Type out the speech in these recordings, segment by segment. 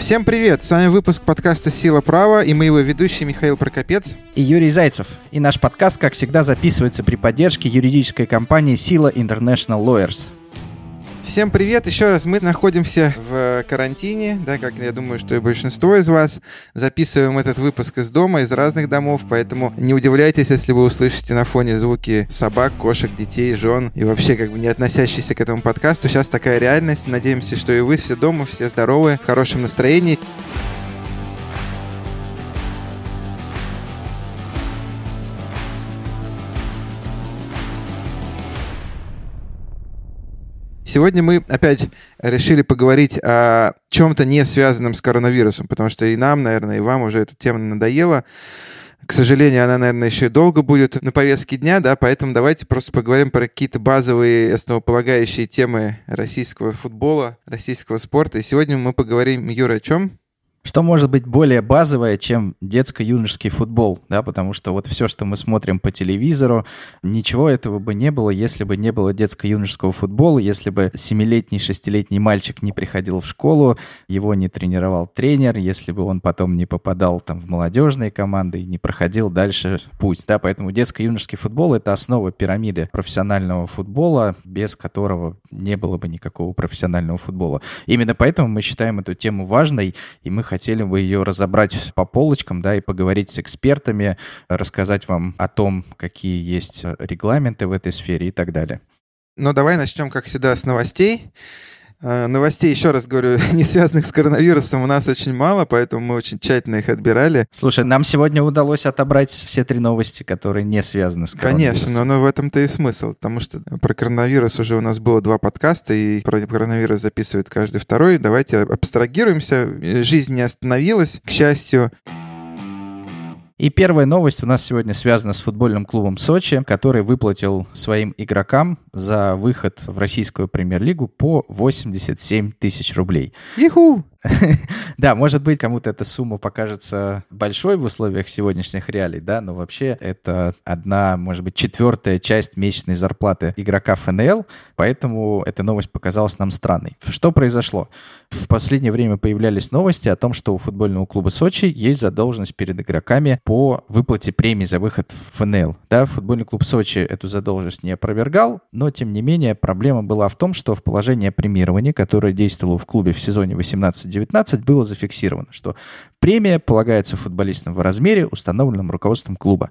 Всем привет! С вами выпуск подкаста «Сила права» и мы его ведущие Михаил Прокопец и Юрий Зайцев. И наш подкаст, как всегда, записывается при поддержке юридической компании «Сила International Lawyers». Всем привет! Еще раз мы находимся в карантине, да, как я думаю, что и большинство из вас. Записываем этот выпуск из дома, из разных домов, поэтому не удивляйтесь, если вы услышите на фоне звуки собак, кошек, детей, жен и вообще как бы не относящиеся к этому подкасту. Сейчас такая реальность. Надеемся, что и вы все дома, все здоровы, в хорошем настроении. Сегодня мы опять решили поговорить о чем-то не связанном с коронавирусом, потому что и нам, наверное, и вам уже эта тема надоела. К сожалению, она, наверное, еще и долго будет на повестке дня, да, поэтому давайте просто поговорим про какие-то базовые, основополагающие темы российского футбола, российского спорта. И сегодня мы поговорим, Юра, о чем? Что может быть более базовое, чем детско-юношеский футбол, да, потому что вот все, что мы смотрим по телевизору, ничего этого бы не было, если бы не было детско-юношеского футбола, если бы семилетний, шестилетний мальчик не приходил в школу, его не тренировал тренер, если бы он потом не попадал там в молодежные команды и не проходил дальше путь, да, поэтому детско-юношеский футбол — это основа пирамиды профессионального футбола, без которого не было бы никакого профессионального футбола. Именно поэтому мы считаем эту тему важной, и мы хотели бы ее разобрать по полочкам, да, и поговорить с экспертами, рассказать вам о том, какие есть регламенты в этой сфере и так далее. Ну, давай начнем, как всегда, с новостей. Э, новостей, еще раз говорю, не связанных с коронавирусом у нас очень мало, поэтому мы очень тщательно их отбирали. Слушай, нам сегодня удалось отобрать все три новости, которые не связаны с коронавирусом. Конечно, но, но в этом-то и смысл, потому что про коронавирус уже у нас было два подкаста, и про коронавирус записывает каждый второй. Давайте абстрагируемся. Жизнь не остановилась, к счастью. И первая новость у нас сегодня связана с футбольным клубом Сочи, который выплатил своим игрокам за выход в российскую премьер-лигу по 87 тысяч рублей. Иху! да, может быть, кому-то эта сумма покажется большой в условиях сегодняшних реалий, да, но вообще это одна, может быть, четвертая часть месячной зарплаты игрока ФНЛ, поэтому эта новость показалась нам странной. Что произошло? В последнее время появлялись новости о том, что у футбольного клуба Сочи есть задолженность перед игроками по выплате премии за выход в ФНЛ. Да, футбольный клуб Сочи эту задолженность не опровергал, но, тем не менее, проблема была в том, что в положении премирования, которое действовало в клубе в сезоне 18 19 было зафиксировано, что премия полагается футболистам в размере, установленном руководством клуба.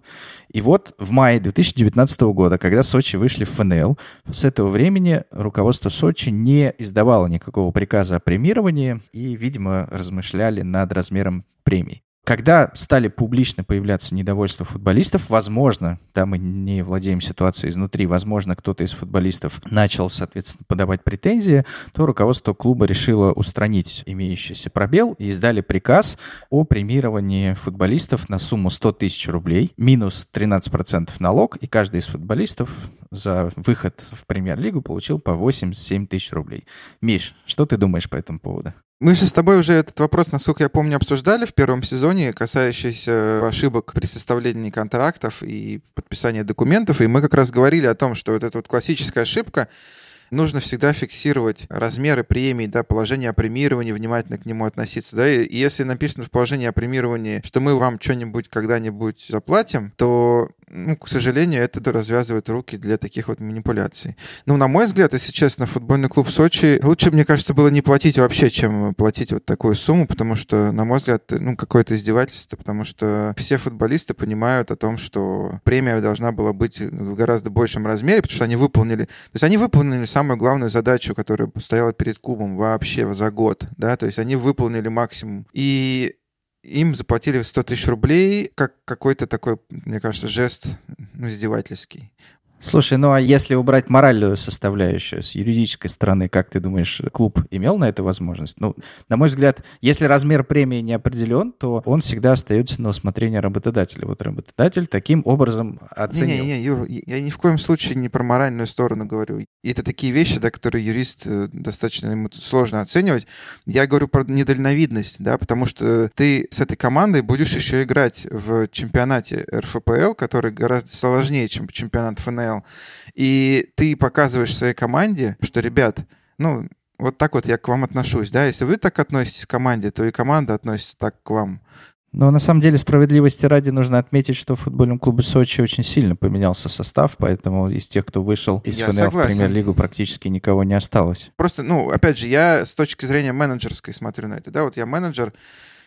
И вот в мае 2019 года, когда Сочи вышли в ФНЛ, с этого времени руководство Сочи не издавало никакого приказа о премировании и, видимо, размышляли над размером премий. Когда стали публично появляться недовольства футболистов, возможно, да, мы не владеем ситуацией изнутри, возможно, кто-то из футболистов начал, соответственно, подавать претензии, то руководство клуба решило устранить имеющийся пробел и издали приказ о премировании футболистов на сумму 100 тысяч рублей, минус 13% налог, и каждый из футболистов за выход в премьер-лигу получил по 8-7 тысяч рублей. Миш, что ты думаешь по этому поводу? Мы же с тобой уже этот вопрос, насколько я помню, обсуждали в первом сезоне, касающийся ошибок при составлении контрактов и подписании документов, и мы как раз говорили о том, что вот эта вот классическая ошибка, нужно всегда фиксировать размеры премий, да, положение о премировании, внимательно к нему относиться, да, и если написано в положении о премировании, что мы вам что-нибудь когда-нибудь заплатим, то ну, к сожалению, это развязывает руки для таких вот манипуляций. Ну, на мой взгляд, если честно, футбольный клуб Сочи лучше, мне кажется, было не платить вообще, чем платить вот такую сумму, потому что, на мой взгляд, ну, какое-то издевательство, потому что все футболисты понимают о том, что премия должна была быть в гораздо большем размере, потому что они выполнили, то есть они выполнили самую главную задачу, которая стояла перед клубом вообще за год, да, то есть они выполнили максимум. И им заплатили 100 тысяч рублей, как какой-то такой, мне кажется, жест ну, издевательский. Слушай, ну а если убрать моральную составляющую с юридической стороны, как ты думаешь, клуб имел на это возможность? Ну, на мой взгляд, если размер премии не определен, то он всегда остается на усмотрение работодателя. Вот работодатель таким образом оценил. Не-не-не, Юр, я ни в коем случае не про моральную сторону говорю. И это такие вещи, да, которые юрист э, достаточно ему сложно оценивать. Я говорю про недальновидность, да, потому что ты с этой командой будешь еще играть в чемпионате РФПЛ, который гораздо сложнее, чем чемпионат ФНЛ. И ты показываешь своей команде, что, ребят, ну, Вот так вот я к вам отношусь, да. Если вы так относитесь к команде, то и команда относится так к вам. Но на самом деле справедливости ради нужно отметить, что в футбольном клубе Сочи очень сильно поменялся состав, поэтому из тех, кто вышел из Я ФНЛ в согласен. премьер-лигу, практически никого не осталось. Просто, ну, опять же, я с точки зрения менеджерской смотрю на это, да, вот я менеджер,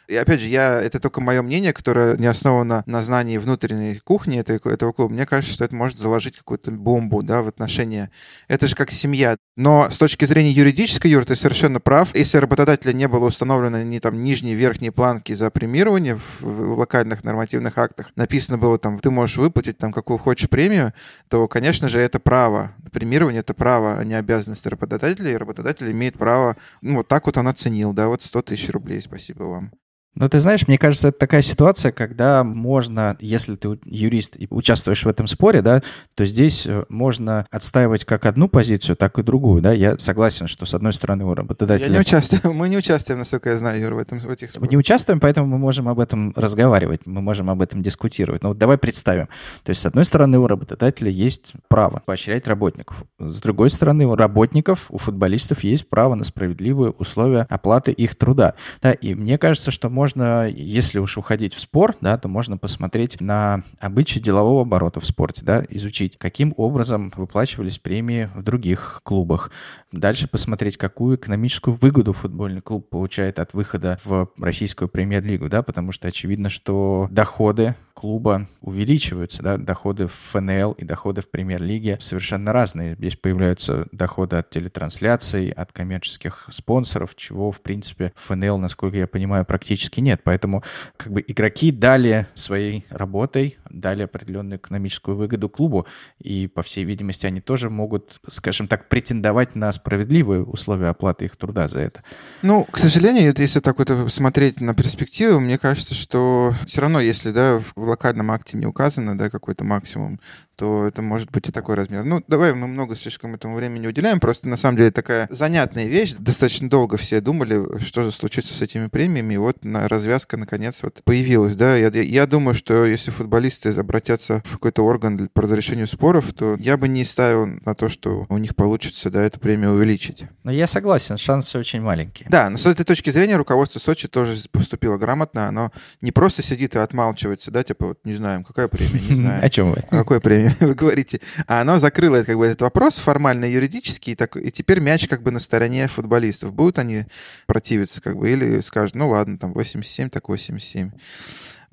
и опять же, я, это только мое мнение, которое не основано на знании внутренней кухни этой, этого клуба. Мне кажется, что это может заложить какую-то бомбу да, в отношения. Это же как семья. Но с точки зрения юридической, Юр, ты совершенно прав. Если работодателя не было установлено ни там нижние, верхние планки за премирование в, в локальных нормативных актах, написано было там, ты можешь выплатить там какую хочешь премию, то, конечно же, это право. Премирование — это право, а не обязанность работодателя, и работодатель имеет право, ну, вот так вот он оценил, да, вот 100 тысяч рублей, спасибо вам. Но ты знаешь, мне кажется, это такая ситуация, когда можно, если ты юрист и участвуешь в этом споре, да, то здесь э, можно отстаивать как одну позицию, так и другую, да. Я согласен, что с одной стороны у работодателя... Я не участвую, мы не участвуем, насколько я знаю, Юра, в, этом, в этих Мы спорах. не участвуем, поэтому мы можем об этом разговаривать, мы можем об этом дискутировать. Но вот давай представим. То есть, с одной стороны, у работодателя есть право поощрять работников. С другой стороны, у работников, у футболистов есть право на справедливые условия оплаты их труда. Да, и мне кажется, что можно, если уж уходить в спор, да, то можно посмотреть на обычаи делового оборота в спорте, да, изучить, каким образом выплачивались премии в других клубах. Дальше посмотреть, какую экономическую выгоду футбольный клуб получает от выхода в российскую премьер-лигу, да, потому что очевидно, что доходы клуба увеличиваются, да, доходы в ФНЛ и доходы в премьер-лиге совершенно разные. Здесь появляются доходы от телетрансляций, от коммерческих спонсоров, чего, в принципе, в ФНЛ, насколько я понимаю, практически нет. Поэтому как бы игроки дали своей работой, дали определенную экономическую выгоду клубу, и, по всей видимости, они тоже могут, скажем так, претендовать на справедливые условия оплаты их труда за это. Ну, к сожалению, вот если так вот смотреть на перспективу, мне кажется, что все равно, если, да, в локальном акте не указано, да, какой-то максимум, то это может быть и такой размер. Ну, давай мы много слишком этому времени уделяем, просто на самом деле такая занятная вещь. Достаточно долго все думали, что же случится с этими премиями, и вот на развязка наконец вот появилась, да. Я, я думаю, что если футболисты обратятся в какой-то орган по разрешению споров, то я бы не ставил на то, что у них получится, да, эту премию увеличить. Но я согласен, шансы очень маленькие. Да, но с этой точки зрения руководство Сочи тоже поступило грамотно. Оно не просто сидит и отмалчивается, да, типа, вот не знаем, какая премия, не знаю. О чем вы? Какой вы говорите? А оно закрыло как бы этот вопрос формально юридический, и, так, и теперь мяч как бы на стороне футболистов. Будут они противиться как бы или скажут, ну ладно, там 87, так 87.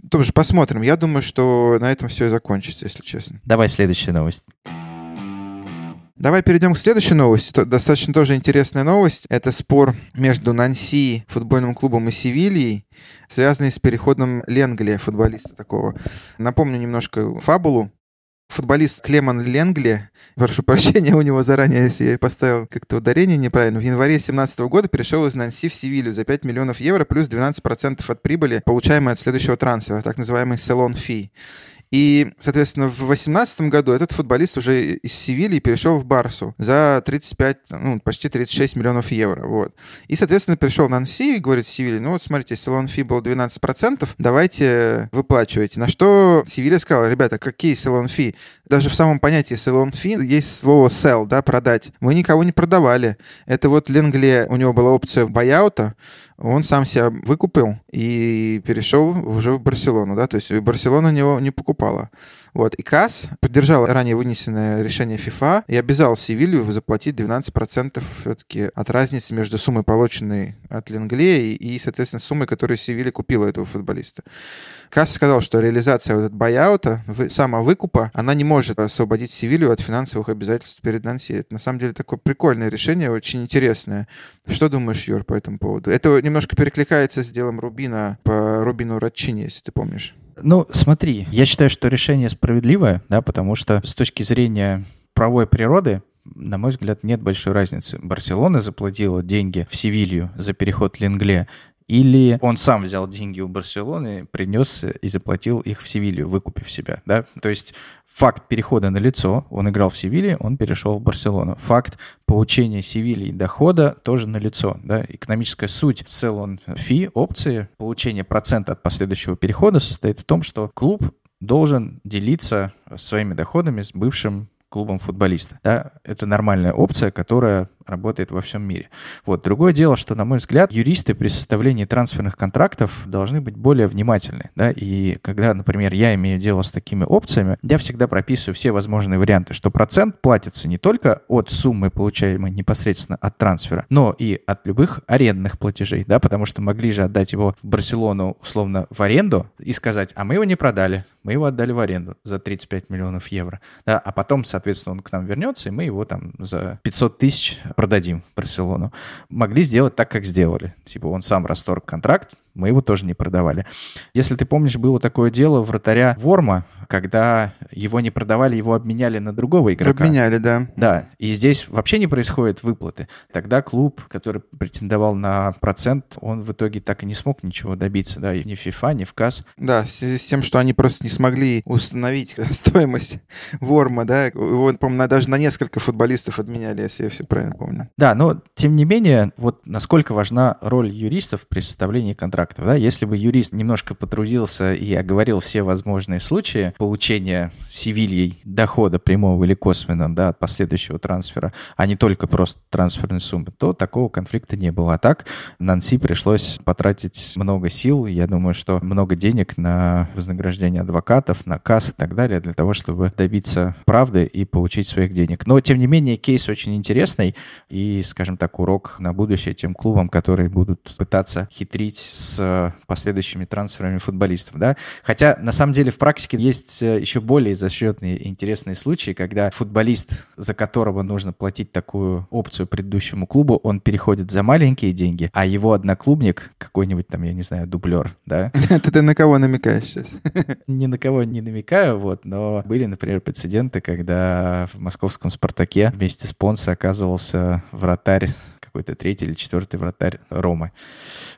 Тоже посмотрим. Я думаю, что на этом все и закончится, если честно. Давай следующая новость. Давай перейдем к следующей новости. То- Достаточно тоже интересная новость. Это спор между Нанси, футбольным клубом, и Севильей, связанный с переходом Ленгли, футболиста такого. Напомню немножко фабулу. Футболист Клеман Ленгли, прошу прощения у него заранее, если я поставил как-то ударение неправильно, в январе 2017 года перешел из Нанси в Севилью за 5 миллионов евро плюс 12% от прибыли, получаемой от следующего трансфера, так называемый салон фи. И, соответственно, в 2018 году этот футболист уже из Севильи перешел в Барсу за 35, ну, почти 36 миллионов евро. Вот. И, соответственно, пришел на Анси и говорит Севилье, ну вот смотрите, салон фи был 12%, давайте выплачивайте. На что Севилья сказала, ребята, какие фи? Даже в самом понятии фи есть слово sell, да, продать. Мы никого не продавали. Это вот Ленгле, у него была опция байаута, он сам себя выкупил и перешел уже в Барселону, да, то есть Барселона него не покупала. Вот, и КАС поддержал ранее вынесенное решение ФИФА и обязал Севилью заплатить 12% все-таки от разницы между суммой, полученной от Ленгле, и, соответственно, суммой, которую Севилья купила этого футболиста. КАС сказал, что реализация вот этого байаута, вы- самовыкупа, она не может освободить Севилью от финансовых обязательств перед Нанси. Это на самом деле такое прикольное решение, очень интересное. Что думаешь, Юр, по этому поводу? Это немножко перекликается с делом Рубина по Рубину Радчини, если ты помнишь. Ну, смотри, я считаю, что решение справедливое, да, потому что с точки зрения правовой природы, на мой взгляд, нет большой разницы. Барселона заплатила деньги в Севилью за переход Ленгле, или он сам взял деньги у Барселоны, принес и заплатил их в Севилью, выкупив себя, да? То есть факт перехода на лицо, он играл в Севилье, он перешел в Барселону. Факт получения Севильи дохода тоже на лицо, да? Экономическая суть селон фи, опции, получения процента от последующего перехода состоит в том, что клуб должен делиться своими доходами с бывшим клубом футболиста. Да? Это нормальная опция, которая работает во всем мире. Вот. Другое дело, что, на мой взгляд, юристы при составлении трансферных контрактов должны быть более внимательны. Да? И когда, например, я имею дело с такими опциями, я всегда прописываю все возможные варианты, что процент платится не только от суммы, получаемой непосредственно от трансфера, но и от любых арендных платежей, да, потому что могли же отдать его в Барселону условно в аренду и сказать, а мы его не продали, мы его отдали в аренду за 35 миллионов евро, да, а потом, соответственно, он к нам вернется, и мы его там за 500 тысяч продадим Барселону. Могли сделать так, как сделали. Типа он сам расторг контракт, мы его тоже не продавали. Если ты помнишь, было такое дело вратаря Ворма, когда его не продавали, его обменяли на другого игрока. Обменяли, да. Да, и здесь вообще не происходит выплаты. Тогда клуб, который претендовал на процент, он в итоге так и не смог ничего добиться, да, ни в FIFA, ни в КАС. Да, с, с тем, что они просто не смогли установить стоимость Ворма, да, его, по-моему, даже на несколько футболистов обменяли, если я все правильно помню. Да, но тем не менее, вот насколько важна роль юристов при составлении контракта контрактов. Да? Если бы юрист немножко потрудился и оговорил все возможные случаи получения Севильей дохода прямого или косвенного да, от последующего трансфера, а не только просто трансферной суммы, то такого конфликта не было. А так Нанси пришлось потратить много сил, я думаю, что много денег на вознаграждение адвокатов, на касс и так далее, для того, чтобы добиться правды и получить своих денег. Но, тем не менее, кейс очень интересный и, скажем так, урок на будущее тем клубам, которые будут пытаться хитрить с с последующими трансферами футболистов, да. Хотя, на самом деле, в практике есть э, еще более изощренные и интересные случаи, когда футболист, за которого нужно платить такую опцию предыдущему клубу, он переходит за маленькие деньги, а его одноклубник, какой-нибудь там, я не знаю, дублер, да. Это ты на кого намекаешь сейчас? Ни на кого не намекаю, вот, но были, например, прецеденты, когда в московском «Спартаке» вместе с Понсо оказывался вратарь какой-то третий или четвертый вратарь Ромы.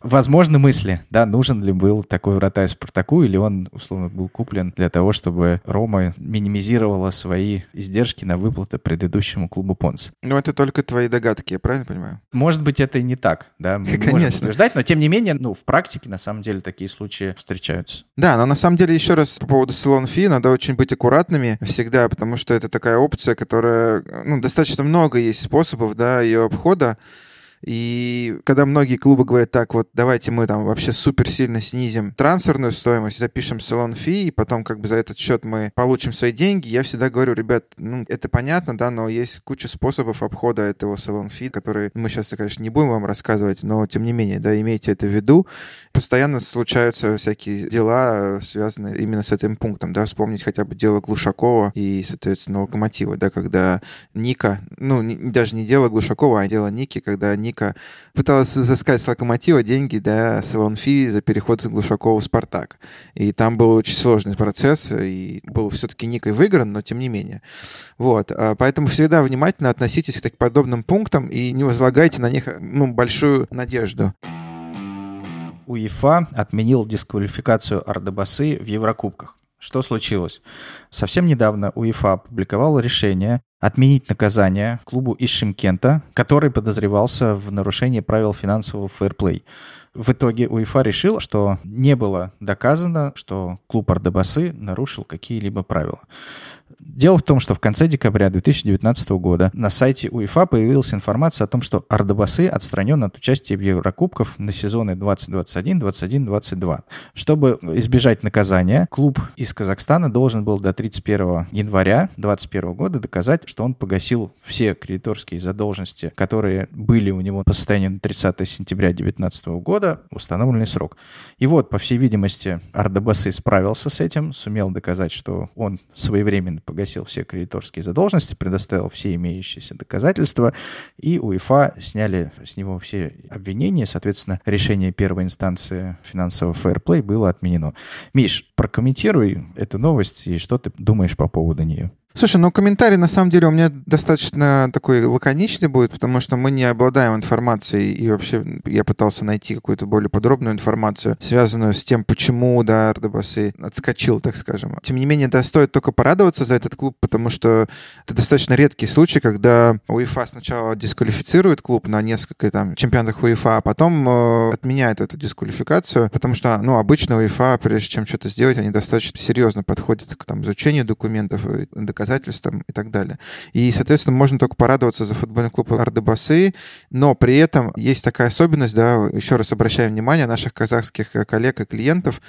Возможно, мысли, да, нужен ли был такой вратарь Спартаку, или он, условно, был куплен для того, чтобы Рома минимизировала свои издержки на выплаты предыдущему клубу Понс. Ну, это только твои догадки, я правильно понимаю? Может быть, это и не так, да, мы Конечно. можем утверждать, но тем не менее, ну, в практике, на самом деле, такие случаи встречаются. Да, но на самом деле, еще раз по поводу салон фи, надо очень быть аккуратными всегда, потому что это такая опция, которая, ну, достаточно много есть способов, да, ее обхода. И когда многие клубы говорят, так вот, давайте мы там вообще супер сильно снизим трансферную стоимость, запишем салон фи, и потом как бы за этот счет мы получим свои деньги, я всегда говорю, ребят, ну, это понятно, да, но есть куча способов обхода этого салон фи, которые мы сейчас, конечно, не будем вам рассказывать, но тем не менее, да, имейте это в виду. Постоянно случаются всякие дела, связанные именно с этим пунктом, да, вспомнить хотя бы дело Глушакова и, соответственно, Локомотива, да, когда Ника, ну, не, даже не дело Глушакова, а дело Ники, когда Ника Ника пыталась заскать с Локомотива деньги, да, салон фи за переход Глушакова в Спартак. И там был очень сложный процесс, и был все-таки Никой выигран, но тем не менее. Вот. А поэтому всегда внимательно относитесь к подобным пунктам и не возлагайте на них ну, большую надежду. УЕФА отменил дисквалификацию Ардебасы в Еврокубках. Что случилось? Совсем недавно УЕФА опубликовала решение отменить наказание клубу из Шимкента, который подозревался в нарушении правил финансового фэрплей. В итоге УЕФА решил, что не было доказано, что клуб Ардебасы нарушил какие-либо правила. Дело в том, что в конце декабря 2019 года на сайте УЕФА появилась информация о том, что Ардебасы отстранен от участия в Еврокубках на сезоны 2021, 2021, 2022. Чтобы избежать наказания, клуб из Казахстана должен был до 31 января 2021 года доказать, что он погасил все кредиторские задолженности, которые были у него по состоянию на 30 сентября 2019 года, установленный срок. И вот, по всей видимости, Ардебасы справился с этим, сумел доказать, что он своевременно погасил все кредиторские задолженности, предоставил все имеющиеся доказательства, и УЕФА сняли с него все обвинения. Соответственно, решение первой инстанции финансового фэрплей было отменено. Миш, прокомментируй эту новость и что ты думаешь по поводу нее. Слушай, ну комментарий на самом деле у меня достаточно такой лаконичный будет, потому что мы не обладаем информацией, и вообще я пытался найти какую-то более подробную информацию, связанную с тем, почему, да, Ардебасы отскочил, так скажем. Тем не менее, да, стоит только порадоваться за этот клуб, потому что это достаточно редкий случай, когда УЕФА сначала дисквалифицирует клуб на несколько там чемпионатах УЕФА, а потом э, отменяет эту дисквалификацию, потому что, ну, обычно УЕФА, прежде чем что-то сделать, они достаточно серьезно подходят к там, изучению документов и доказательствам и так далее. И, соответственно, можно только порадоваться за футбольный клуб Ардебасы, но при этом есть такая особенность, да, еще раз обращаем внимание наших казахских коллег и клиентов,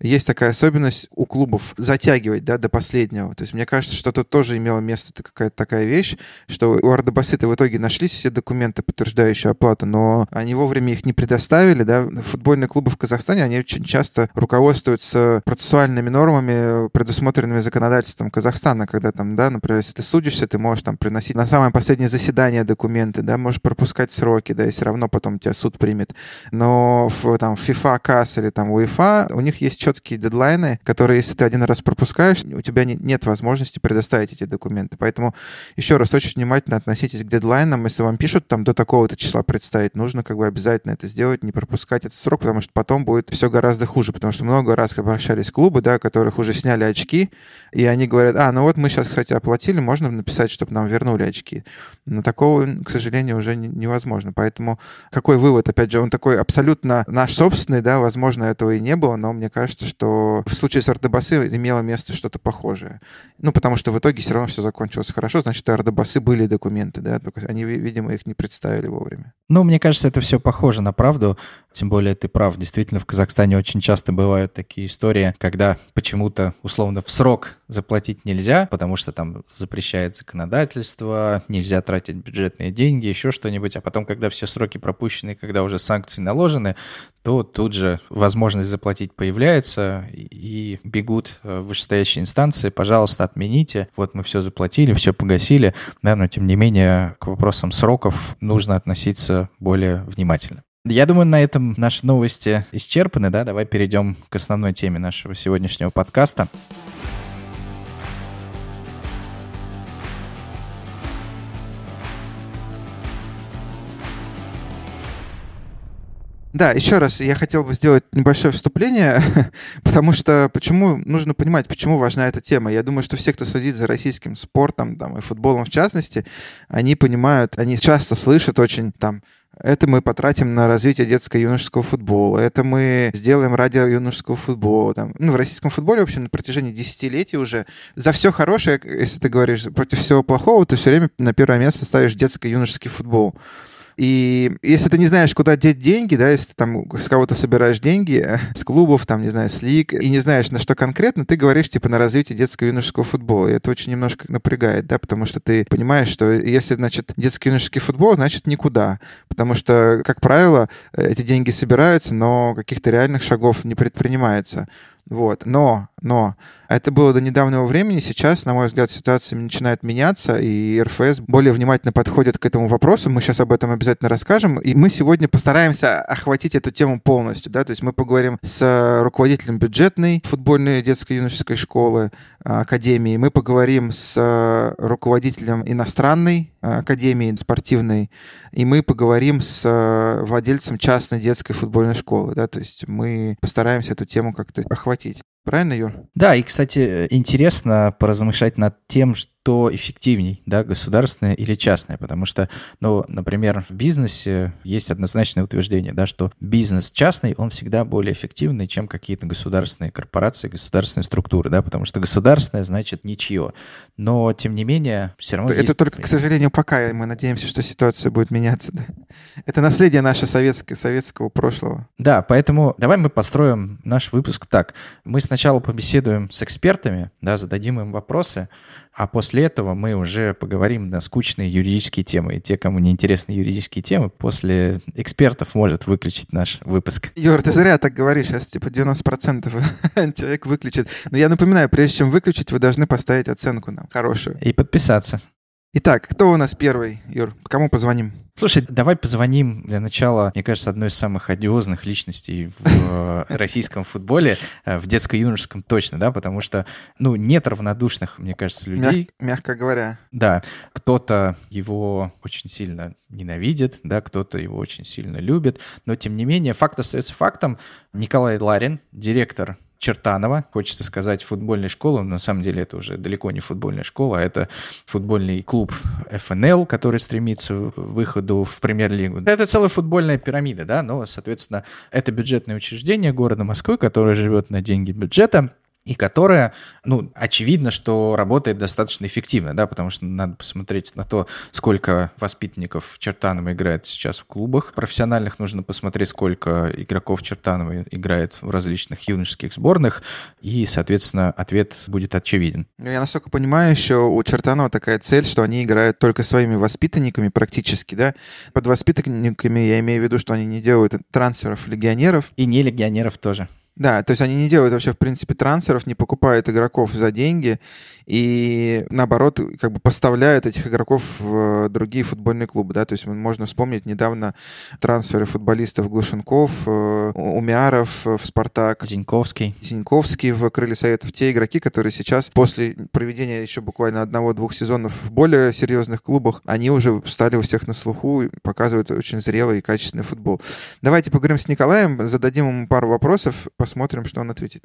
есть такая особенность у клубов затягивать, да, до последнего. То есть мне кажется, что тут тоже имело место какая-то такая вещь, что у Ардебасы-то в итоге нашлись все документы, подтверждающие оплату, но они вовремя их не предоставили, да. Футбольные клубы в Казахстане, они очень часто руководствуются процессуальными нормами, предусмотренными законодательством Казахстана, когда там, да, например, если ты судишься, ты можешь там приносить на самое последнее заседание документы, да, можешь пропускать сроки, да, и все равно потом тебя суд примет. Но в там FIFA, КАС или там УЕФА, у них есть четкие дедлайны, которые, если ты один раз пропускаешь, у тебя не, нет возможности предоставить эти документы. Поэтому, еще раз, очень внимательно относитесь к дедлайнам. Если вам пишут там до такого-то числа представить, нужно как бы обязательно это сделать, не пропускать этот срок, потому что потом будет все гораздо хуже, потому что много раз обращались клубы, да, которых уже сняли очки, и они говорят, а, ну вот мы сейчас, кстати, оплатили, можно написать, чтобы нам вернули очки. Но такого, к сожалению, уже невозможно. Поэтому какой вывод? Опять же, он такой абсолютно наш собственный, да, возможно, этого и не было, но мне кажется, что в случае с Ардебасы имело место что-то похожее. Ну, потому что в итоге все равно все закончилось хорошо, значит, у Ардебасы были документы, да, только они, видимо, их не представили вовремя. Ну, мне кажется, это все похоже на правду, тем более ты прав, действительно, в Казахстане очень часто бывают такие истории, когда почему-то, условно, в срок заплатить нельзя, потому что там запрещает законодательство, нельзя тратить бюджетные деньги, еще что-нибудь, а потом, когда все сроки пропущены, когда уже санкции наложены, то тут же возможность заплатить появляется, и бегут в вышестоящие инстанции, пожалуйста, отмените, вот мы все заплатили, все погасили, да, но тем не менее к вопросам сроков нужно относиться более внимательно. Я думаю, на этом наши новости исчерпаны, да? Давай перейдем к основной теме нашего сегодняшнего подкаста. Да, еще раз, я хотел бы сделать небольшое вступление, потому что почему нужно понимать, почему важна эта тема. Я думаю, что все, кто следит за российским спортом там, и футболом в частности, они понимают, они часто слышат очень там это мы потратим на развитие детско-юношеского футбола, это мы сделаем ради юношеского футбола. Там. Ну, в российском футболе, в общем, на протяжении десятилетий уже за все хорошее, если ты говоришь против всего плохого, ты все время на первое место ставишь детско-юношеский футбол. И если ты не знаешь, куда деть деньги, да, если ты там с кого-то собираешь деньги, с клубов, там, не знаю, с лиг, и не знаешь, на что конкретно, ты говоришь, типа, на развитие детского юношеского футбола. И это очень немножко напрягает, да, потому что ты понимаешь, что если, значит, детский юношеский футбол, значит, никуда. Потому что, как правило, эти деньги собираются, но каких-то реальных шагов не предпринимается. Вот. Но, но, это было до недавнего времени. Сейчас, на мой взгляд, ситуация начинает меняться, и РФС более внимательно подходит к этому вопросу. Мы сейчас об этом обязательно расскажем. И мы сегодня постараемся охватить эту тему полностью. Да? То есть мы поговорим с руководителем бюджетной футбольной детско-юношеской школы, а, академии. Мы поговорим с руководителем иностранной академии спортивной. И мы поговорим с владельцем частной детской футбольной школы. Да? То есть мы постараемся эту тему как-то охватить платить. Правильно, Юр? Да, и, кстати, интересно поразмышлять над тем, что эффективней, да, государственное или частное, потому что, ну, например, в бизнесе есть однозначное утверждение, да, что бизнес частный, он всегда более эффективный, чем какие-то государственные корпорации, государственные структуры, да, потому что государственное значит ничье. Но, тем не менее, все равно Это есть... только, к сожалению, пока, мы надеемся, что ситуация будет меняться, да. Это наследие наше советское, советского прошлого. Да, поэтому давай мы построим наш выпуск так. Мы сначала побеседуем с экспертами, да, зададим им вопросы, а после этого мы уже поговорим на скучные юридические темы. И те, кому не интересны юридические темы, после экспертов может выключить наш выпуск. Юр, ты зря так говоришь. Сейчас типа 90% человек выключит. Но я напоминаю, прежде чем выключить, вы должны поставить оценку нам хорошую. И подписаться. Итак, кто у нас первый, Юр? Кому позвоним? Слушай, давай позвоним для начала, мне кажется, одной из самых одиозных личностей в э, российском футболе, э, в детско-юношеском точно, да, потому что, ну, нет равнодушных, мне кажется, людей. Мяг, мягко говоря. Да, кто-то его очень сильно ненавидит, да, кто-то его очень сильно любит, но, тем не менее, факт остается фактом. Николай Ларин, директор Чертанова, хочется сказать, футбольной школы. На самом деле это уже далеко не футбольная школа, а это футбольный клуб ФНЛ, который стремится к выходу в премьер-лигу. Это целая футбольная пирамида, да, но, соответственно, это бюджетное учреждение города Москвы, которое живет на деньги бюджета, и которая, ну, очевидно, что работает достаточно эффективно, да, потому что надо посмотреть на то, сколько воспитанников Чертанова играет сейчас в клубах профессиональных, нужно посмотреть, сколько игроков Чертанова играет в различных юношеских сборных, и, соответственно, ответ будет очевиден. Ну, я насколько понимаю, еще у Чертанова такая цель, что они играют только своими воспитанниками практически, да? Под воспитанниками я имею в виду, что они не делают трансферов легионеров. И не легионеров тоже. Да, то есть они не делают вообще, в принципе, трансферов, не покупают игроков за деньги и, наоборот, как бы поставляют этих игроков в другие футбольные клубы, да, то есть можно вспомнить недавно трансферы футболистов Глушенков, э, Умяров в «Спартак». Зиньковский. Зиньковский в «Крылья Советов». Те игроки, которые сейчас, после проведения еще буквально одного-двух сезонов в более серьезных клубах, они уже стали у всех на слуху и показывают очень зрелый и качественный футбол. Давайте поговорим с Николаем, зададим ему пару вопросов, Посмотрим, что он ответит.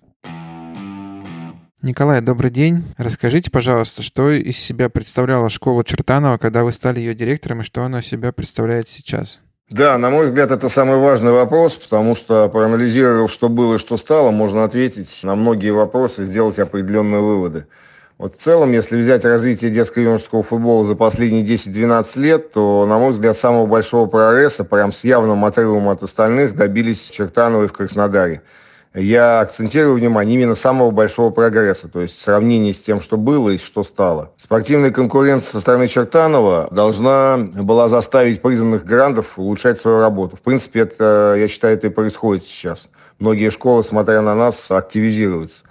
Николай, добрый день. Расскажите, пожалуйста, что из себя представляла школа Чертанова, когда вы стали ее директором, и что она из себя представляет сейчас? Да, на мой взгляд, это самый важный вопрос, потому что, проанализировав, что было и что стало, можно ответить на многие вопросы, сделать определенные выводы. Вот в целом, если взять развитие детского и юношеского футбола за последние 10-12 лет, то, на мой взгляд, самого большого прогресса, прям с явным отрывом от остальных, добились Чертановой в Краснодаре я акцентирую внимание именно самого большого прогресса, то есть сравнение с тем, что было и что стало. Спортивная конкуренция со стороны Чертанова должна была заставить признанных грандов улучшать свою работу. В принципе, это, я считаю, это и происходит сейчас. Многие школы, смотря на нас, активизируются.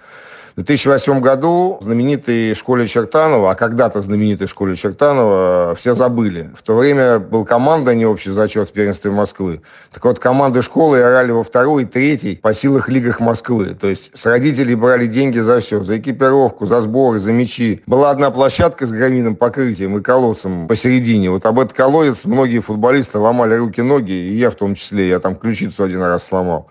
В 2008 году знаменитой школе Чертанова, а когда-то знаменитой школе Чертанова, все забыли. В то время был команда, не общий зачет в первенстве Москвы. Так вот, команды школы играли во второй и третий по силах лигах Москвы. То есть с родителей брали деньги за все, за экипировку, за сборы, за мячи. Была одна площадка с гравийным покрытием и колодцем посередине. Вот об этот колодец многие футболисты ломали руки-ноги, и я в том числе. Я там ключицу один раз сломал.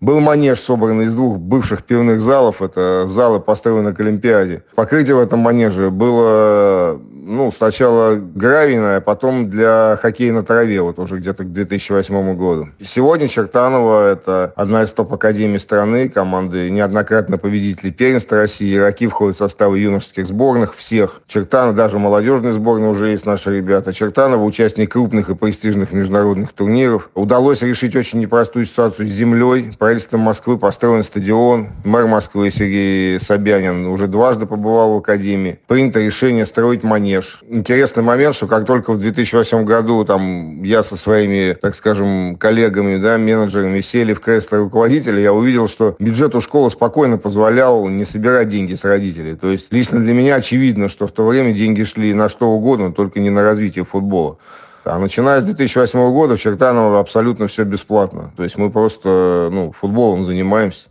Был манеж, собранный из двух бывших пивных залов. Это залы, построенные к Олимпиаде. Покрытие в этом манеже было ну, сначала гравийная, а потом для хоккея на траве, вот уже где-то к 2008 году. Сегодня Чертанова – это одна из топ-академий страны, команды неоднократно победители первенства России. Игроки входят в составы юношеских сборных всех. Чертанова, даже молодежной сборной уже есть наши ребята. Чертанова – участник крупных и престижных международных турниров. Удалось решить очень непростую ситуацию с землей. Правительством Москвы построен стадион. Мэр Москвы Сергей Собянин уже дважды побывал в академии. Принято решение строить манеж Манеж. Интересный момент, что как только в 2008 году там я со своими, так скажем, коллегами, да, менеджерами сели в кресло руководителя, я увидел, что бюджет у школы спокойно позволял не собирать деньги с родителей. То есть лично для меня очевидно, что в то время деньги шли на что угодно, только не на развитие футбола. А начиная с 2008 года в Чертаново абсолютно все бесплатно. То есть мы просто ну, футболом занимаемся.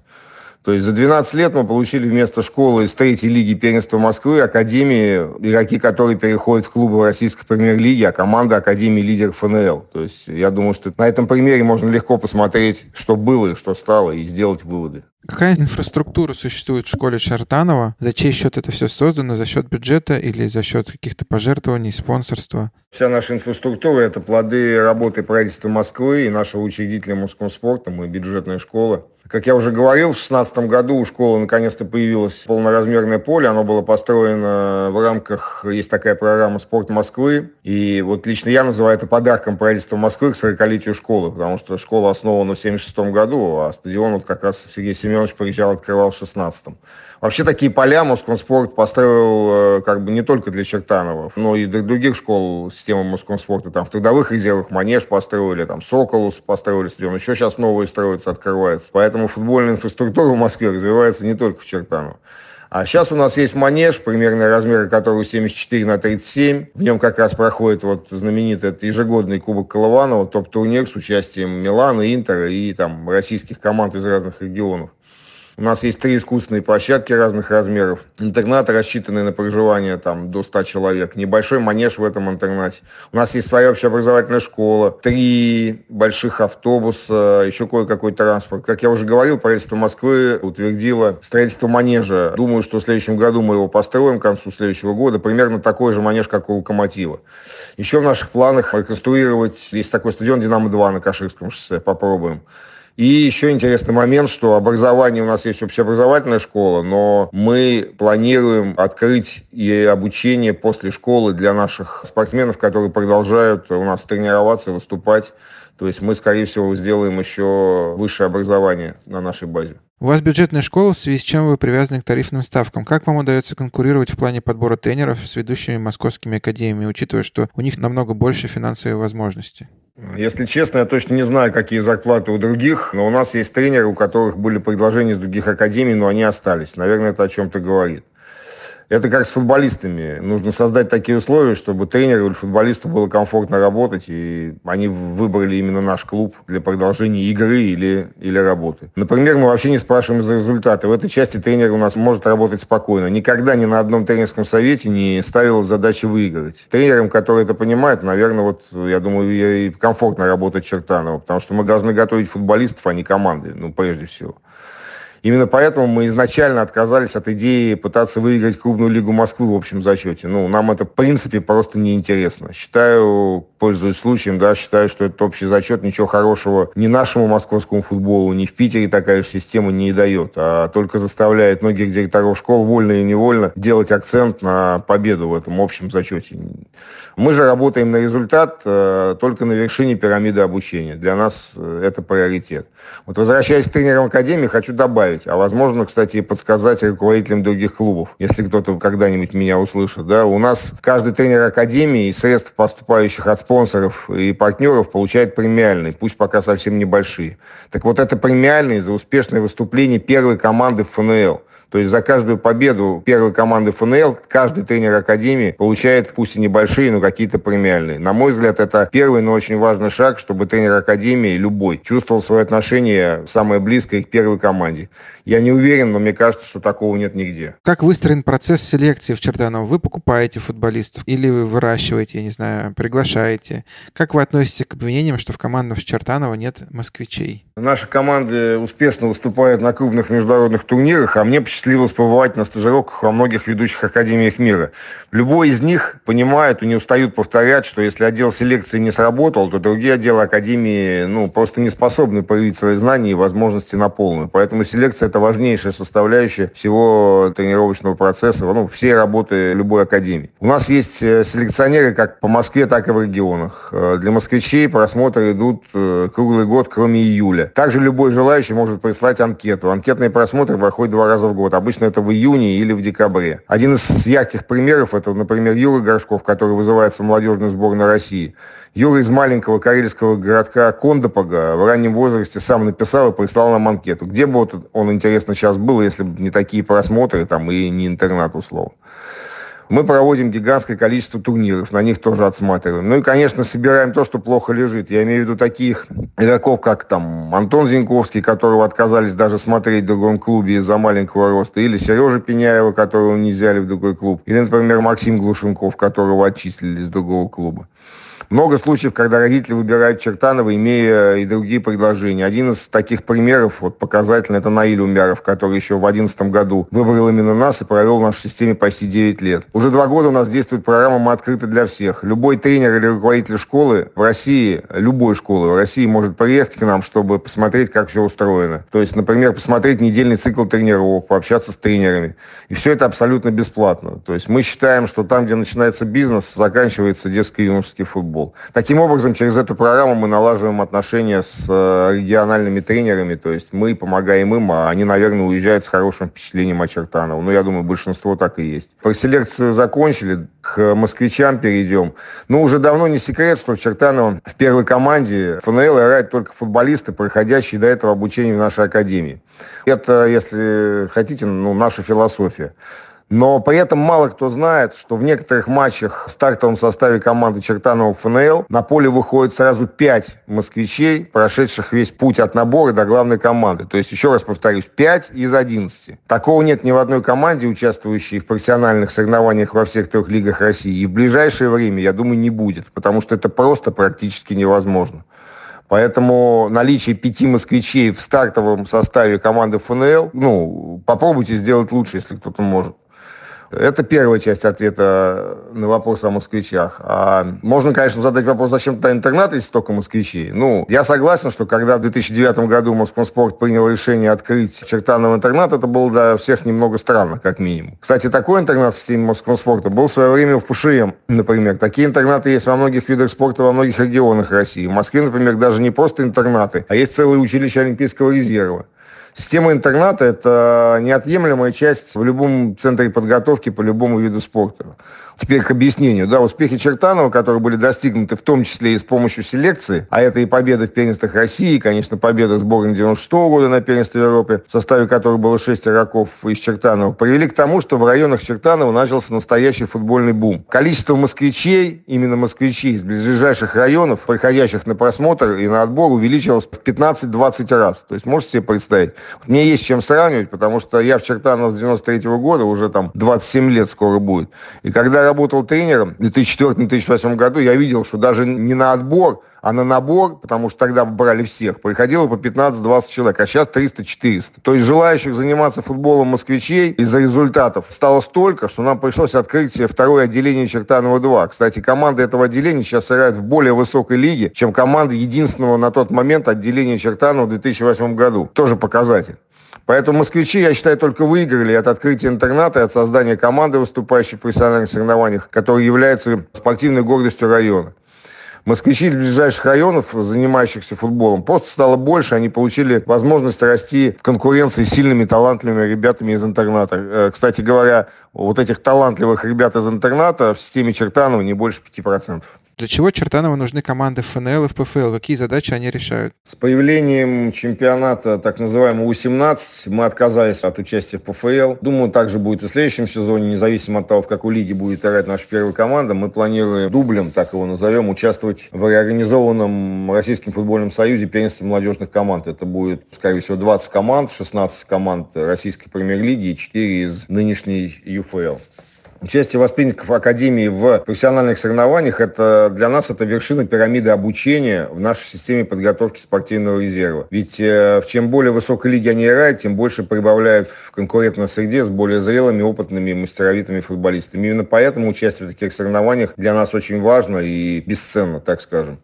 То есть за 12 лет мы получили вместо школы из третьей лиги первенства Москвы Академии, игроки, которые переходят в клубы российской премьер-лиги, а команда Академии лидеров ФНЛ. То есть я думаю, что на этом примере можно легко посмотреть, что было и что стало, и сделать выводы. Какая инфраструктура существует в школе Чартанова? За чей счет это все создано? За счет бюджета или за счет каких-то пожертвований, спонсорства? Вся наша инфраструктура – это плоды работы правительства Москвы и нашего учредителя мужского спорта, мы бюджетная школа. Как я уже говорил, в 2016 году у школы наконец-то появилось полноразмерное поле. Оно было построено в рамках, есть такая программа «Спорт Москвы». И вот лично я называю это подарком правительства Москвы к 40-летию школы, потому что школа основана в 1976 году, а стадион вот как раз Сергей Семенович приезжал, открывал в 2016. Вообще такие поля Москомспорт построил э, как бы не только для Чертанова, но и для других школ системы Москомспорта. Там в трудовых резервах Манеж построили, там Соколус построили стадион, еще сейчас новые строятся, открываются. Поэтому футбольная инфраструктура в Москве развивается не только в Чертаново. А сейчас у нас есть манеж, примерно размеры которого 74 на 37. В нем как раз проходит вот знаменитый это ежегодный Кубок Колыванова, топ-турнир с участием Милана, Интера и там российских команд из разных регионов. У нас есть три искусственные площадки разных размеров. Интернаты, рассчитанные на проживание там, до 100 человек. Небольшой манеж в этом интернате. У нас есть своя общеобразовательная школа. Три больших автобуса, еще кое-какой транспорт. Как я уже говорил, правительство Москвы утвердило строительство манежа. Думаю, что в следующем году мы его построим к концу следующего года. Примерно такой же манеж, как у Локомотива. Еще в наших планах реконструировать, есть такой стадион «Динамо-2» на Каширском шоссе. Попробуем. И еще интересный момент, что образование у нас есть общеобразовательная школа, но мы планируем открыть и обучение после школы для наших спортсменов, которые продолжают у нас тренироваться, выступать. То есть мы, скорее всего, сделаем еще высшее образование на нашей базе. У вас бюджетная школа, в связи с чем вы привязаны к тарифным ставкам. Как вам удается конкурировать в плане подбора тренеров с ведущими московскими академиями, учитывая, что у них намного больше финансовые возможности? Если честно, я точно не знаю, какие зарплаты у других, но у нас есть тренеры, у которых были предложения из других академий, но они остались. Наверное, это о чем-то говорит. Это как с футболистами. Нужно создать такие условия, чтобы тренеру или футболисту было комфортно работать, и они выбрали именно наш клуб для продолжения игры или, или работы. Например, мы вообще не спрашиваем за результаты. В этой части тренер у нас может работать спокойно. Никогда ни на одном тренерском совете не ставил задачи выиграть. Тренерам, которые это понимают, наверное, вот, я думаю, и комфортно работать Чертанова, потому что мы должны готовить футболистов, а не команды, ну, прежде всего. Именно поэтому мы изначально отказались от идеи пытаться выиграть клубную лигу Москвы в общем зачете. Ну, нам это, в принципе, просто неинтересно. Считаю, пользуясь случаем, да, считаю, что этот общий зачет ничего хорошего ни нашему московскому футболу, ни в Питере такая же система не дает, а только заставляет многих директоров школ вольно и невольно делать акцент на победу в этом общем зачете. Мы же работаем на результат э, только на вершине пирамиды обучения. Для нас э, это приоритет. Вот возвращаясь к тренерам Академии, хочу добавить, а возможно, кстати, и подсказать руководителям других клубов, если кто-то когда-нибудь меня услышит. Да, у нас каждый тренер Академии из средств, поступающих от спонсоров и партнеров, получает премиальные, пусть пока совсем небольшие. Так вот, это премиальные за успешное выступление первой команды в ФНЛ – то есть за каждую победу первой команды ФНЛ каждый тренер Академии получает, пусть и небольшие, но какие-то премиальные. На мой взгляд, это первый, но очень важный шаг, чтобы тренер Академии, любой, чувствовал свое отношение самое близкое к первой команде. Я не уверен, но мне кажется, что такого нет нигде. Как выстроен процесс селекции в Чертаново? Вы покупаете футболистов или вы выращиваете, я не знаю, приглашаете? Как вы относитесь к обвинениям, что в командах в Чертаново нет москвичей? Наши команды успешно выступают на крупных международных турнирах, а мне посчастливилось побывать на стажировках во многих ведущих академиях мира. Любой из них понимает и не устают повторять, что если отдел селекции не сработал, то другие отделы академии ну, просто не способны проявить свои знания и возможности на полную. Поэтому селекция – это важнейшая составляющая всего тренировочного процесса, ну, всей работы любой академии. У нас есть э, селекционеры как по Москве, так и в регионах. Э, для москвичей просмотры идут э, круглый год, кроме июля июля. Также любой желающий может прислать анкету. Анкетные просмотры проходят два раза в год. Обычно это в июне или в декабре. Один из ярких примеров это, например, Юра Горшков, который вызывается в молодежную сборную России. Юра из маленького карельского городка Кондопога в раннем возрасте сам написал и прислал нам анкету. Где бы вот он, интересно, сейчас был, если бы не такие просмотры там, и не интернат условно. Мы проводим гигантское количество турниров, на них тоже отсматриваем. Ну и, конечно, собираем то, что плохо лежит. Я имею в виду таких игроков, как там Антон Зиньковский, которого отказались даже смотреть в другом клубе из-за маленького роста, или Сережа Пеняева, которого не взяли в другой клуб, или, например, Максим Глушенков, которого отчислили из другого клуба. Много случаев, когда родители выбирают Чертанова, имея и другие предложения. Один из таких примеров, вот показательный, это Наиль Умяров, который еще в 2011 году выбрал именно нас и провел в нашей системе почти 9 лет. Уже два года у нас действует программа «Мы открыты для всех». Любой тренер или руководитель школы в России, любой школы в России может приехать к нам, чтобы посмотреть, как все устроено. То есть, например, посмотреть недельный цикл тренировок, пообщаться с тренерами. И все это абсолютно бесплатно. То есть мы считаем, что там, где начинается бизнес, заканчивается детский юношеский футбол футбол. Таким образом, через эту программу мы налаживаем отношения с э, региональными тренерами, то есть мы помогаем им, а они, наверное, уезжают с хорошим впечатлением о Чертаново. Ну, я думаю, большинство так и есть. Про селекцию закончили, к москвичам перейдем. Ну, уже давно не секрет, что в Чертаново в первой команде ФНЛ играют только футболисты, проходящие до этого обучение в нашей академии. Это, если хотите, ну, наша философия. Но при этом мало кто знает, что в некоторых матчах в стартовом составе команды Чертанова ФНЛ на поле выходит сразу пять москвичей, прошедших весь путь от набора до главной команды. То есть, еще раз повторюсь, 5 из 11. Такого нет ни в одной команде, участвующей в профессиональных соревнованиях во всех трех лигах России. И в ближайшее время, я думаю, не будет, потому что это просто практически невозможно. Поэтому наличие пяти москвичей в стартовом составе команды ФНЛ, ну, попробуйте сделать лучше, если кто-то может. Это первая часть ответа на вопрос о москвичах. А можно, конечно, задать вопрос, зачем туда интернат, если столько москвичей. Ну, я согласен, что когда в 2009 году Москвспорт принял решение открыть Чертанов интернат, это было для всех немного странно, как минимум. Кстати, такой интернат в системе Москвспорта был в свое время в ФШМ, например. Такие интернаты есть во многих видах спорта, во многих регионах России. В Москве, например, даже не просто интернаты, а есть целые училища Олимпийского резерва. Система интерната – это неотъемлемая часть в любом центре подготовки по любому виду спорта. Теперь к объяснению. Да, успехи Чертанова, которые были достигнуты в том числе и с помощью селекции, а это и победы в первенствах России, и, конечно, победа сборной 96 -го года на первенстве Европы, в составе которой было 6 игроков из Чертанова, привели к тому, что в районах Чертанова начался настоящий футбольный бум. Количество москвичей, именно москвичей из ближайших районов, приходящих на просмотр и на отбор, увеличилось в 15-20 раз. То есть можете себе представить? Мне есть чем сравнивать, потому что я в Чертаново с 93 -го года, уже там 27 лет скоро будет. И когда работал тренером в 2004-2008 году, я видел, что даже не на отбор, а на набор, потому что тогда брали всех, приходило по 15-20 человек, а сейчас 300-400. То есть желающих заниматься футболом москвичей из-за результатов стало столько, что нам пришлось открыть второе отделение Чертанова-2. Кстати, команда этого отделения сейчас играет в более высокой лиге, чем команда единственного на тот момент отделения Чертанова в 2008 году. Тоже показатель. Поэтому москвичи, я считаю, только выиграли от открытия интерната и от создания команды, выступающей в профессиональных соревнованиях, которые являются спортивной гордостью района. Москвичи из ближайших районов, занимающихся футболом, просто стало больше, они получили возможность расти в конкуренции с сильными, талантливыми ребятами из интерната. Э, кстати говоря, вот этих талантливых ребят из интерната в системе Чертанова не больше 5%. Для чего Чертанову нужны команды ФНЛ и ПФЛ? Какие задачи они решают? С появлением чемпионата так называемого У-17 мы отказались от участия в ПФЛ. Думаю, также будет и в следующем сезоне, независимо от того, в какой лиге будет играть наша первая команда. Мы планируем дублем, так его назовем, участвовать в реорганизованном Российском футбольном союзе первенстве молодежных команд. Это будет, скорее всего, 20 команд, 16 команд Российской премьер-лиги и 4 из нынешней ЮФЛ. Участие воспитанников Академии в профессиональных соревнованиях, это для нас это вершина пирамиды обучения в нашей системе подготовки спортивного резерва. Ведь э, в чем более высокой лиге они играют, тем больше прибавляют в конкурентной среде с более зрелыми, опытными, мастеровитыми футболистами. Именно поэтому участие в таких соревнованиях для нас очень важно и бесценно, так скажем.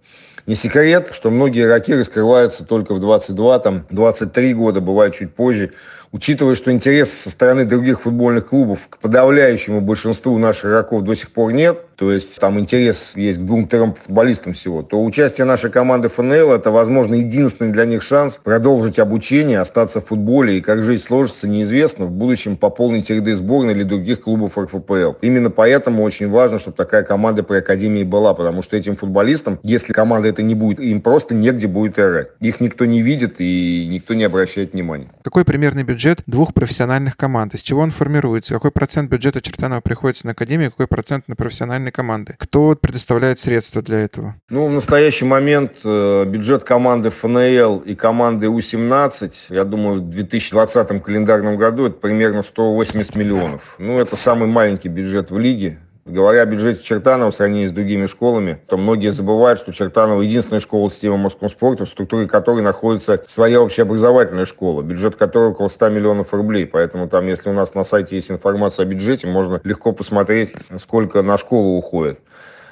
Не секрет, что многие игроки раскрываются только в 22, там, 23 года, бывает чуть позже учитывая, что интерес со стороны других футбольных клубов к подавляющему большинству наших игроков до сих пор нет, то есть там интерес есть к двум-трем футболистам всего, то участие нашей команды ФНЛ это, возможно, единственный для них шанс продолжить обучение, остаться в футболе и как жизнь сложится, неизвестно, в будущем пополнить ряды сборной или других клубов РФПЛ. Именно поэтому очень важно, чтобы такая команда при Академии была, потому что этим футболистам, если команда это не будет, им просто негде будет играть. Их никто не видит и никто не обращает внимания. Какой примерный бюджет двух профессиональных команд? Из чего он формируется? Какой процент бюджета Чертанова приходится на Академию, какой процент на профессиональные профессиональной команды. Кто предоставляет средства для этого? Ну, в настоящий момент э, бюджет команды ФНЛ и команды У-17, я думаю, в 2020 календарном году это примерно 180 миллионов. Ну, это самый маленький бюджет в лиге. Говоря о бюджете Чертанова в сравнении с другими школами, то многие забывают, что Чертанова единственная школа системы морского спорта, в структуре которой находится своя общеобразовательная школа, бюджет которой около 100 миллионов рублей. Поэтому там, если у нас на сайте есть информация о бюджете, можно легко посмотреть, сколько на школу уходит.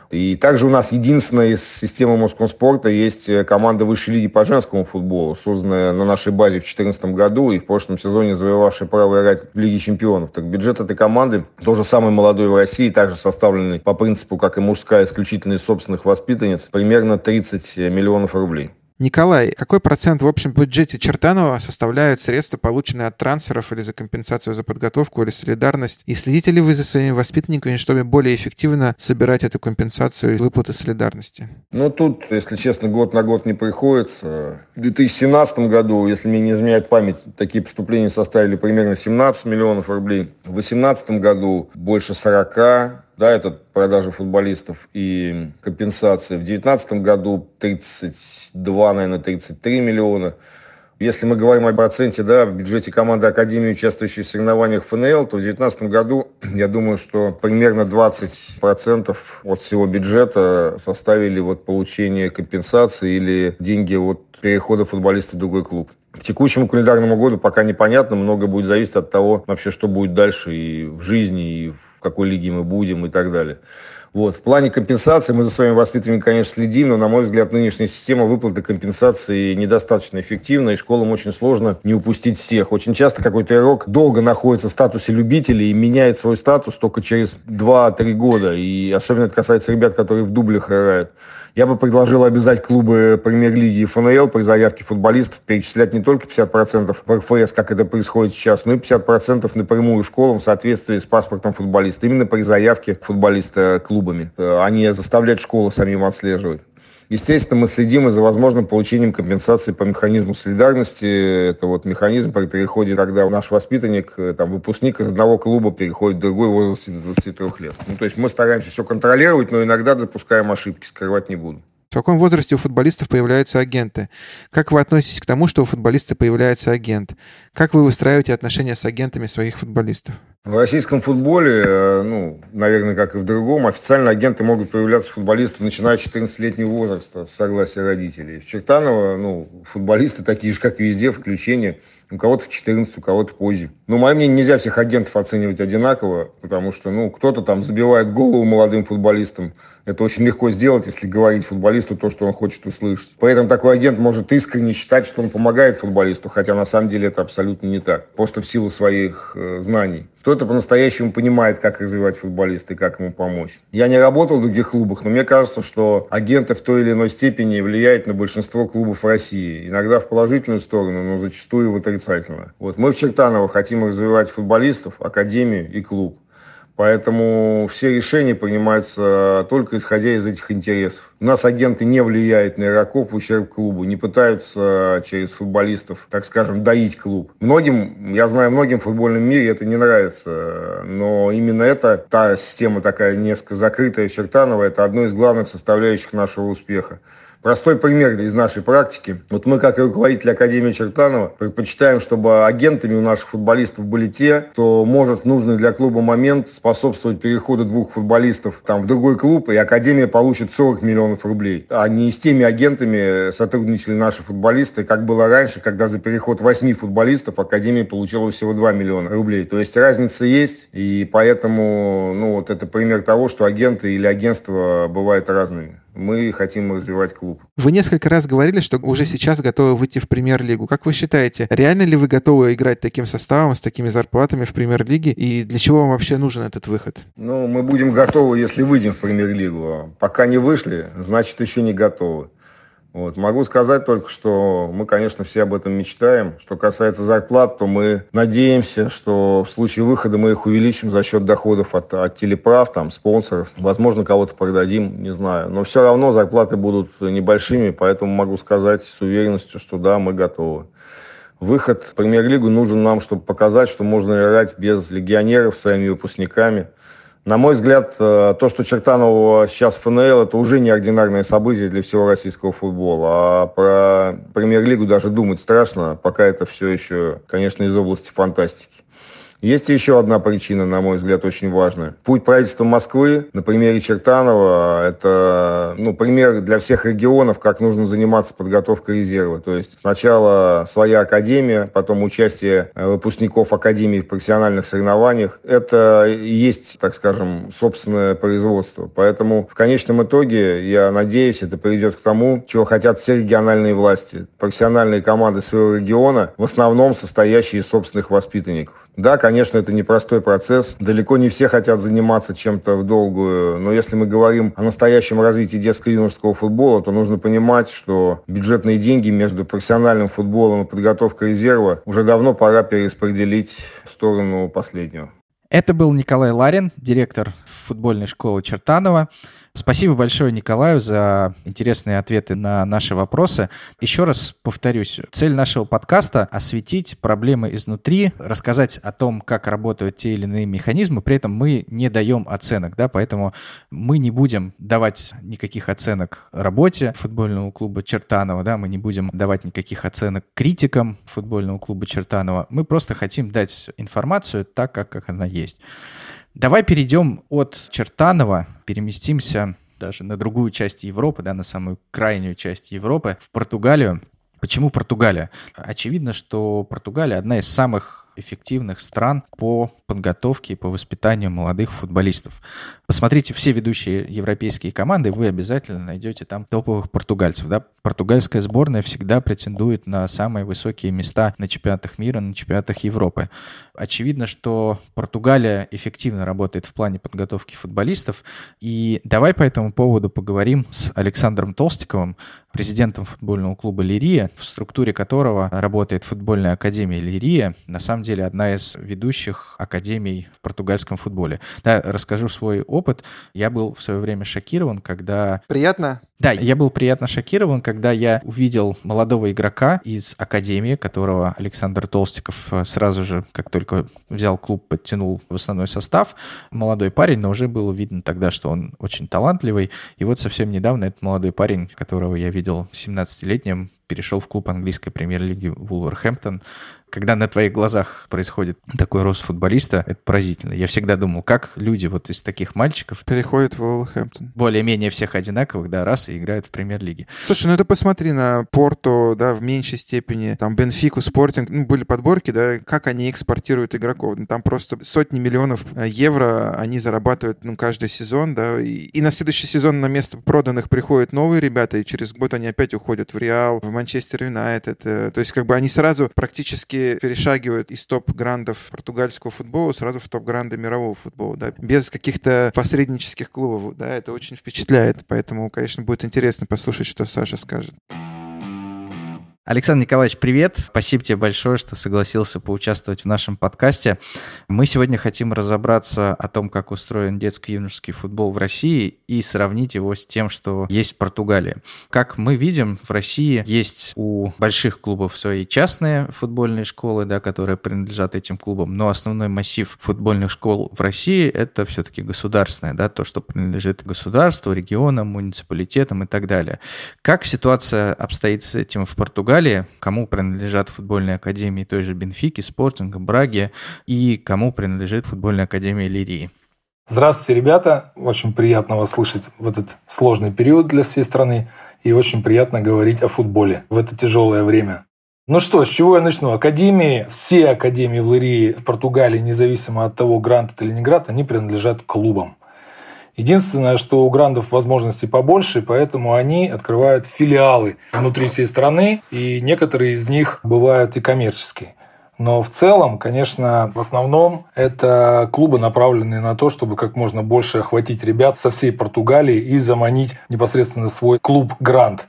И также у нас единственная из системы Москомспорта есть э, команда высшей лиги по женскому футболу, созданная на нашей базе в 2014 году и в прошлом сезоне завоевавшая право играть в Лиге чемпионов. Так бюджет этой команды тоже самый молодой в России, также составленный по принципу, как и мужская исключительность собственных воспитанниц, примерно 30 миллионов рублей. Николай, какой процент в общем бюджете Чертанова составляют средства, полученные от трансферов или за компенсацию за подготовку или солидарность? И следите ли вы за своими воспитанниками, чтобы более эффективно собирать эту компенсацию и выплаты солидарности? Ну, тут, если честно, год на год не приходится. В 2017 году, если мне не изменяет память, такие поступления составили примерно 17 миллионов рублей. В 2018 году больше 40 да, это продажа футболистов и компенсации. В 2019 году 32, наверное, 33 миллиона. Если мы говорим о проценте да, в бюджете команды Академии, участвующей в соревнованиях ФНЛ, то в 2019 году, я думаю, что примерно 20% от всего бюджета составили вот получение компенсации или деньги от перехода футболиста в другой клуб. К текущему календарному году пока непонятно, много будет зависеть от того вообще, что будет дальше и в жизни, и в в какой лиге мы будем и так далее. Вот. В плане компенсации мы за своими воспитанниками, конечно, следим, но, на мой взгляд, нынешняя система выплаты компенсации недостаточно эффективна, и школам очень сложно не упустить всех. Очень часто какой-то игрок долго находится в статусе любителей и меняет свой статус только через 2-3 года. И особенно это касается ребят, которые в дублях играют. Я бы предложил обязать клубы премьер-лиги и ФНЛ при заявке футболистов перечислять не только 50% в РФС, как это происходит сейчас, но и 50% напрямую школам в соответствии с паспортом футболиста. Именно при заявке футболиста клубами, а не заставлять школы самим отслеживать. Естественно, мы следим и за возможным получением компенсации по механизму солидарности. Это вот механизм при переходе, когда наш воспитанник, э, там, выпускник из одного клуба переходит в другой в возрасте до 23 лет. Ну, то есть мы стараемся все контролировать, но иногда допускаем ошибки, скрывать не буду. В каком возрасте у футболистов появляются агенты? Как вы относитесь к тому, что у футболиста появляется агент? Как вы выстраиваете отношения с агентами своих футболистов? В российском футболе, э, ну, наверное, как и в другом, официально агенты могут появляться футболистов, начиная с 14-летнего возраста, с согласия родителей. В Чертаново, ну, футболисты такие же, как и везде, включение – у кого-то в 14, у кого-то позже. Но, мое мнение, нельзя всех агентов оценивать одинаково, потому что, ну, кто-то там забивает голову молодым футболистам. Это очень легко сделать, если говорить футболисту то, что он хочет услышать. Поэтому такой агент может искренне считать, что он помогает футболисту, хотя на самом деле это абсолютно не так. Просто в силу своих э, знаний. Кто-то по-настоящему понимает, как развивать футболиста и как ему помочь. Я не работал в других клубах, но мне кажется, что агенты в той или иной степени влияют на большинство клубов России. Иногда в положительную сторону, но зачастую в отрицательную. Вот мы в Чертаново хотим развивать футболистов, академию и клуб. Поэтому все решения принимаются только исходя из этих интересов. У нас агенты не влияют на игроков в ущерб клубу, не пытаются через футболистов, так скажем, доить клуб. Многим, я знаю, многим в футбольном мире это не нравится, но именно это, та система такая несколько закрытая, Чертанова, это одно из главных составляющих нашего успеха. Простой пример из нашей практики. Вот мы, как руководители Академии Чертанова, предпочитаем, чтобы агентами у наших футболистов были те, кто может в нужный для клуба момент способствовать переходу двух футболистов там, в другой клуб, и Академия получит 40 миллионов рублей. А не с теми агентами сотрудничали наши футболисты, как было раньше, когда за переход 8 футболистов Академия получила всего 2 миллиона рублей. То есть разница есть, и поэтому ну, вот это пример того, что агенты или агентства бывают разными мы хотим развивать клуб. Вы несколько раз говорили, что уже сейчас готовы выйти в премьер-лигу. Как вы считаете, реально ли вы готовы играть таким составом, с такими зарплатами в премьер-лиге? И для чего вам вообще нужен этот выход? Ну, мы будем готовы, если выйдем в премьер-лигу. Пока не вышли, значит, еще не готовы. Вот. Могу сказать только, что мы, конечно, все об этом мечтаем. Что касается зарплат, то мы надеемся, что в случае выхода мы их увеличим за счет доходов от, от телеправ, там, спонсоров. Возможно, кого-то продадим, не знаю. Но все равно зарплаты будут небольшими, поэтому могу сказать с уверенностью, что да, мы готовы. Выход в премьер-лигу нужен нам, чтобы показать, что можно играть без легионеров, своими выпускниками – на мой взгляд, э, то, что Чертанов сейчас в ФНЛ, это уже неординарное событие для всего российского футбола. А про премьер-лигу даже думать страшно, пока это все еще, конечно, из области фантастики. Есть еще одна причина, на мой взгляд, очень важная. Путь правительства Москвы на примере Чертанова – это ну, пример для всех регионов, как нужно заниматься подготовкой резерва. То есть сначала своя академия, потом участие э, выпускников академии в профессиональных соревнованиях. Это и есть, так скажем, собственное производство. Поэтому в конечном итоге, я надеюсь, это приведет к тому, чего хотят все региональные власти. Профессиональные команды своего региона, в основном состоящие из собственных воспитанников. Да, конечно, это непростой процесс. Далеко не все хотят заниматься чем-то в долгую. Но если мы говорим о настоящем развитии детско-юношеского футбола, то нужно понимать, что бюджетные деньги между профессиональным футболом и подготовкой резерва уже давно пора перераспределить в сторону последнего. Это был Николай Ларин, директор футбольной школы Чертанова. Спасибо большое Николаю за интересные ответы на наши вопросы. Еще раз повторюсь, цель нашего подкаста — осветить проблемы изнутри, рассказать о том, как работают те или иные механизмы, при этом мы не даем оценок, да, поэтому мы не будем давать никаких оценок работе футбольного клуба Чертанова, да, мы не будем давать никаких оценок критикам футбольного клуба Чертанова, мы просто хотим дать информацию так, как, она есть. Давай перейдем от Чертанова, переместимся даже на другую часть Европы, да, на самую крайнюю часть Европы, в Португалию. Почему Португалия? Очевидно, что Португалия одна из самых эффективных стран по подготовке и по воспитанию молодых футболистов. Посмотрите все ведущие европейские команды, вы обязательно найдете там топовых португальцев. Да? Португальская сборная всегда претендует на самые высокие места на чемпионатах мира, на чемпионатах Европы. Очевидно, что Португалия эффективно работает в плане подготовки футболистов. И давай по этому поводу поговорим с Александром Толстиковым, президентом футбольного клуба «Лирия», в структуре которого работает футбольная академия «Лирия», на самом деле одна из ведущих академий в португальском футболе. Да, расскажу свой опыт. Я был в свое время шокирован, когда... Приятно? Да, я был приятно шокирован, когда я увидел молодого игрока из академии, которого Александр Толстиков э, сразу же, как только взял клуб, подтянул в основной состав. Молодой парень, но уже было видно тогда, что он очень талантливый. И вот совсем недавно этот молодой парень, которого я видел 17-летним, перешел в клуб английской премьер-лиги Вулверхэмптон когда на твоих глазах происходит такой рост футболиста, это поразительно. Я всегда думал, как люди вот из таких мальчиков... Переходят в Уолхэмптон. Более-менее всех одинаковых, да, раз и играют в премьер-лиге. Слушай, ну это посмотри на Порту, да, в меньшей степени, там, Бенфику, Спортинг, ну, были подборки, да, как они экспортируют игроков. Ну, там просто сотни миллионов э, евро они зарабатывают, ну, каждый сезон, да, и, и на следующий сезон на место проданных приходят новые ребята, и через год они опять уходят в Реал, в Манчестер Юнайтед. Э, то есть как бы они сразу практически практически перешагивают из топ-грандов португальского футбола сразу в топ-гранды мирового футбола, да, без каких-то посреднических клубов, да, это очень впечатляет, поэтому, конечно, будет интересно послушать, что Саша скажет. Александр Николаевич, привет. Спасибо тебе большое, что согласился поучаствовать в нашем подкасте. Мы сегодня хотим разобраться о том, как устроен детско-юношеский футбол в России и сравнить его с тем, что есть в Португалии. Как мы видим, в России есть у больших клубов свои частные футбольные школы, да, которые принадлежат этим клубам, но основной массив футбольных школ в России – это все-таки государственное, да, то, что принадлежит государству, регионам, муниципалитетам и так далее. Как ситуация обстоит с этим в Португалии? Португалии, кому принадлежат футбольные академии той же Бенфики, Спортинга, Браги и кому принадлежит футбольная академия Лирии. Здравствуйте, ребята. Очень приятно вас слышать в этот сложный период для всей страны. И очень приятно говорить о футболе в это тяжелое время. Ну что, с чего я начну? Академии, все академии в Лирии в Португалии, независимо от того, грант это грант, они принадлежат клубам. Единственное, что у грандов возможностей побольше, поэтому они открывают филиалы внутри всей страны, и некоторые из них бывают и коммерческие. Но в целом, конечно, в основном это клубы, направленные на то, чтобы как можно больше охватить ребят со всей Португалии и заманить непосредственно свой клуб «Грант».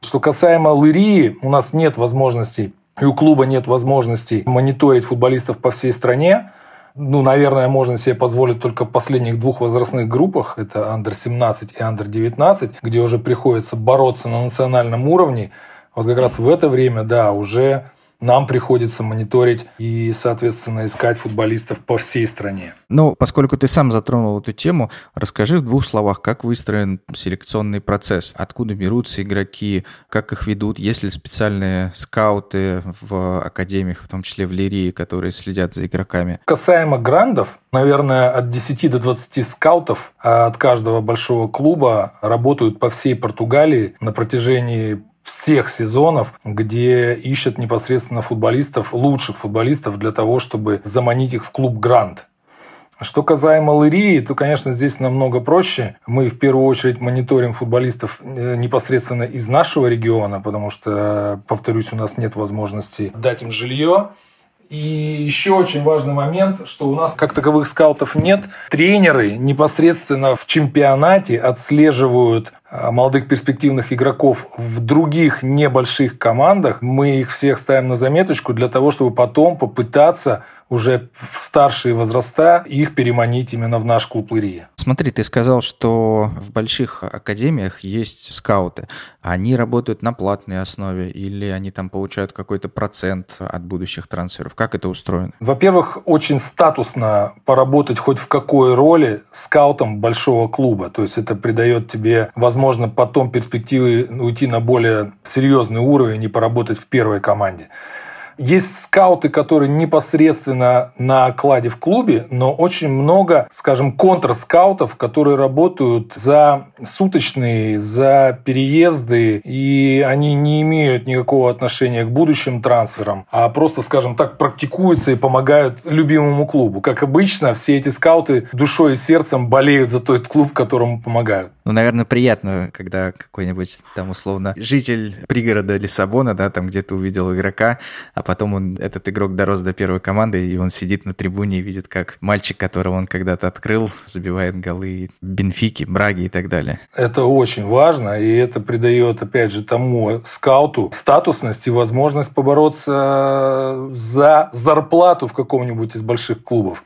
Что касаемо Лырии, у нас нет возможностей, и у клуба нет возможностей мониторить футболистов по всей стране ну, наверное, можно себе позволить только в последних двух возрастных группах, это Андер-17 и Андер-19, где уже приходится бороться на национальном уровне. Вот как раз в это время, да, уже нам приходится мониторить и, соответственно, искать футболистов по всей стране. Ну, поскольку ты сам затронул эту тему, расскажи в двух словах, как выстроен селекционный процесс, откуда берутся игроки, как их ведут, есть ли специальные скауты в академиях, в том числе в Лирии, которые следят за игроками? Касаемо грандов, наверное, от 10 до 20 скаутов от каждого большого клуба работают по всей Португалии на протяжении всех сезонов, где ищут непосредственно футболистов, лучших футболистов для того, чтобы заманить их в клуб «Грант». Что касаемо Лырии, то, конечно, здесь намного проще. Мы в первую очередь мониторим футболистов э, непосредственно из нашего региона, потому что, повторюсь, у нас нет возможности дать им жилье. И еще очень важный момент, что у нас как таковых скаутов нет. Тренеры непосредственно в чемпионате отслеживают а, молодых перспективных игроков в других небольших командах. Мы их всех ставим на заметочку для того, чтобы потом попытаться уже в старшие возраста их переманить именно в наш клуб Лырия. Смотри, ты сказал, что в больших академиях есть скауты. Они работают на платной основе или они там получают какой-то процент от будущих трансферов? Как это устроено? Во-первых, очень статусно поработать хоть в какой роли скаутом большого клуба. То есть это придает тебе, возможно, потом перспективы уйти на более серьезный уровень и поработать в первой команде. Есть скауты, которые непосредственно на окладе в клубе, но очень много, скажем, контрскаутов, которые работают за суточные, за переезды, и они не имеют никакого отношения к будущим трансферам, а просто, скажем так, практикуются и помогают любимому клубу. Как обычно, все эти скауты душой и сердцем болеют за тот клуб, которому помогают. Ну, наверное, приятно, когда какой-нибудь там условно житель пригорода Лиссабона, да, там где-то увидел игрока, а потом он, этот игрок дорос до первой команды, и он сидит на трибуне и видит, как мальчик, которого он когда-то открыл, забивает голы Бенфики, Браги и так далее. Это очень важно, и это придает, опять же, тому скауту статусность и возможность побороться за зарплату в каком-нибудь из больших клубов.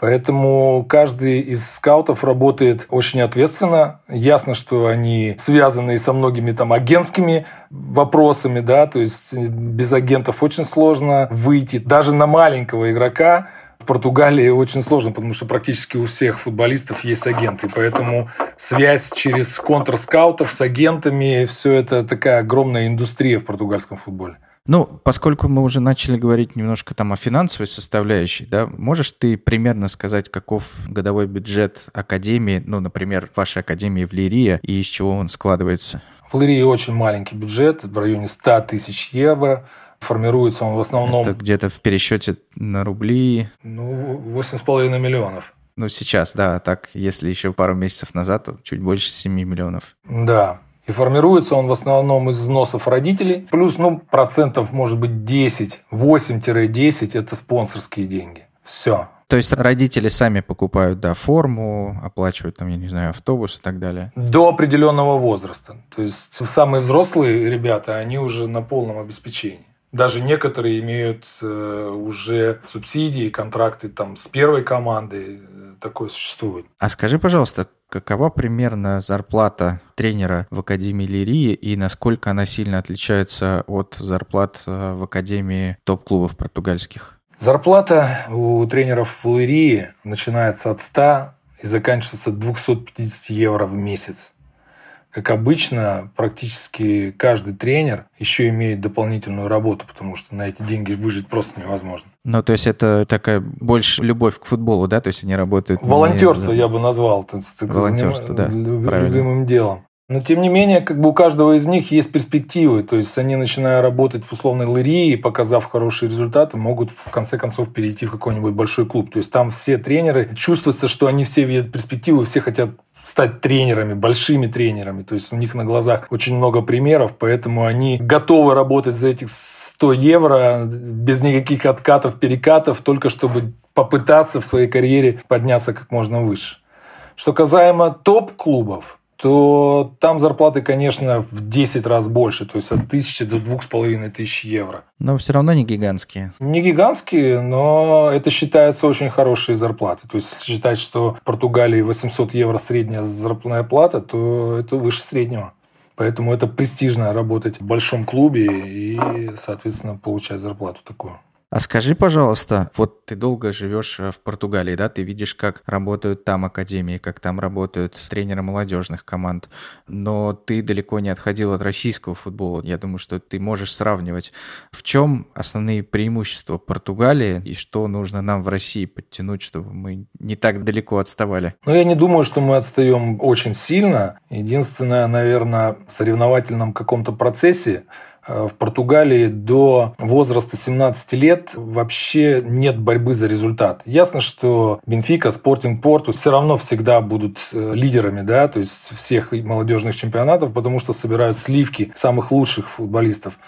Поэтому каждый из скаутов работает очень ответственно. Ясно, что они связаны со многими там агентскими вопросами, да, то есть без агентов очень сложно выйти. Даже на маленького игрока в Португалии очень сложно, потому что практически у всех футболистов есть агенты. Поэтому связь через контрскаутов с агентами, все это такая огромная индустрия в португальском футболе. Ну, поскольку мы уже начали говорить немножко там о финансовой составляющей, да, можешь ты примерно сказать, каков годовой бюджет Академии, ну, например, вашей Академии в Лирия, и из чего он складывается? В Лирии очень маленький бюджет, в районе 100 тысяч евро. Формируется он в основном... Это где-то в пересчете на рубли... Ну, 8,5 миллионов. Ну, сейчас, да, так, если еще пару месяцев назад, то чуть больше 7 миллионов. Да, и формируется он в основном из взносов родителей. Плюс, ну, процентов может быть 10, 8-10 – это спонсорские деньги. Все. То есть родители сами покупают, да, форму, оплачивают там, я не знаю, автобус и так далее? До определенного возраста. То есть самые взрослые ребята, они уже на полном обеспечении. Даже некоторые имеют э, уже субсидии, контракты там с первой командой. Такое существует. А скажи, пожалуйста, какова примерно зарплата тренера в Академии Лирии и насколько она сильно отличается от зарплат э, в Академии топ-клубов португальских? Зарплата у тренеров в Лирии начинается от 100 и заканчивается 250 евро в месяц. Как обычно, практически каждый тренер еще имеет дополнительную работу, потому что на эти деньги выжить просто невозможно. Ну, то есть это такая больше любовь к футболу, да? То есть они работают... Волонтерство я бы назвал. Волонтерство, да. Любимым делом. Но тем не менее, как бы у каждого из них есть перспективы. То есть они, начиная работать в условной лырии, показав хорошие результаты, могут в конце концов перейти в какой-нибудь большой клуб. То есть там все тренеры чувствуется, что они все видят перспективу, все хотят стать тренерами, большими тренерами. То есть у них на глазах очень много примеров, поэтому они готовы работать за этих 100 евро без никаких откатов, перекатов, только чтобы попытаться в своей карьере подняться как можно выше. Что касаемо топ-клубов, то там зарплаты, конечно, в 10 раз больше, то есть от 1000 до 2500 евро. Но все равно не гигантские. Не гигантские, но это считается очень хорошие зарплаты. То есть считать, что в Португалии 800 евро средняя зарплатная плата, то это выше среднего. Поэтому это престижно работать в большом клубе и, соответственно, получать зарплату такую. А скажи, пожалуйста, вот ты долго живешь э, в Португалии, да, ты видишь, как работают там академии, как там работают тренеры молодежных команд, но ты далеко не отходил от российского футбола. Я думаю, что ты можешь сравнивать. В чем основные преимущества Португалии и что нужно нам в России подтянуть, чтобы мы не так далеко отставали? Ну, я не думаю, что мы отстаем очень сильно. Единственное, наверное, в соревновательном каком-то процессе в Португалии до возраста 17 лет вообще нет борьбы за результат. Ясно, что Бенфика, Спортинг Порту все равно всегда будут э, лидерами, да, то есть всех молодежных чемпионатов, потому что собирают сливки самых лучших футболистов.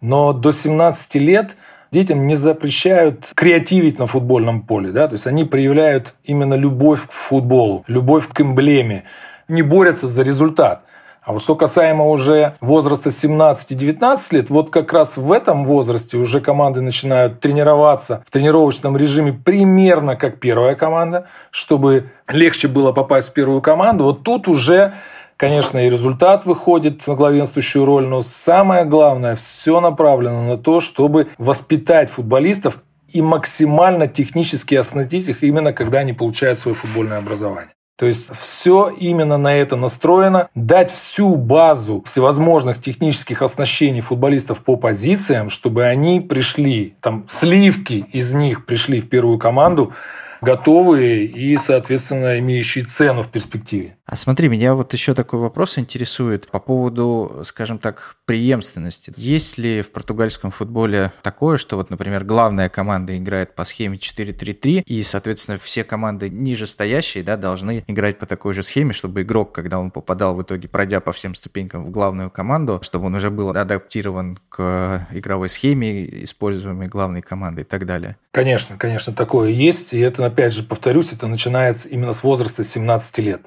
Но до 17 лет детям не запрещают креативить на футбольном поле, да, то есть они проявляют именно любовь к футболу, любовь к эмблеме, не борются за результат. А вот что касаемо уже возраста 17-19 лет, вот как раз в этом возрасте уже команды начинают тренироваться в тренировочном режиме примерно как первая команда, чтобы легче было попасть в первую команду. Вот тут уже Конечно, и результат выходит на главенствующую роль, но самое главное, все направлено на то, чтобы воспитать футболистов и максимально технически оснастить их именно когда они получают свое футбольное образование. То есть все именно на это настроено. Дать всю базу всевозможных технических оснащений футболистов по позициям, чтобы они пришли, там сливки из них пришли в первую команду, готовые и, соответственно, имеющие цену в перспективе. А смотри, меня вот еще такой вопрос интересует по поводу, скажем так, преемственности. Есть ли в португальском футболе такое, что вот, например, главная команда играет по схеме 4-3-3, и, соответственно, все команды ниже стоящие да, должны играть по такой же схеме, чтобы игрок, когда он попадал в итоге, пройдя по всем ступенькам в главную команду, чтобы он уже был адаптирован к игровой схеме, используемой главной командой и так далее? Конечно, конечно, такое есть. И это, опять же, повторюсь, это начинается именно с возраста 17 лет.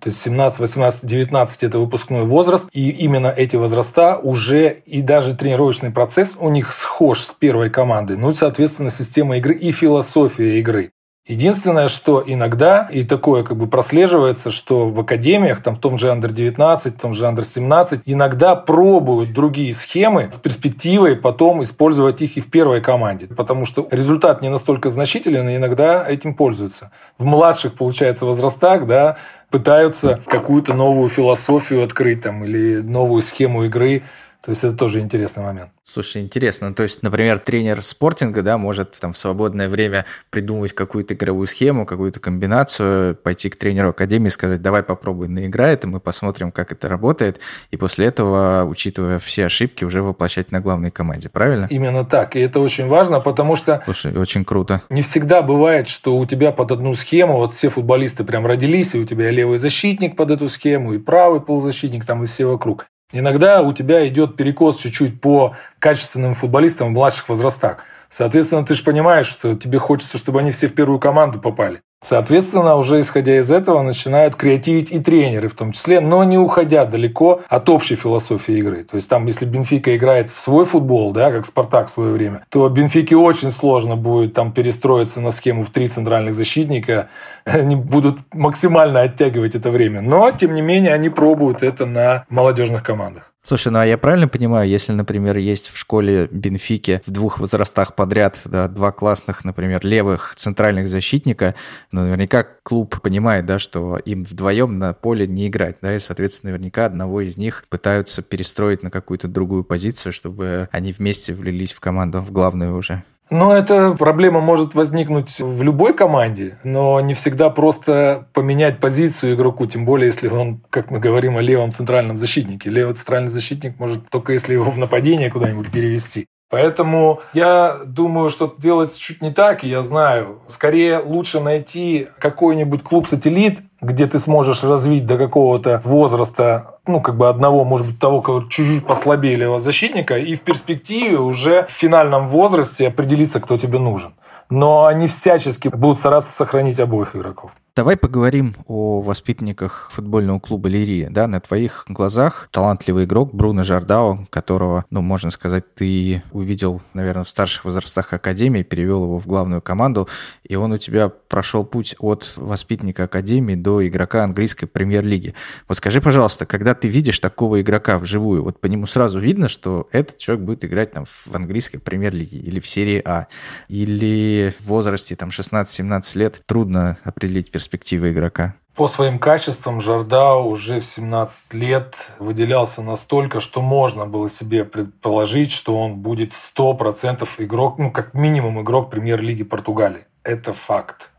То есть 17, 18, 19 – это выпускной возраст. И именно эти возраста уже и даже тренировочный процесс у них схож с первой командой. Ну и, соответственно, система игры и философия игры. Единственное, что иногда, и такое как бы прослеживается, что в академиях, там в том же Under-19, в том же Under-17, иногда пробуют другие схемы с перспективой потом использовать их и в первой команде. Потому что результат не настолько значителен, и иногда этим пользуются. В младших, получается, возрастах, да, пытаются какую-то новую философию открыть там, или новую схему игры то есть это тоже интересный момент. Слушай, интересно. То есть, например, тренер спортинга, да, может там в свободное время придумать какую-то игровую схему, какую-то комбинацию, пойти к тренеру академии и сказать, давай попробуй наиграй это, мы посмотрим, как это работает, и после этого, учитывая все ошибки, уже воплощать на главной команде, правильно? Именно так. И это очень важно, потому что... Слушай, очень круто. Не всегда бывает, что у тебя под одну схему, вот все футболисты прям родились, и у тебя левый защитник под эту схему, и правый полузащитник, там и все вокруг. Иногда у тебя идет перекос чуть-чуть по качественным футболистам в младших возрастах. Соответственно, ты же понимаешь, что тебе хочется, чтобы они все в первую команду попали. Соответственно, уже исходя из этого, начинают креативить и тренеры в том числе, но не уходя далеко от общей философии игры. То есть там, если Бенфика играет в свой футбол, да, как Спартак в свое время, то Бенфике очень сложно будет там перестроиться на схему в три центральных защитника. Они будут максимально оттягивать это время. Но, тем не менее, они пробуют это на молодежных командах. Слушай, ну а я правильно понимаю, если, например, есть в школе Бенфики в двух возрастах подряд да, два классных, например, левых центральных защитника, ну, наверняка клуб понимает, да, что им вдвоем на поле не играть, да, и, соответственно, наверняка одного из них пытаются перестроить на какую-то другую позицию, чтобы они вместе влились в команду, в главную уже. Ну, эта проблема может возникнуть в любой команде, но не всегда просто поменять позицию игроку, тем более, если он, как мы говорим о левом центральном защитнике. Левый центральный защитник может только если его в нападение куда-нибудь перевести. Поэтому я думаю, что делается чуть не так, я знаю. Скорее лучше найти какой-нибудь клуб-сателлит, где ты сможешь развить до какого-то возраста, ну, как бы одного, может быть, того, кого чуть-чуть послабее защитника, и в перспективе уже в финальном возрасте определиться, кто тебе нужен. Но они всячески будут стараться сохранить обоих игроков. Давай поговорим о воспитанниках футбольного клуба Лирия. Да, на твоих глазах талантливый игрок Бруно Жардао, которого, ну, можно сказать, ты увидел, наверное, в старших возрастах Академии, перевел его в главную команду, и он у тебя прошел путь от воспитанника Академии до игрока английской премьер-лиги. Вот скажи, пожалуйста, когда ты видишь такого игрока вживую, вот по нему сразу видно, что этот человек будет играть там в английской премьер-лиге или в серии А, или в возрасте там 16-17 лет трудно определить перспективу перспективы игрока? По своим качествам Жордау уже в 17 лет выделялся настолько, что можно было себе предположить, что он будет 100% игрок, ну, как минимум игрок премьер-лиги Португалии. Это факт.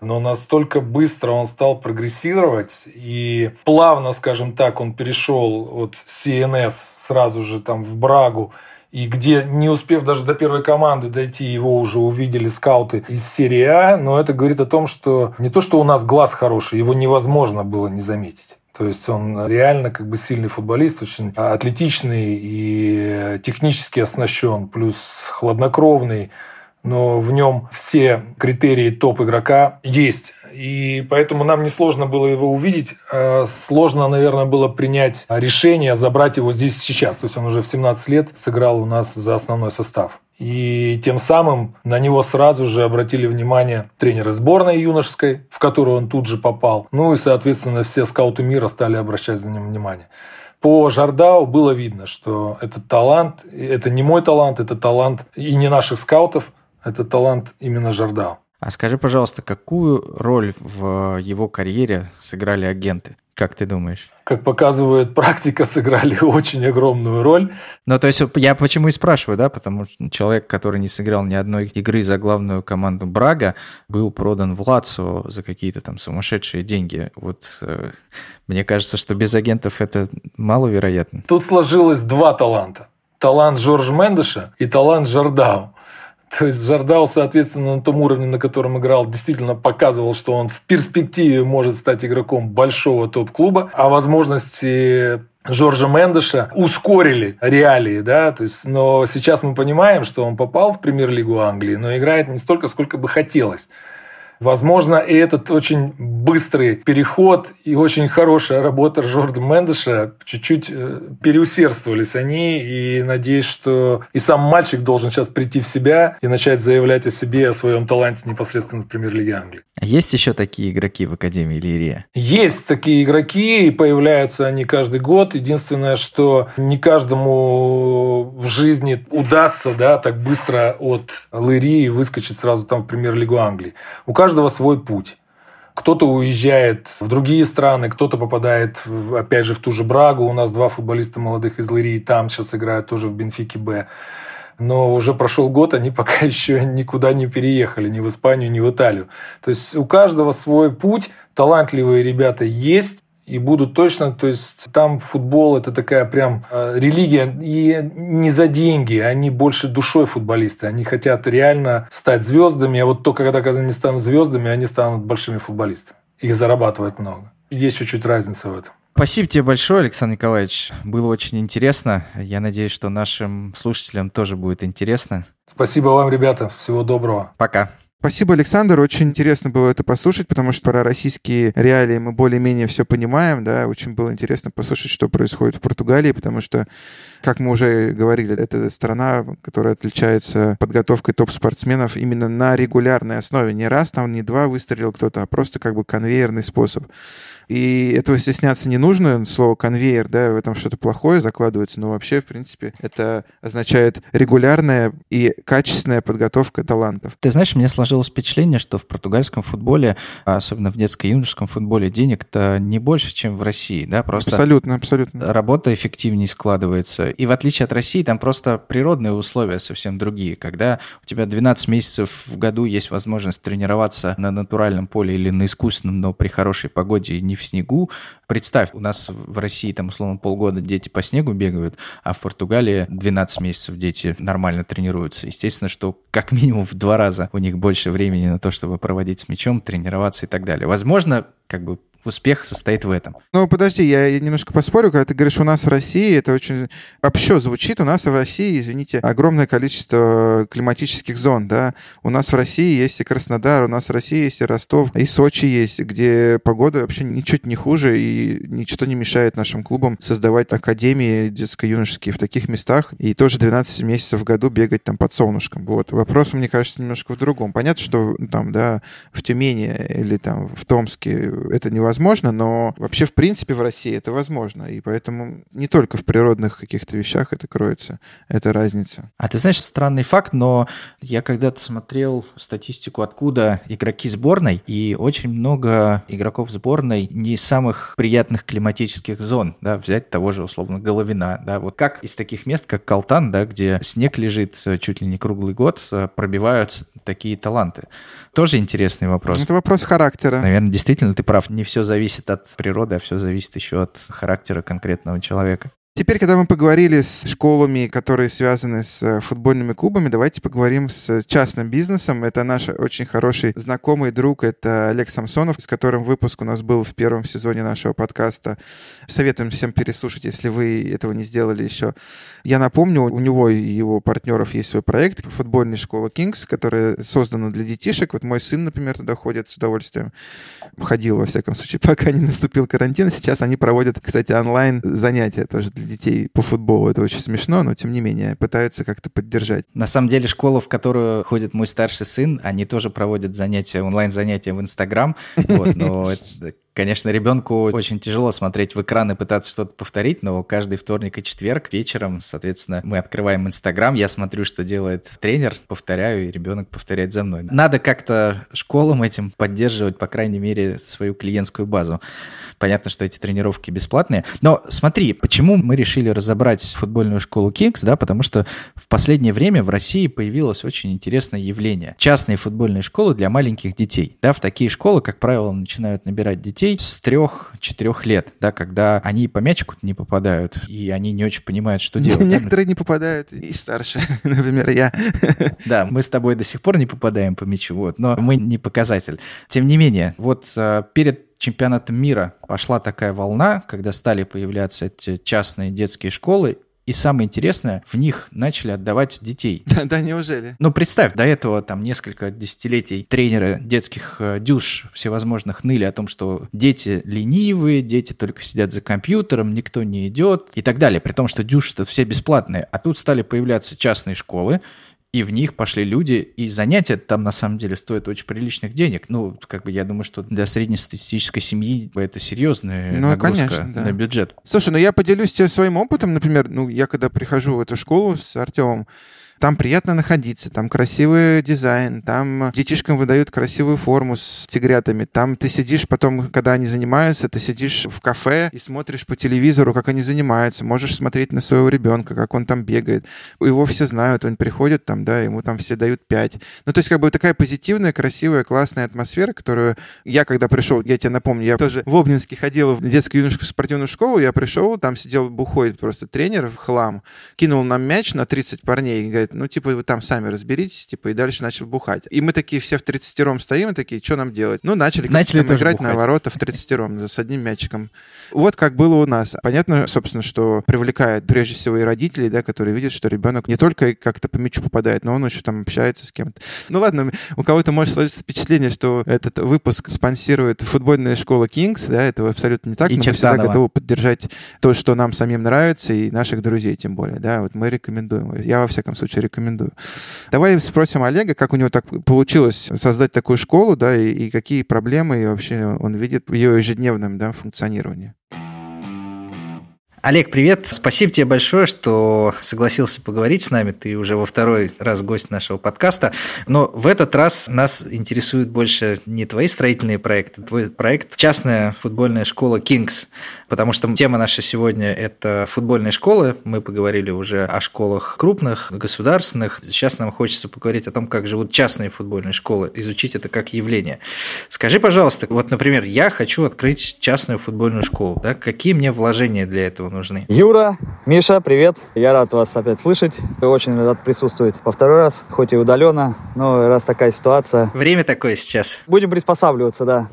Но настолько быстро он стал прогрессировать и плавно, скажем так, он перешел от CNS сразу же там в Брагу и где, не успев даже до первой команды дойти, его уже увидели скауты из серии А, но это говорит о том, что не то, что у нас глаз хороший, его невозможно было не заметить. То есть он реально как бы сильный футболист, очень атлетичный и технически оснащен, плюс хладнокровный но в нем все критерии топ-игрока есть. И поэтому нам несложно было его увидеть. А сложно, наверное, было принять решение забрать его здесь сейчас. То есть он уже в 17 лет сыграл у нас за основной состав. И тем самым на него сразу же обратили внимание тренеры сборной юношеской, в которую он тут же попал. Ну и, соответственно, все скауты мира стали обращать за ним внимание. По Жардау было видно, что этот талант, это не мой талант, это талант и не наших скаутов, это талант именно Жардау. А скажи, пожалуйста, какую роль в его карьере сыграли агенты? Как ты думаешь? Как показывает практика, сыграли очень огромную роль. Ну, то есть я почему и спрашиваю, да, потому что человек, который не сыграл ни одной игры за главную команду Брага, был продан в Лацо за какие-то там сумасшедшие деньги. Вот э, мне кажется, что без агентов это маловероятно. Тут сложилось два таланта. Талант Жорж Мендеша и талант Жардау. То есть Жардау, соответственно, на том уровне, на котором играл, действительно показывал, что он в перспективе может стать игроком большого топ-клуба, а возможности Жоржа Мендеша ускорили реалии, да, то есть, но сейчас мы понимаем, что он попал в премьер-лигу Англии, но играет не столько, сколько бы хотелось. Возможно, и этот очень быстрый переход и очень хорошая работа Жорда Мендеша чуть-чуть э, переусердствовались они. И надеюсь, что и сам мальчик должен сейчас прийти в себя и начать заявлять о себе, о своем таланте непосредственно в премьер-лиге Англии. Есть еще такие игроки в Академии Лирия? Есть такие игроки, и появляются они каждый год. Единственное, что не каждому в жизни удастся да, так быстро от Лирии выскочить сразу там в премьер-лигу Англии. У каждого свой путь. Кто-то уезжает в другие страны, кто-то попадает, опять же, в ту же Брагу. У нас два футболиста молодых из Лирии там сейчас играют тоже в Бенфике Б. Но уже прошел год, они пока еще никуда не переехали, ни в Испанию, ни в Италию. То есть у каждого свой путь, талантливые ребята есть, и будут точно, то есть там футбол это такая прям э, религия и не за деньги, они больше душой футболисты, они хотят реально стать звездами, а вот только когда, когда они станут звездами, они станут большими футболистами, их зарабатывать много. Есть чуть-чуть разница в этом. Спасибо тебе большое, Александр Николаевич. Было очень интересно. Я надеюсь, что нашим слушателям тоже будет интересно. Спасибо вам, ребята. Всего доброго. Пока. Спасибо, Александр. Очень интересно было это послушать, потому что про российские реалии мы более-менее все понимаем. Да? Очень было интересно послушать, что происходит в Португалии, потому что, как мы уже говорили, это страна, которая отличается подготовкой топ-спортсменов именно на регулярной основе. Не раз там, не два выстрелил кто-то, а просто как бы конвейерный способ. И этого стесняться не нужно. Слово конвейер, да, в этом что-то плохое закладывается, но вообще, в принципе, это означает регулярная и качественная подготовка талантов. Ты знаешь, мне сложилось впечатление, что в португальском футболе, особенно в детско-юношеском футболе, денег-то не больше, чем в России, да, просто... Абсолютно, абсолютно. Работа эффективнее складывается. И в отличие от России, там просто природные условия совсем другие. Когда у тебя 12 месяцев в году есть возможность тренироваться на натуральном поле или на искусственном, но при хорошей погоде и в снегу. Представь, у нас в России там условно полгода дети по снегу бегают, а в Португалии 12 месяцев дети нормально тренируются. Естественно, что как минимум в два раза у них больше времени на то, чтобы проводить с мячом, тренироваться и так далее. Возможно, как бы успех состоит в этом. Ну, подожди, я немножко поспорю, когда ты говоришь, у нас в России, это очень общо звучит, у нас в России, извините, огромное количество климатических зон, да, у нас в России есть и Краснодар, у нас в России есть и Ростов, и Сочи есть, где погода вообще ничуть не хуже, и ничто не мешает нашим клубам создавать академии детско-юношеские в таких местах, и тоже 12 месяцев в году бегать там под солнышком. Вот. Вопрос, мне кажется, немножко в другом. Понятно, что там, да, в Тюмени или там в Томске это невозможно, невозможно, но вообще, в принципе, в России это возможно. И поэтому не только в природных каких-то вещах это кроется, эта разница. А ты знаешь, странный факт, но я когда-то смотрел статистику, откуда игроки сборной, и очень много игроков сборной не из самых приятных климатических зон, да, взять того же, условно, Головина, да, вот как из таких мест, как Калтан, да, где снег лежит э, чуть ли не круглый год, э, пробиваются такие таланты. Тоже интересный вопрос. Это вопрос характера. Наверное, действительно, ты прав. Не все зависит от природы, а все зависит еще от характера конкретного человека. Теперь, когда мы поговорили с школами, которые связаны с э, футбольными клубами, давайте поговорим с частным бизнесом. Это наш очень хороший знакомый друг, это Олег Самсонов, с которым выпуск у нас был в первом сезоне нашего подкаста. Советуем всем переслушать, если вы этого не сделали еще. Я напомню, у него и его партнеров есть свой проект «Футбольная школа Kings», которая создана для детишек. Вот мой сын, например, туда ходит с удовольствием. Ходил, во всяком случае, пока не наступил карантин. Сейчас они проводят, кстати, онлайн занятия тоже для детей по футболу. Это очень смешно, но тем не менее пытаются как-то поддержать. На самом деле школа, в которую ходит мой старший сын, они тоже проводят занятия, онлайн-занятия в Инстаграм. Вот, но Конечно, ребенку очень тяжело смотреть в экран и пытаться что-то повторить, но каждый вторник и четверг вечером, соответственно, мы открываем Инстаграм, я смотрю, что делает тренер, повторяю, и ребенок повторяет за мной. Надо как-то школам этим поддерживать, по крайней мере, свою клиентскую базу. Понятно, что эти тренировки бесплатные. Но смотри, почему мы решили разобрать футбольную школу Kings, да, потому что в последнее время в России появилось очень интересное явление. Частные футбольные школы для маленьких детей. Да, в такие школы, как правило, начинают набирать детей с трех-четырех лет, да, когда они по мячику не попадают, и они не очень понимают, что делать. Некоторые не попадают, и старше, например, я. Да, мы с тобой до сих пор не попадаем по мячу, вот, но мы не показатель. Тем не менее, вот а, перед чемпионатом мира пошла такая волна, когда стали появляться эти частные детские школы, и самое интересное, в них начали отдавать детей. Да, да, неужели? Ну, представь, до этого там несколько десятилетий тренеры детских э, дюш всевозможных ныли о том, что дети ленивые, дети только сидят за компьютером, никто не идет и так далее. При том, что дюш-то все бесплатные. А тут стали появляться частные школы, и в них пошли люди, и занятия там на самом деле стоят очень приличных денег. Ну, как бы я думаю, что для среднестатистической семьи это серьезная ну, нагрузка конечно, да. на бюджет. Слушай, ну я поделюсь тебе своим опытом, например, ну я когда прихожу в эту школу с Артемом, там приятно находиться, там красивый дизайн, там детишкам выдают красивую форму с тигрятами. Там ты сидишь потом, когда они занимаются, ты сидишь в кафе и смотришь по телевизору, как они занимаются. Можешь смотреть на своего ребенка, как он там бегает. Его все знают, он приходит там, да, ему там все дают пять. Ну, то есть как бы такая позитивная, красивая, классная атмосфера, которую я, когда пришел, я тебе напомню, я тоже в Обнинске ходил в детскую юношескую спортивную школу, я пришел, там сидел бухой просто тренер в хлам, кинул нам мяч на 30 парней говорит, говорит, ну, типа, вы там сами разберитесь, типа, и дальше начал бухать. И мы такие все в 30 стоим, и такие, что нам делать? Ну, начали, начали там, играть бухать. на ворота в 30 с одним мячиком. Вот как было у нас. Понятно, собственно, что привлекает прежде всего и родителей, да, которые видят, что ребенок не только как-то по мячу попадает, но он еще там общается с кем-то. Ну ладно, у кого-то может сложиться впечатление, что этот выпуск спонсирует футбольная школа Kings, да, это абсолютно не так, и но мы всегда готовы поддержать то, что нам самим нравится, и наших друзей тем более, да, вот мы рекомендуем. Я, во всяком случае, рекомендую. Давай спросим Олега, как у него так получилось создать такую школу, да, и, и какие проблемы и вообще он видит в ее ежедневном да, функционировании. Олег, привет. Спасибо тебе большое, что согласился поговорить с нами. Ты уже во второй раз гость нашего подкаста. Но в этот раз нас интересует больше не твои строительные проекты, твой проект «Частная футбольная школа Kings», потому что тема наша сегодня – это футбольные школы. Мы поговорили уже о школах крупных, государственных. Сейчас нам хочется поговорить о том, как живут частные футбольные школы, изучить это как явление. Скажи, пожалуйста, вот, например, я хочу открыть частную футбольную школу. Да? Какие мне вложения для этого нужны. Юра, Миша, привет. Я рад вас опять слышать. Очень рад присутствовать во второй раз, хоть и удаленно, но раз такая ситуация. Время такое сейчас. Будем приспосабливаться, да.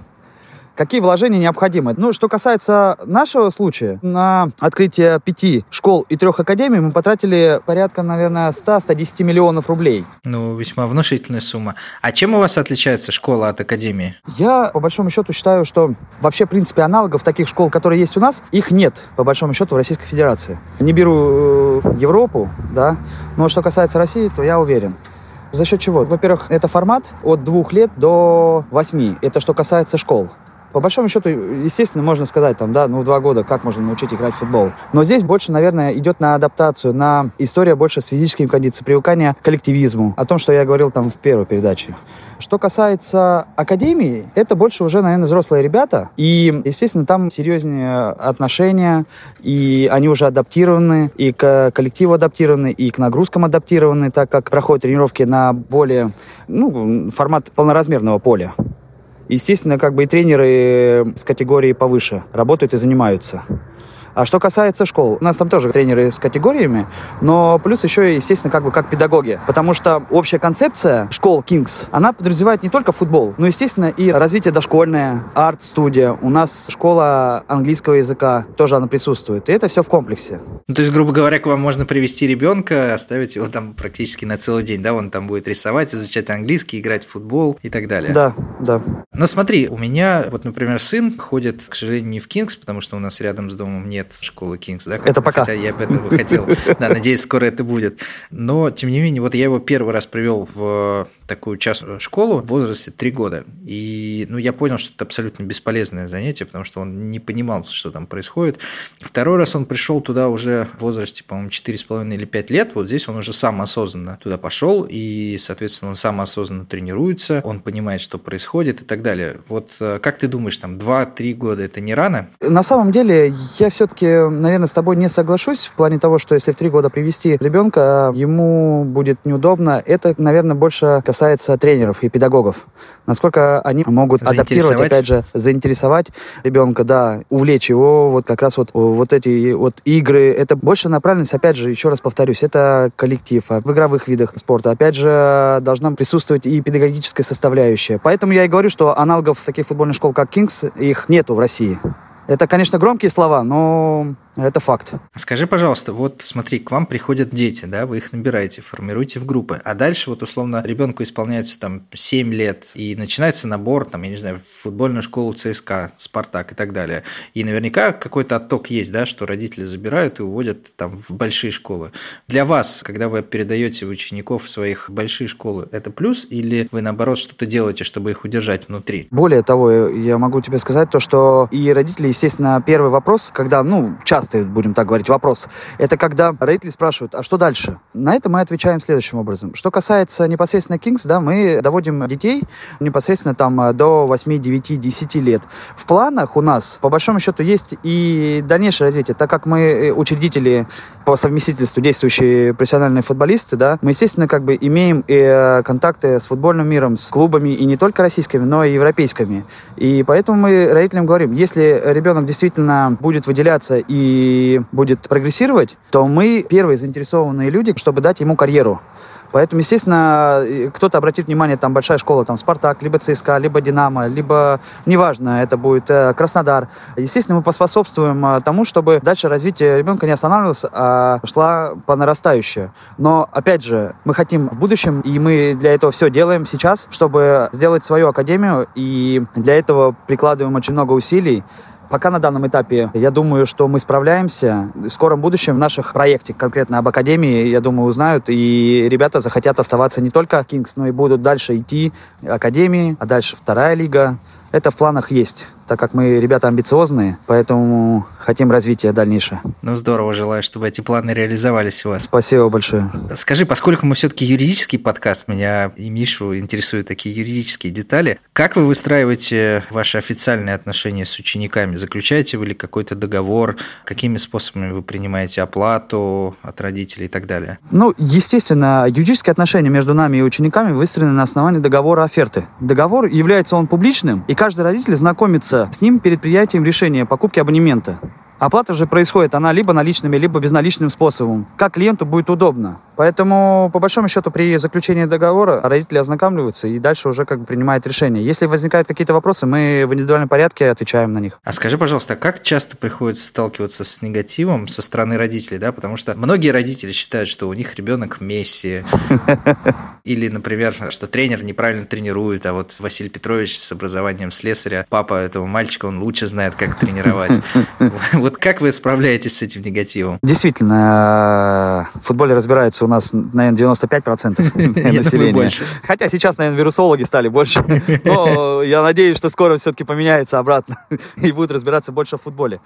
Какие вложения необходимы? Ну, что касается нашего случая, на открытие пяти школ и трех академий мы потратили порядка, наверное, 100-110 миллионов рублей. Ну, весьма внушительная сумма. А чем у вас отличается школа от академии? Я, по большому счету, считаю, что вообще, в принципе, аналогов таких школ, которые есть у нас, их нет, по большому счету, в Российской Федерации. Не беру э, Европу, да, но что касается России, то я уверен. За счет чего? Во-первых, это формат от двух лет до восьми. Это что касается школ. По большому счету, естественно, можно сказать, там, да, ну, в два года как можно научить играть в футбол. Но здесь больше, наверное, идет на адаптацию, на история больше с физическими кондициями, привыкание к коллективизму, о том, что я говорил там в первой передаче. Что касается академии, это больше уже, наверное, взрослые ребята. И, естественно, там серьезнее отношения, и они уже адаптированы, и к коллективу адаптированы, и к нагрузкам адаптированы, так как проходят тренировки на более, ну, формат полноразмерного поля. Естественно, как бы и тренеры с категории повыше работают и занимаются. А что касается школ, у нас там тоже тренеры с категориями, но плюс еще, естественно, как бы как педагоги. Потому что общая концепция школ Kings, она подразумевает не только футбол, но, естественно, и развитие дошкольное, арт-студия. У нас школа английского языка, тоже она присутствует. И это все в комплексе. Ну, то есть, грубо говоря, к вам можно привести ребенка, оставить его там практически на целый день, да? Он там будет рисовать, изучать английский, играть в футбол и так далее. Да, да. Но смотри, у меня, вот, например, сын ходит, к сожалению, не в Kings, потому что у нас рядом с домом нет нет школы Кингс, да? Это пока. Хотя я об этом хотел. Да, надеюсь, скоро это будет. Но, тем не менее, вот я его первый раз привел в такую частную школу в возрасте 3 года. И ну, я понял, что это абсолютно бесполезное занятие, потому что он не понимал, что там происходит. Второй раз он пришел туда уже в возрасте, по-моему, 4,5 или 5 лет. Вот здесь он уже сам осознанно туда пошел, и, соответственно, он сам осознанно тренируется, он понимает, что происходит и так далее. Вот э, как ты думаешь, там 2-3 года это не рано? На самом деле, я все-таки, наверное, с тобой не соглашусь в плане того, что если в 3 года привести ребенка, ему будет неудобно. Это, наверное, больше касается тренеров и педагогов. Насколько они могут адаптировать, опять же, заинтересовать ребенка, да, увлечь его, вот как раз вот, вот эти вот игры. Это больше направленность, опять же, еще раз повторюсь, это коллектив. А в игровых видах спорта, опять же, должна присутствовать и педагогическая составляющая. Поэтому я и говорю, что аналогов таких футбольных школ, как Кингс, их нету в России. Это, конечно, громкие слова, но это факт. Скажи, пожалуйста, вот смотри, к вам приходят дети, да, вы их набираете, формируете в группы, а дальше вот условно ребенку исполняется там 7 лет, и начинается набор, там, я не знаю, в футбольную школу ЦСКА, Спартак и так далее. И наверняка какой-то отток есть, да, что родители забирают и уводят там в большие школы. Для вас, когда вы передаете учеников в своих большие школы, это плюс или вы наоборот что-то делаете, чтобы их удержать внутри? Более того, я могу тебе сказать то, что и родители, естественно, первый вопрос, когда, ну, часто частый, будем так говорить, вопрос. Это когда родители спрашивают, а что дальше? На это мы отвечаем следующим образом. Что касается непосредственно Kings, да, мы доводим детей непосредственно там до 8, 9, 10 лет. В планах у нас, по большому счету, есть и дальнейшее развитие, так как мы э, учредители по совместительству действующие профессиональные футболисты, да, мы, естественно, как бы имеем и э, контакты с футбольным миром, с клубами, и не только российскими, но и европейскими. И поэтому мы родителям говорим, если ребенок действительно будет выделяться и будет прогрессировать, то мы первые заинтересованные люди, чтобы дать ему карьеру. Поэтому, естественно, кто-то обратит внимание, там большая школа, там Спартак, либо ЦСКА, либо Динамо, либо, неважно, это будет э, Краснодар. Естественно, мы поспособствуем э, тому, чтобы дальше развитие ребенка не останавливалось, а шла по нарастающей. Но, опять же, мы хотим в будущем, и мы для этого все делаем сейчас, чтобы сделать свою академию, и для этого прикладываем очень много усилий. Пока на данном этапе, я думаю, что мы справляемся. В скором будущем в наших проекте, конкретно об Академии, я думаю, узнают, и ребята захотят оставаться не только Кингс, но и будут дальше идти Академии, а дальше вторая лига. Это в планах есть так как мы ребята амбициозные, поэтому хотим развития дальнейшее. Ну, здорово, желаю, чтобы эти планы реализовались у вас. Спасибо большое. Скажи, поскольку мы все-таки юридический подкаст, меня и Мишу интересуют такие юридические детали, как вы выстраиваете ваши официальные отношения с учениками? Заключаете вы ли какой-то договор? Какими способами вы принимаете оплату от родителей и так далее? Ну, естественно, юридические отношения между нами и учениками выстроены на основании договора оферты. Договор является он публичным, и каждый родитель знакомится с ним перед приятием решения покупки абонемента. Оплата же происходит, она либо наличными, либо безналичным способом. Как клиенту будет удобно. Поэтому, по большому счету, при заключении договора родители ознакомливаются и дальше уже как бы принимают решение. Если возникают какие-то вопросы, мы в индивидуальном порядке отвечаем на них. А скажи, пожалуйста, как часто приходится сталкиваться с негативом со стороны родителей, да? Потому что многие родители считают, что у них ребенок в Месси. Или, например, что тренер неправильно тренирует, а вот Василий Петрович с образованием слесаря, папа этого мальчика, он лучше знает, как тренировать. Вот как вы справляетесь с этим негативом? Действительно, в футболе разбираются у нас, наверное, 95% населения. Хотя сейчас, наверное, вирусологи стали больше. Но я надеюсь, что скоро все-таки поменяется обратно и будут разбираться больше в футболе.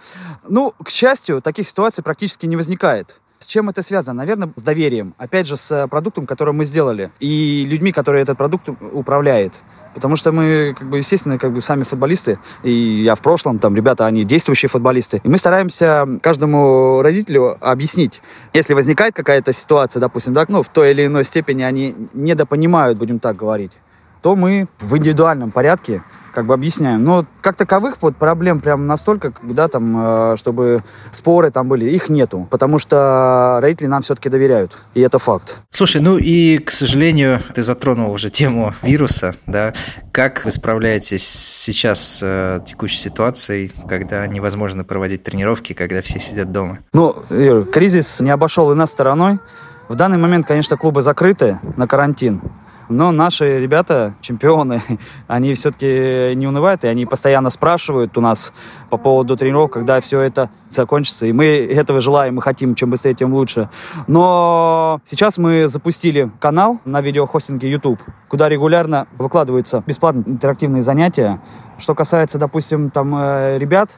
Ну, к счастью, таких ситуаций практически не возникает. Чем это связано? Наверное, с доверием. Опять же, с продуктом, который мы сделали. И людьми, которые этот продукт управляют. Потому что мы, как бы, естественно, как бы сами футболисты, и я в прошлом, там, ребята, они действующие футболисты. И мы стараемся каждому родителю объяснить, если возникает какая-то ситуация, допустим, да, ну, в той или иной степени они недопонимают, будем так говорить, то мы в индивидуальном порядке как бы объясняем. Но как таковых вот проблем прям настолько, да, там, э, чтобы споры там были, их нету, потому что родители нам все-таки доверяют, и это факт. Слушай, ну и, к сожалению, ты затронул уже тему вируса, да, как вы справляетесь сейчас с э, текущей ситуацией, когда невозможно проводить тренировки, когда все сидят дома? Ну, Юр, кризис не обошел и нас стороной. В данный момент, конечно, клубы закрыты на карантин. Но наши ребята, чемпионы, они все-таки не унывают, и они постоянно спрашивают у нас по поводу тренировок, когда все это закончится. И мы этого желаем, мы хотим, чем быстрее, тем лучше. Но сейчас мы запустили канал на видеохостинге YouTube, куда регулярно выкладываются бесплатные интерактивные занятия. Что касается, допустим, там э, ребят,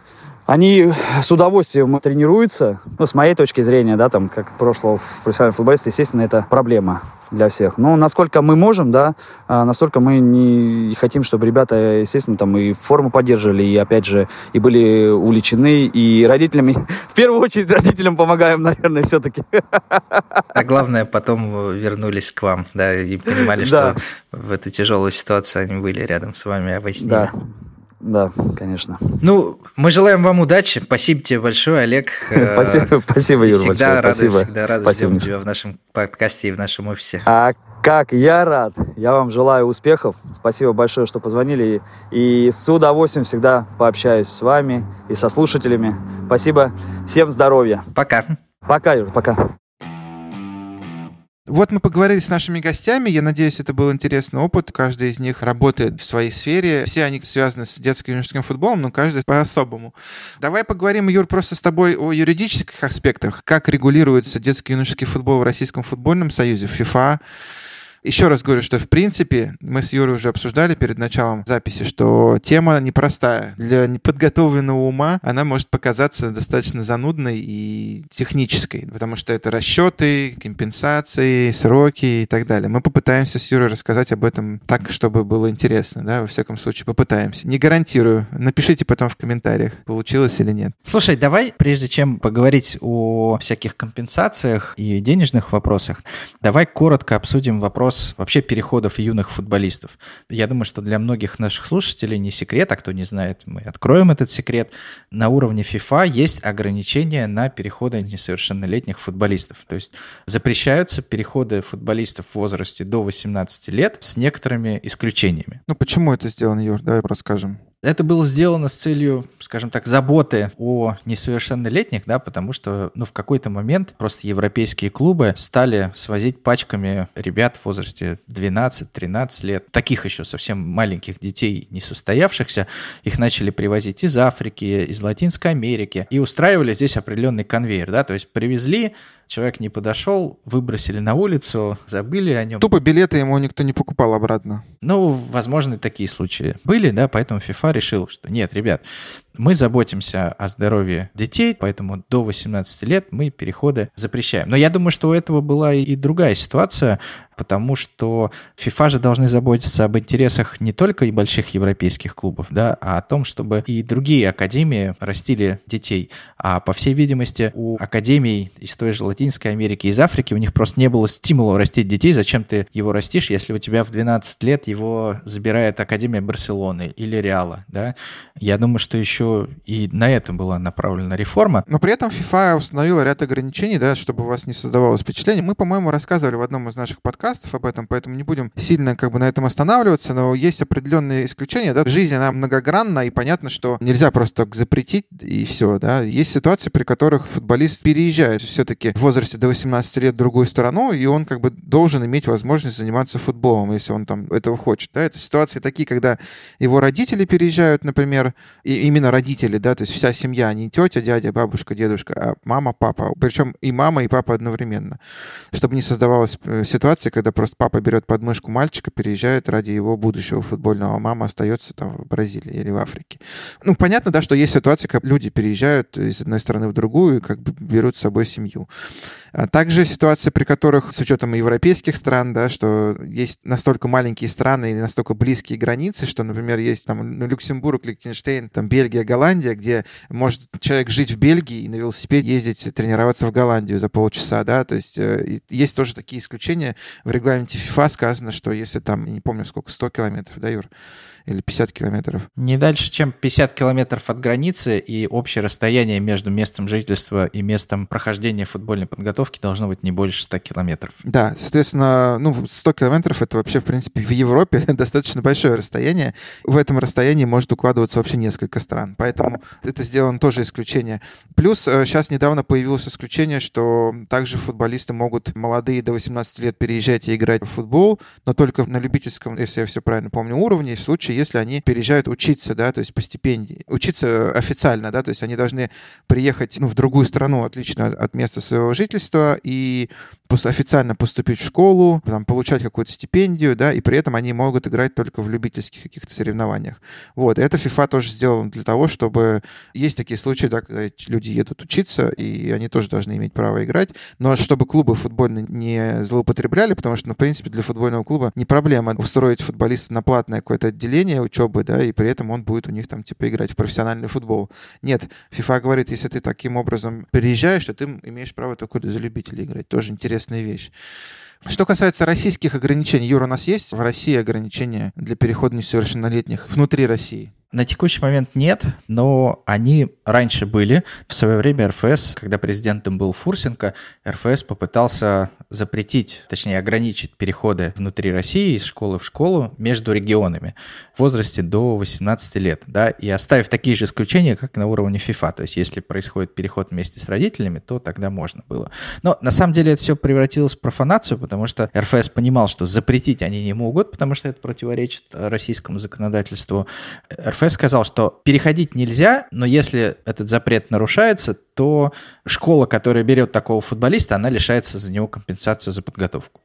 они с удовольствием тренируются. Ну, с моей точки зрения, да, там, как прошлого профессионального футболиста, естественно, это проблема для всех. Но насколько мы можем, да, а, настолько мы не хотим, чтобы ребята, естественно, там и форму поддерживали, и, опять же, и были увлечены, и родителями, в первую очередь, родителям помогаем, наверное, все-таки. А главное, потом вернулись к вам, да, и понимали, что в эту тяжелую ситуацию они были рядом с вами, а вы с ними. Да. Конечно. Ну, мы желаем вам удачи. Спасибо тебе большое, Олег. Спасибо, спасибо Юр, всегда. Рады, спасибо. Всегда рады спасибо. тебя в нашем подкасте и в нашем офисе. А как я рад. Я вам желаю успехов. Спасибо большое, что позвонили. И с удовольствием всегда пообщаюсь с вами и со слушателями. Спасибо. Всем здоровья. Пока. Пока, Юр, пока. Вот мы поговорили с нашими гостями. Я надеюсь, это был интересный опыт. Каждый из них работает в своей сфере. Все они связаны с детским юношеским футболом, но каждый по-особому. Давай поговорим, Юр, просто с тобой о юридических аспектах. Как регулируется детский юношеский футбол в Российском футбольном союзе, в ФИФА, еще раз говорю, что в принципе мы с Юрой уже обсуждали перед началом записи, что тема непростая. Для неподготовленного ума она может показаться достаточно занудной и технической, потому что это расчеты, компенсации, сроки и так далее. Мы попытаемся с Юрой рассказать об этом так, чтобы было интересно, да, во всяком случае попытаемся. Не гарантирую. Напишите потом в комментариях, получилось или нет. Слушай, давай, прежде чем поговорить о всяких компенсациях и денежных вопросах, давай коротко обсудим вопрос вообще переходов юных футболистов. Я думаю, что для многих наших слушателей не секрет, а кто не знает, мы откроем этот секрет. На уровне FIFA есть ограничения на переходы несовершеннолетних футболистов. То есть запрещаются переходы футболистов в возрасте до 18 лет с некоторыми исключениями. Ну почему это сделано, Юр? Давай расскажем. Это было сделано с целью, скажем так, заботы о несовершеннолетних, да, потому что, ну, в какой-то момент просто европейские клубы стали свозить пачками ребят в возрасте 12-13 лет, таких еще совсем маленьких детей, не состоявшихся, их начали привозить из Африки, из Латинской Америки и устраивали здесь определенный конвейер, да, то есть привезли человек не подошел, выбросили на улицу, забыли о нем. Тупо билеты ему никто не покупал обратно. Ну, возможно, такие случаи были, да, поэтому FIFA решил, что нет, ребят, мы заботимся о здоровье детей, поэтому до 18 лет мы переходы запрещаем. Но я думаю, что у этого была и другая ситуация, потому что FIFA же должны заботиться об интересах не только и больших европейских клубов, да, а о том, чтобы и другие академии растили детей. А по всей видимости, у академий из той же Латинской Америки, из Африки, у них просто не было стимула растить детей. Зачем ты его растишь, если у тебя в 12 лет его забирает Академия Барселоны или Реала, да? Я думаю, что еще и на это была направлена реформа. Но при этом FIFA установила ряд ограничений, да, чтобы у вас не создавалось впечатление. Мы, по-моему, рассказывали в одном из наших подкастов об этом, поэтому не будем сильно как бы на этом останавливаться, но есть определенные исключения, да. Жизнь, она многогранна, и понятно, что нельзя просто так запретить, и все, да. Есть ситуации, при которых футболист переезжает все-таки в возрасте до 18 лет в другую сторону, и он как бы должен иметь возможность заниматься футболом, если он там этого хочет, да. Это ситуации такие, когда его родители переезжают, например, и именно родители, да, то есть вся семья, не тетя, дядя, бабушка, дедушка, а мама, папа, причем и мама, и папа одновременно, чтобы не создавалась э, ситуация, когда просто папа берет подмышку мальчика, переезжает ради его будущего футбольного, а мама остается там в Бразилии или в Африке. Ну, понятно, да, что есть ситуации, как люди переезжают из одной страны в другую и как бы берут с собой семью. А также ситуации, при которых, с учетом европейских стран, да, что есть настолько маленькие страны и настолько близкие границы, что, например, есть там Люксембург, Лихтенштейн, там Бельгия, Голландия, где может человек жить в Бельгии и на велосипеде ездить, тренироваться в Голландию за полчаса, да, то есть э, есть тоже такие исключения. Регламенте FIFA сказано, что если там, не помню сколько, 100 километров, да, Юр? Или 50 километров? Не дальше, чем 50 километров от границы, и общее расстояние между местом жительства и местом прохождения футбольной подготовки должно быть не больше 100 километров. Да, соответственно, ну, 100 километров — это вообще, в принципе, в Европе достаточно большое расстояние. В этом расстоянии может укладываться вообще несколько стран. Поэтому это сделано тоже исключение. Плюс сейчас недавно появилось исключение, что также футболисты могут молодые до 18 лет переезжать и играть в футбол, но только на любительском, если я все правильно помню, уровне, в случае, если они переезжают учиться, да, то есть по стипендии. Учиться официально, да, то есть они должны приехать ну, в другую страну, отлично от места своего жительства, и официально поступить в школу, там, получать какую-то стипендию, да, и при этом они могут играть только в любительских каких-то соревнованиях. Вот, и это FIFA тоже сделано для того, чтобы... Есть такие случаи, да, когда люди едут учиться, и они тоже должны иметь право играть, но чтобы клубы футбольные не злоупотребляли, потому что, ну, в принципе, для футбольного клуба не проблема устроить футболиста на платное какое-то отделение учебы, да, и при этом он будет у них там, типа, играть в профессиональный футбол. Нет, FIFA говорит, если ты таким образом переезжаешь, то ты имеешь право только за любителей играть. Тоже интересно интересная вещь. Что касается российских ограничений, Юра, у нас есть в России ограничения для перехода несовершеннолетних внутри России? На текущий момент нет, но они раньше были. В свое время РФС, когда президентом был Фурсенко, РФС попытался запретить, точнее ограничить переходы внутри России из школы в школу между регионами в возрасте до 18 лет, да, и оставив такие же исключения, как на уровне ФИФА. То есть если происходит переход вместе с родителями, то тогда можно было. Но на самом деле это все превратилось в профанацию, потому что РФС понимал, что запретить они не могут, потому что это противоречит российскому законодательству. РФС сказал, что переходить нельзя, но если этот запрет нарушается, то школа, которая берет такого футболиста, она лишается за него компенсацию за подготовку.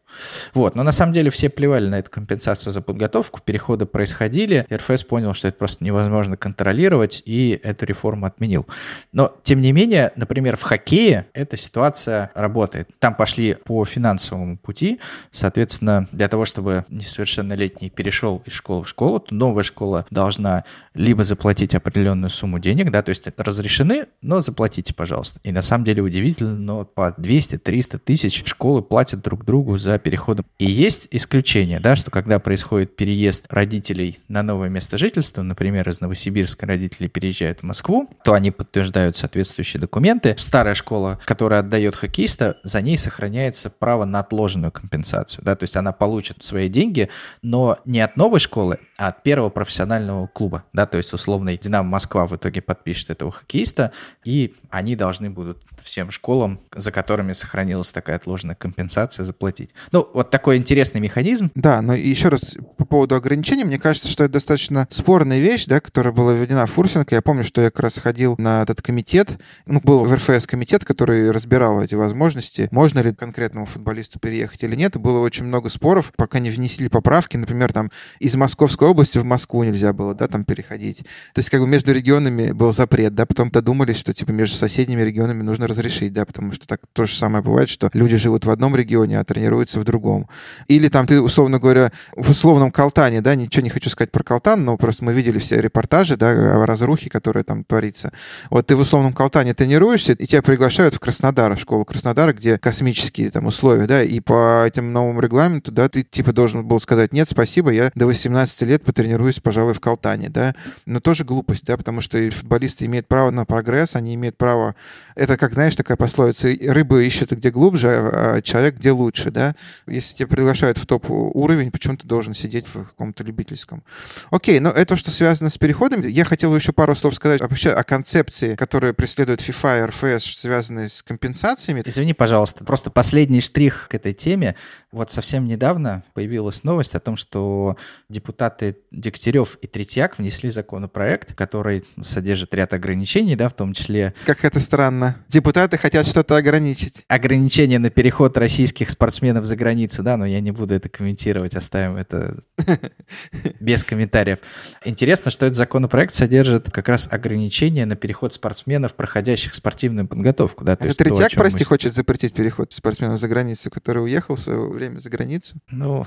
Вот. Но на самом деле все плевали на эту компенсацию за подготовку, переходы происходили, РФС понял, что это просто невозможно контролировать, и эту реформу отменил. Но, тем не менее, например, в хоккее эта ситуация работает. Там пошли по финансовому пути, соответственно, для того, чтобы несовершеннолетний перешел из школы в школу, то новая школа должна либо заплатить определенную сумму денег, да, то есть это разрешены, но заплатите, пожалуйста. И на самом деле удивительно, но по 200-300 тысяч школы платят друг другу за переходом. И есть исключение, да, что когда происходит переезд родителей на новое место жительства, например, из Новосибирска родители переезжают в Москву, то они подтверждают соответствующие документы. Старая школа, которая отдает хоккеиста, за ней сохраняется право на отложенную компенсацию, да, то есть она получит свои деньги, но не от новой школы, а от первого профессионального клуба, да, то есть условный Динамо Москва в итоге подпишет этого хоккеиста, и они должны будут всем школам, за которыми сохранилась такая отложенная компенсация, заплатить. Ну, вот такой интересный механизм. Да, но еще раз по поводу ограничений, мне кажется, что это достаточно спорная вещь, да, которая была введена Фурсенко. Я помню, что я как раз ходил на этот комитет, ну, был в РФС комитет, который разбирал эти возможности, можно ли конкретному футболисту переехать или нет. Было очень много споров, пока не внесли поправки. Например, там из Московской области в Москву нельзя было, да, там переходить. То есть как бы между регионами был запрет, да, потом додумались, что типа между соседними регионами нужно разрешить, да, потому что так то же самое бывает, что люди живут в одном регионе, а тренируются в другом. Или там ты, условно говоря, в условном Калтане, да, ничего не хочу сказать про Калтан, но просто мы видели все репортажи, да, о разрухе, которая там творится. Вот ты в условном Калтане тренируешься, и тебя приглашают в Краснодар, в школу Краснодара, где космические там условия, да, и по этим новым регламенту, да, ты типа должен был сказать, нет, спасибо, я до 18 лет потренируюсь, пожалуй, в Калтане, да. Но тоже глупость, да, потому что футболисты имеют право на прогресс, они имеют право... Это как, знаешь, такая пословица, рыбы ищут где глубже, а человек где лучше, да. Если тебя приглашают в топ-уровень, почему ты должен сидеть в каком-то любительском? Окей, но это что связано с переходами. Я хотел еще пару слов сказать вообще о концепции, которую преследует FIFA и РФС, связанные с компенсациями. Извини, пожалуйста, просто последний штрих к этой теме. Вот совсем недавно появилась новость о том, что депутаты Дегтярев и Третьяк внесли законопроект, который содержит ряд ограничений, да, в том числе... Как это странно. Депутаты хотят что-то ограничить. Ограничения на переход российских спортсменов за границу, да, но я не буду это комментировать, оставим это без комментариев. Интересно, что этот законопроект содержит как раз ограничения на переход спортсменов, проходящих спортивную подготовку. Да, то это Третьяк, то, прости, мы... хочет запретить переход спортсменов за границу, который уехал в свое время за границу? Ну,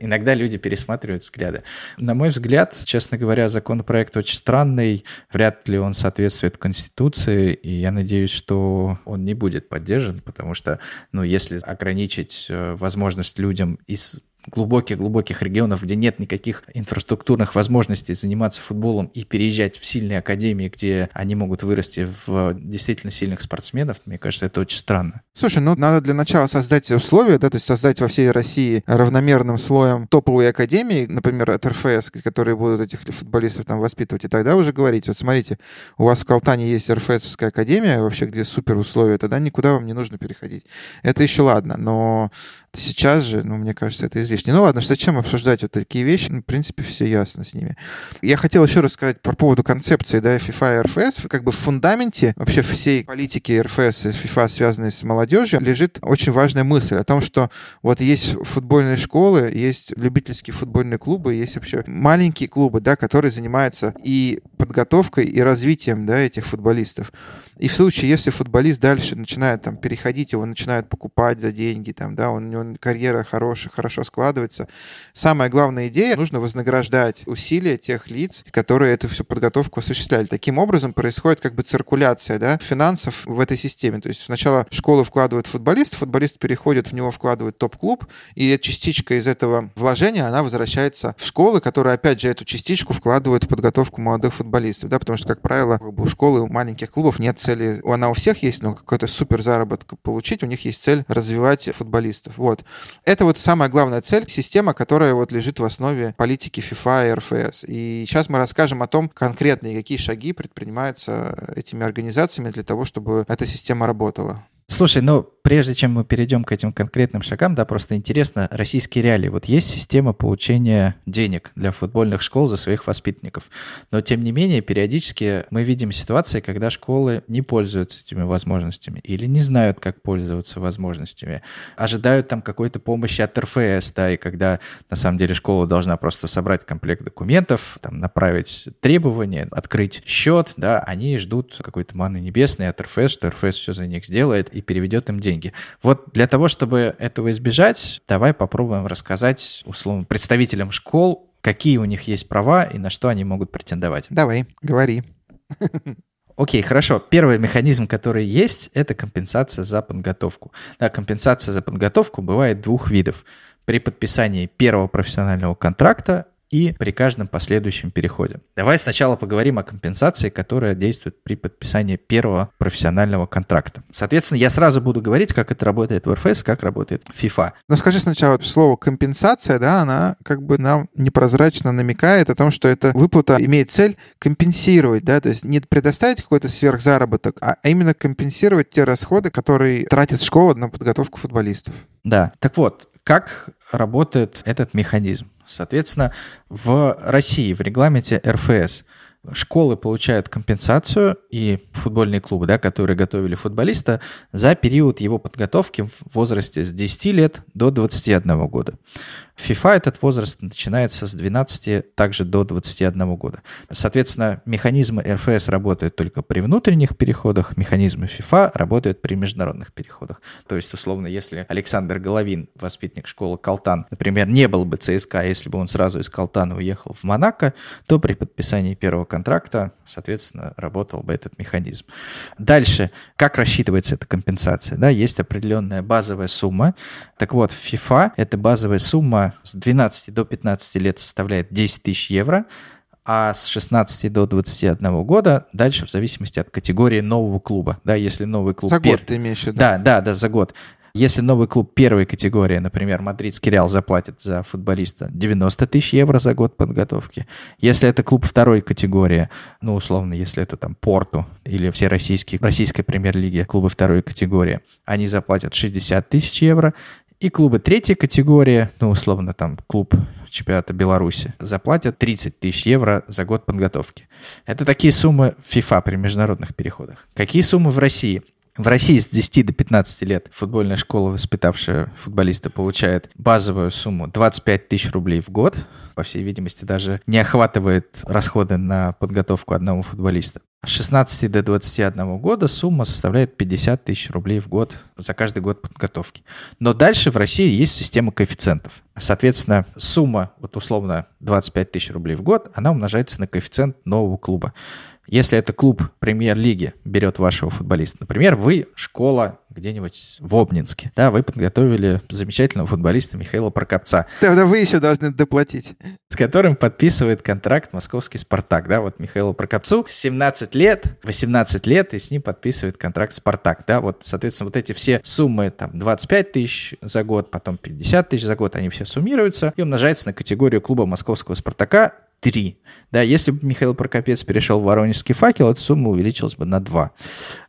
иногда люди пересматривают взгляды. На мой взгляд, честно говоря, законопроект очень странный, вряд ли он соответствует Конституции, и я надеюсь, что он не будет поддержан, потому что, ну, если ограничить э, возможность людям из глубоких-глубоких регионов, где нет никаких инфраструктурных возможностей заниматься футболом и переезжать в сильные академии, где они могут вырасти в действительно сильных спортсменов, мне кажется, это очень странно. Слушай, ну надо для начала создать условия, да, то есть создать во всей России равномерным слоем топовые академии, например, от РФС, которые будут этих футболистов там воспитывать, и тогда уже говорить, вот смотрите, у вас в Калтане есть РФСовская академия, вообще где супер условия, тогда никуда вам не нужно переходить. Это еще ладно, но Сейчас же, ну, мне кажется, это излишне. Ну ладно, зачем обсуждать вот такие вещи? Ну, в принципе, все ясно с ними. Я хотел еще раз сказать по поводу концепции, да, FIFA и РФС. Как бы в фундаменте вообще всей политики РФС и FIFA, связанной с молодежью, лежит очень важная мысль о том, что вот есть футбольные школы, есть любительские футбольные клубы, есть вообще маленькие клубы, да, которые занимаются и подготовкой, и развитием, да, этих футболистов. И в случае, если футболист дальше начинает там переходить, его начинают покупать за деньги, там, да, он, у него карьера хорошая, хорошо складывается. Самая главная идея, нужно вознаграждать усилия тех лиц, которые эту всю подготовку осуществляли. Таким образом происходит как бы циркуляция, да, финансов в этой системе. То есть сначала школы вкладывают футболист, футболист переходит в него, вкладывает топ-клуб, и частичка из этого вложения, она возвращается в школы, которые, опять же, эту частичку вкладывают в подготовку молодых футболистов, да, потому что, как правило, у школы, у маленьких клубов нет цели, она у всех есть, но какой-то супер заработок получить, у них есть цель развивать футболистов. Вот. Это вот самая главная цель, система, которая вот лежит в основе политики FIFA и РФС. И сейчас мы расскажем о том, конкретные какие шаги предпринимаются этими организациями для того, чтобы эта система работала. Слушай, ну прежде чем мы перейдем к этим конкретным шагам, да, просто интересно, российские реалии. Вот есть система получения денег для футбольных школ за своих воспитанников. Но тем не менее, периодически мы видим ситуации, когда школы не пользуются этими возможностями или не знают, как пользоваться возможностями. Ожидают там какой-то помощи от РФС, да, и когда на самом деле школа должна просто собрать комплект документов, там, направить требования, открыть счет, да, они ждут какой-то маны небесной от РФС, что РФС все за них сделает и переведет им деньги. Вот для того, чтобы этого избежать, давай попробуем рассказать условно представителям школ, какие у них есть права и на что они могут претендовать. Давай, говори. Окей, хорошо. Первый механизм, который есть, это компенсация за подготовку. Да, компенсация за подготовку бывает двух видов. При подписании первого профессионального контракта и при каждом последующем переходе. Давай сначала поговорим о компенсации, которая действует при подписании первого профессионального контракта. Соответственно, я сразу буду говорить, как это работает в РФС, как работает FIFA. Но скажи сначала слово компенсация, да, она как бы нам непрозрачно намекает о том, что эта выплата имеет цель компенсировать, да, то есть не предоставить какой-то сверхзаработок, а именно компенсировать те расходы, которые тратит школа на подготовку футболистов. Да, так вот, как работает этот механизм? Соответственно, в России, в регламенте РФС, школы получают компенсацию и футбольные клубы, да, которые готовили футболиста, за период его подготовки в возрасте с 10 лет до 21 года. В FIFA этот возраст начинается с 12 также до 21 года. Соответственно, механизмы РФС работают только при внутренних переходах, механизмы FIFA работают при международных переходах. То есть, условно, если Александр Головин, воспитанник школы Калтан, например, не был бы ЦСКА, если бы он сразу из Калтана уехал в Монако, то при подписании первого контракта, соответственно, работал бы этот механизм. Дальше, как рассчитывается эта компенсация? Да, есть определенная базовая сумма. Так вот, в FIFA эта базовая сумма с 12 до 15 лет составляет 10 тысяч евро, а с 16 до 21 года дальше в зависимости от категории нового клуба. Да, если новый клуб... За год ты имеешь в виду? Да, да, да, за год. Если новый клуб первой категории, например, Мадридский Реал заплатит за футболиста 90 тысяч евро за год подготовки. Если это клуб второй категории, ну, условно, если это там Порту или все российские, российской премьер-лиги клубы второй категории, они заплатят 60 тысяч евро. И клубы третьей категории, ну, условно, там, клуб чемпионата Беларуси, заплатят 30 тысяч евро за год подготовки. Это такие суммы FIFA при международных переходах. Какие суммы в России? В России с 10 до 15 лет футбольная школа, воспитавшая футболиста, получает базовую сумму 25 тысяч рублей в год. По всей видимости, даже не охватывает расходы на подготовку одного футболиста. С 16 до 21 года сумма составляет 50 тысяч рублей в год за каждый год подготовки. Но дальше в России есть система коэффициентов. Соответственно, сумма, вот условно 25 тысяч рублей в год, она умножается на коэффициент нового клуба. Если это клуб премьер-лиги берет вашего футболиста, например, вы школа где-нибудь в Обнинске, да, вы подготовили замечательного футболиста Михаила Прокопца. Тогда вы еще должны доплатить. С которым подписывает контракт московский «Спартак», да, вот Михаилу Прокопцу 17 лет, 18 лет, и с ним подписывает контракт «Спартак», да, вот, соответственно, вот эти все суммы, там, 25 тысяч за год, потом 50 тысяч за год, они все суммируются и умножаются на категорию клуба московского «Спартака», 3. Да, если бы Михаил Прокопец перешел в Воронежский факел, эта сумма увеличилась бы на 2.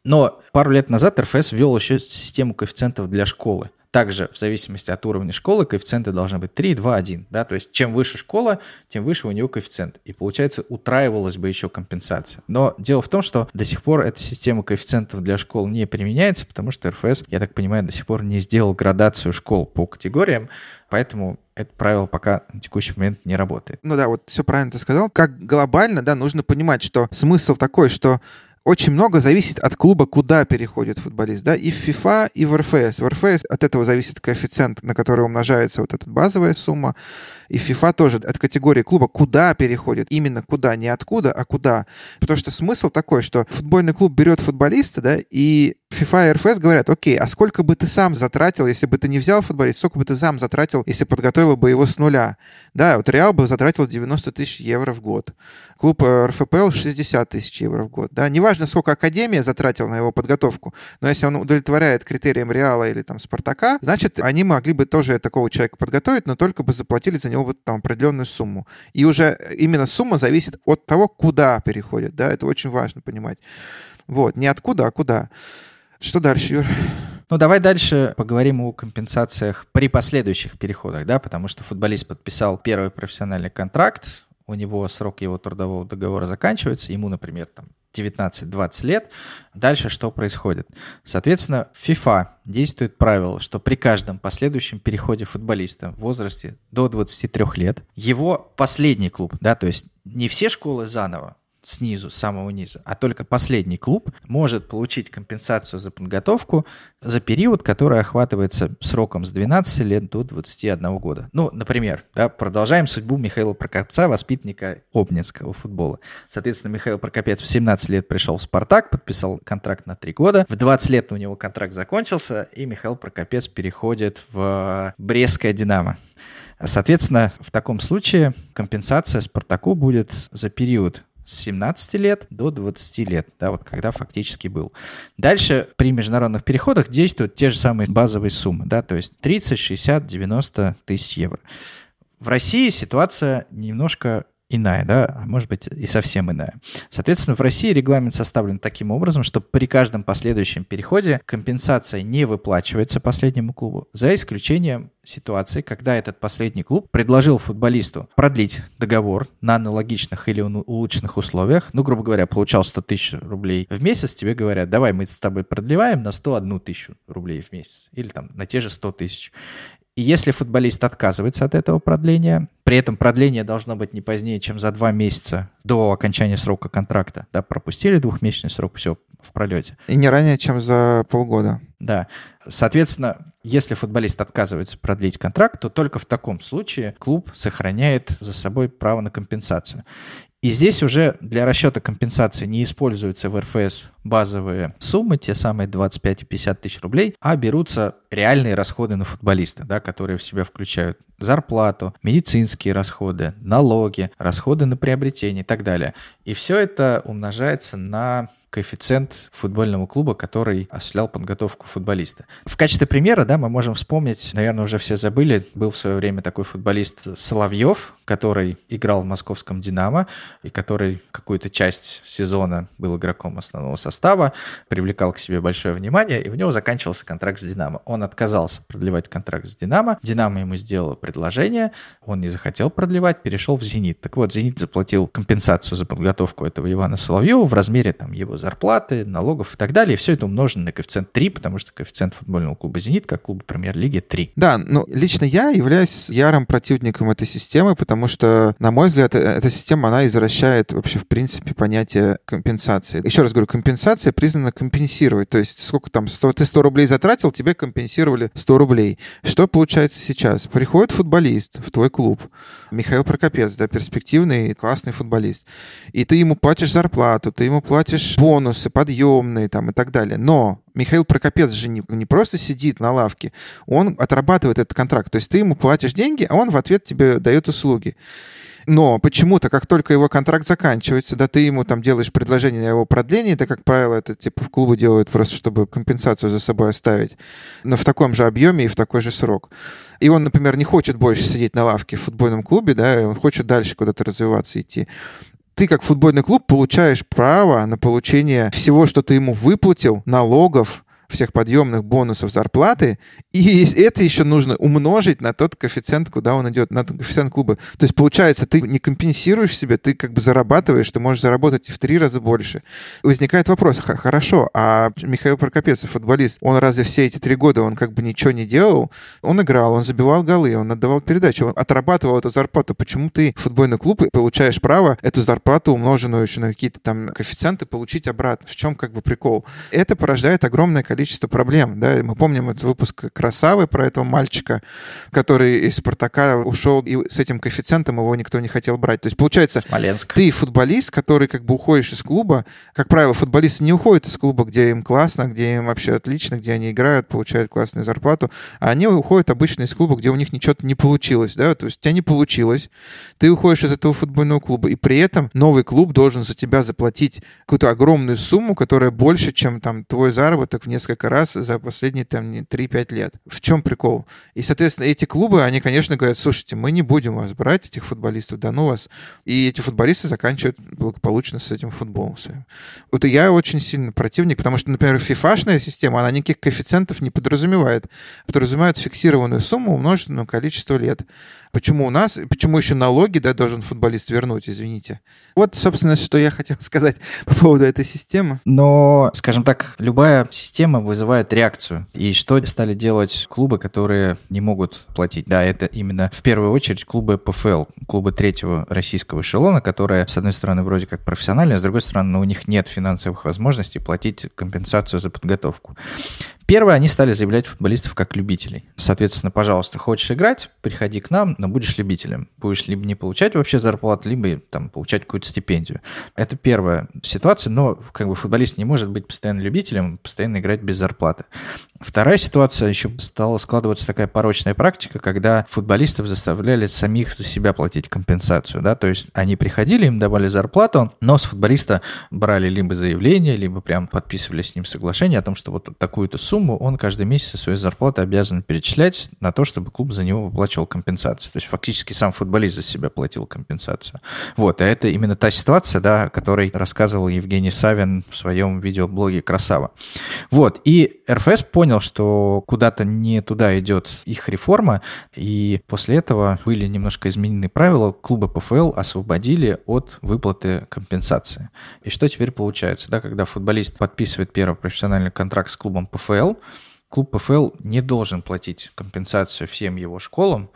Но пару лет назад РФС ввел еще систему коэффициентов для школы. Также в зависимости от уровня школы коэффициенты должны быть 3, 2, 1. Да? То есть чем выше школа, тем выше у нее коэффициент. И получается утраивалась бы еще компенсация. Но дело в том, что до сих пор эта система коэффициентов для школ не применяется, потому что РФС, я так понимаю, до сих пор не сделал градацию школ по категориям. Поэтому это правило пока на текущий момент не работает. Ну да, вот все правильно ты сказал. Как глобально, да, нужно понимать, что смысл такой, что очень много зависит от клуба, куда переходит футболист, да, и в FIFA, и в РФС. В РФС от этого зависит коэффициент, на который умножается вот эта базовая сумма, и FIFA тоже от категории клуба, куда переходит, именно куда, не откуда, а куда. Потому что смысл такой, что футбольный клуб берет футболиста, да, и FIFA и РФС говорят, окей, а сколько бы ты сам затратил, если бы ты не взял футболиста, сколько бы ты сам затратил, если подготовил бы его с нуля? Да, вот Реал бы затратил 90 тысяч евро в год. Клуб э, РФПЛ 60 тысяч евро в год. Да, неважно, сколько Академия затратила на его подготовку, но если он удовлетворяет критериям Реала или там Спартака, значит, они могли бы тоже такого человека подготовить, но только бы заплатили за него там определенную сумму. И уже именно сумма зависит от того, куда переходит. Да, это очень важно понимать. Вот, не откуда, а куда. Что дальше, Юр? Ну, давай дальше поговорим о компенсациях при последующих переходах, да, потому что футболист подписал первый профессиональный контракт, у него срок его трудового договора заканчивается, ему, например, там 19-20 лет. Дальше что происходит? Соответственно, FIFA действует правило, что при каждом последующем переходе футболиста в возрасте до 23 лет его последний клуб, да, то есть не все школы заново, снизу, с самого низа, а только последний клуб может получить компенсацию за подготовку за период, который охватывается сроком с 12 лет до 21 года. Ну, например, да, продолжаем судьбу Михаила Прокопца, воспитанника обнинского футбола. Соответственно, Михаил Прокопец в 17 лет пришел в «Спартак», подписал контракт на 3 года. В 20 лет у него контракт закончился, и Михаил Прокопец переходит в Брестское «Динамо». Соответственно, в таком случае компенсация «Спартаку» будет за период с 17 лет до 20 лет, да, вот когда фактически был. Дальше при международных переходах действуют те же самые базовые суммы, да, то есть 30, 60, 90 тысяч евро. В России ситуация немножко иная, да, а может быть и совсем иная. Соответственно, в России регламент составлен таким образом, что при каждом последующем переходе компенсация не выплачивается последнему клубу, за исключением ситуации, когда этот последний клуб предложил футболисту продлить договор на аналогичных или улучшенных условиях, ну, грубо говоря, получал 100 тысяч рублей в месяц, тебе говорят, давай мы с тобой продлеваем на 101 тысячу рублей в месяц, или там на те же 100 тысяч. И если футболист отказывается от этого продления, при этом продление должно быть не позднее, чем за два месяца до окончания срока контракта. Да, пропустили двухмесячный срок, все, в пролете. И не ранее, чем за полгода. Да. Соответственно, если футболист отказывается продлить контракт, то только в таком случае клуб сохраняет за собой право на компенсацию. И здесь уже для расчета компенсации не используются в РФС базовые суммы, те самые 25 и 50 тысяч рублей, а берутся реальные расходы на футболиста, да, которые в себя включают зарплату, медицинские расходы, налоги, расходы на приобретение и так далее. И все это умножается на коэффициент футбольного клуба, который осуществлял подготовку футболиста. В качестве примера, да, мы можем вспомнить, наверное, уже все забыли, был в свое время такой футболист Соловьев, который играл в московском «Динамо» и который какую-то часть сезона был игроком основного состава, привлекал к себе большое внимание, и у него заканчивался контракт с «Динамо». Он отказался продлевать контракт с «Динамо», «Динамо» ему сделала предложение, он не захотел продлевать, перешел в «Зенит». Так вот, «Зенит» заплатил компенсацию за подготовку этого Ивана Соловьева в размере там его зарплаты, налогов и так далее. И все это умножено на коэффициент 3, потому что коэффициент футбольного клуба «Зенит», как клуба премьер-лиги, 3. Да, ну, лично я являюсь ярым противником этой системы, потому что, на мой взгляд, э, эта система, она из возвращает вообще, в принципе, понятие компенсации. Еще раз говорю, компенсация признана компенсировать. То есть сколько там, 100, ты 100 рублей затратил, тебе компенсировали 100 рублей. Что получается сейчас? Приходит футболист в твой клуб, Михаил Прокопец, да, перспективный, классный футболист, и ты ему платишь зарплату, ты ему платишь бонусы, подъемные там и так далее. Но Михаил Прокопец же не, не просто сидит на лавке, он отрабатывает этот контракт. То есть ты ему платишь деньги, а он в ответ тебе дает услуги. Но почему-то, как только его контракт заканчивается, да, ты ему там делаешь предложение о его продлении, да, как правило, это типа в клубы делают просто, чтобы компенсацию за собой оставить, но в таком же объеме и в такой же срок. И он, например, не хочет больше сидеть на лавке в футбольном клубе, да, он хочет дальше куда-то развиваться, идти ты как футбольный клуб получаешь право на получение всего, что ты ему выплатил, налогов, всех подъемных бонусов зарплаты, и это еще нужно умножить на тот коэффициент, куда он идет, на тот коэффициент клуба. То есть, получается, ты не компенсируешь себе, ты как бы зарабатываешь, ты можешь заработать в три раза больше. Возникает вопрос, хорошо, а Михаил Прокопецов, футболист, он разве все эти три года, он как бы ничего не делал? Он играл, он забивал голы, он отдавал передачи, он отрабатывал эту зарплату. Почему ты, футбольный клуб, получаешь право эту зарплату, умноженную еще на какие-то там коэффициенты, получить обратно? В чем как бы прикол? Это порождает огромное количество количество проблем. Да? Мы помним этот выпуск «Красавы» про этого мальчика, который из «Спартака» ушел, и с этим коэффициентом его никто не хотел брать. То есть, получается, Смоленск. ты футболист, который как бы уходишь из клуба. Как правило, футболисты не уходят из клуба, где им классно, где им вообще отлично, где они играют, получают классную зарплату. А они уходят обычно из клуба, где у них ничего не получилось. Да? То есть у тебя не получилось, ты уходишь из этого футбольного клуба, и при этом новый клуб должен за тебя заплатить какую-то огромную сумму, которая больше, чем там твой заработок в несколько несколько раз за последние там 3-5 лет. В чем прикол? И, соответственно, эти клубы, они, конечно, говорят, слушайте, мы не будем вас брать, этих футболистов, да ну вас. И эти футболисты заканчивают благополучно с этим футболом своим. Вот я очень сильно противник, потому что, например, фифашная система, она никаких коэффициентов не подразумевает. Подразумевает фиксированную сумму, умноженную на количество лет. Почему у нас, почему еще налоги, да, должен футболист вернуть, извините. Вот, собственно, что я хотел сказать по поводу этой системы. Но, скажем так, любая система вызывает реакцию. И что стали делать клубы, которые не могут платить? Да, это именно в первую очередь клубы ПФЛ, клубы третьего российского эшелона, которые, с одной стороны, вроде как профессиональные, с другой стороны, у них нет финансовых возможностей платить компенсацию за подготовку. Первое, они стали заявлять футболистов как любителей. Соответственно, пожалуйста, хочешь играть, приходи к нам, но будешь любителем. Будешь либо не получать вообще зарплату, либо там получать какую-то стипендию. Это первая ситуация, но как бы футболист не может быть постоянно любителем, постоянно играть без зарплаты. Вторая ситуация, еще стала складываться такая порочная практика, когда футболистов заставляли самих за себя платить компенсацию. Да? То есть они приходили, им давали зарплату, но с футболиста брали либо заявление, либо прям подписывали с ним соглашение о том, что вот такую-то сумму сумму он каждый месяц свою зарплату обязан перечислять на то, чтобы клуб за него выплачивал компенсацию. То есть фактически сам футболист за себя платил компенсацию. Вот, а это именно та ситуация, да, о которой рассказывал Евгений Савин в своем видеоблоге «Красава». Вот, и РФС понял, что куда-то не туда идет их реформа, и после этого были немножко изменены правила, клубы ПФЛ освободили от выплаты компенсации. И что теперь получается, да, когда футболист подписывает первый профессиональный контракт с клубом ПФЛ, клуб ПФЛ не должен платить компенсацию всем его школам,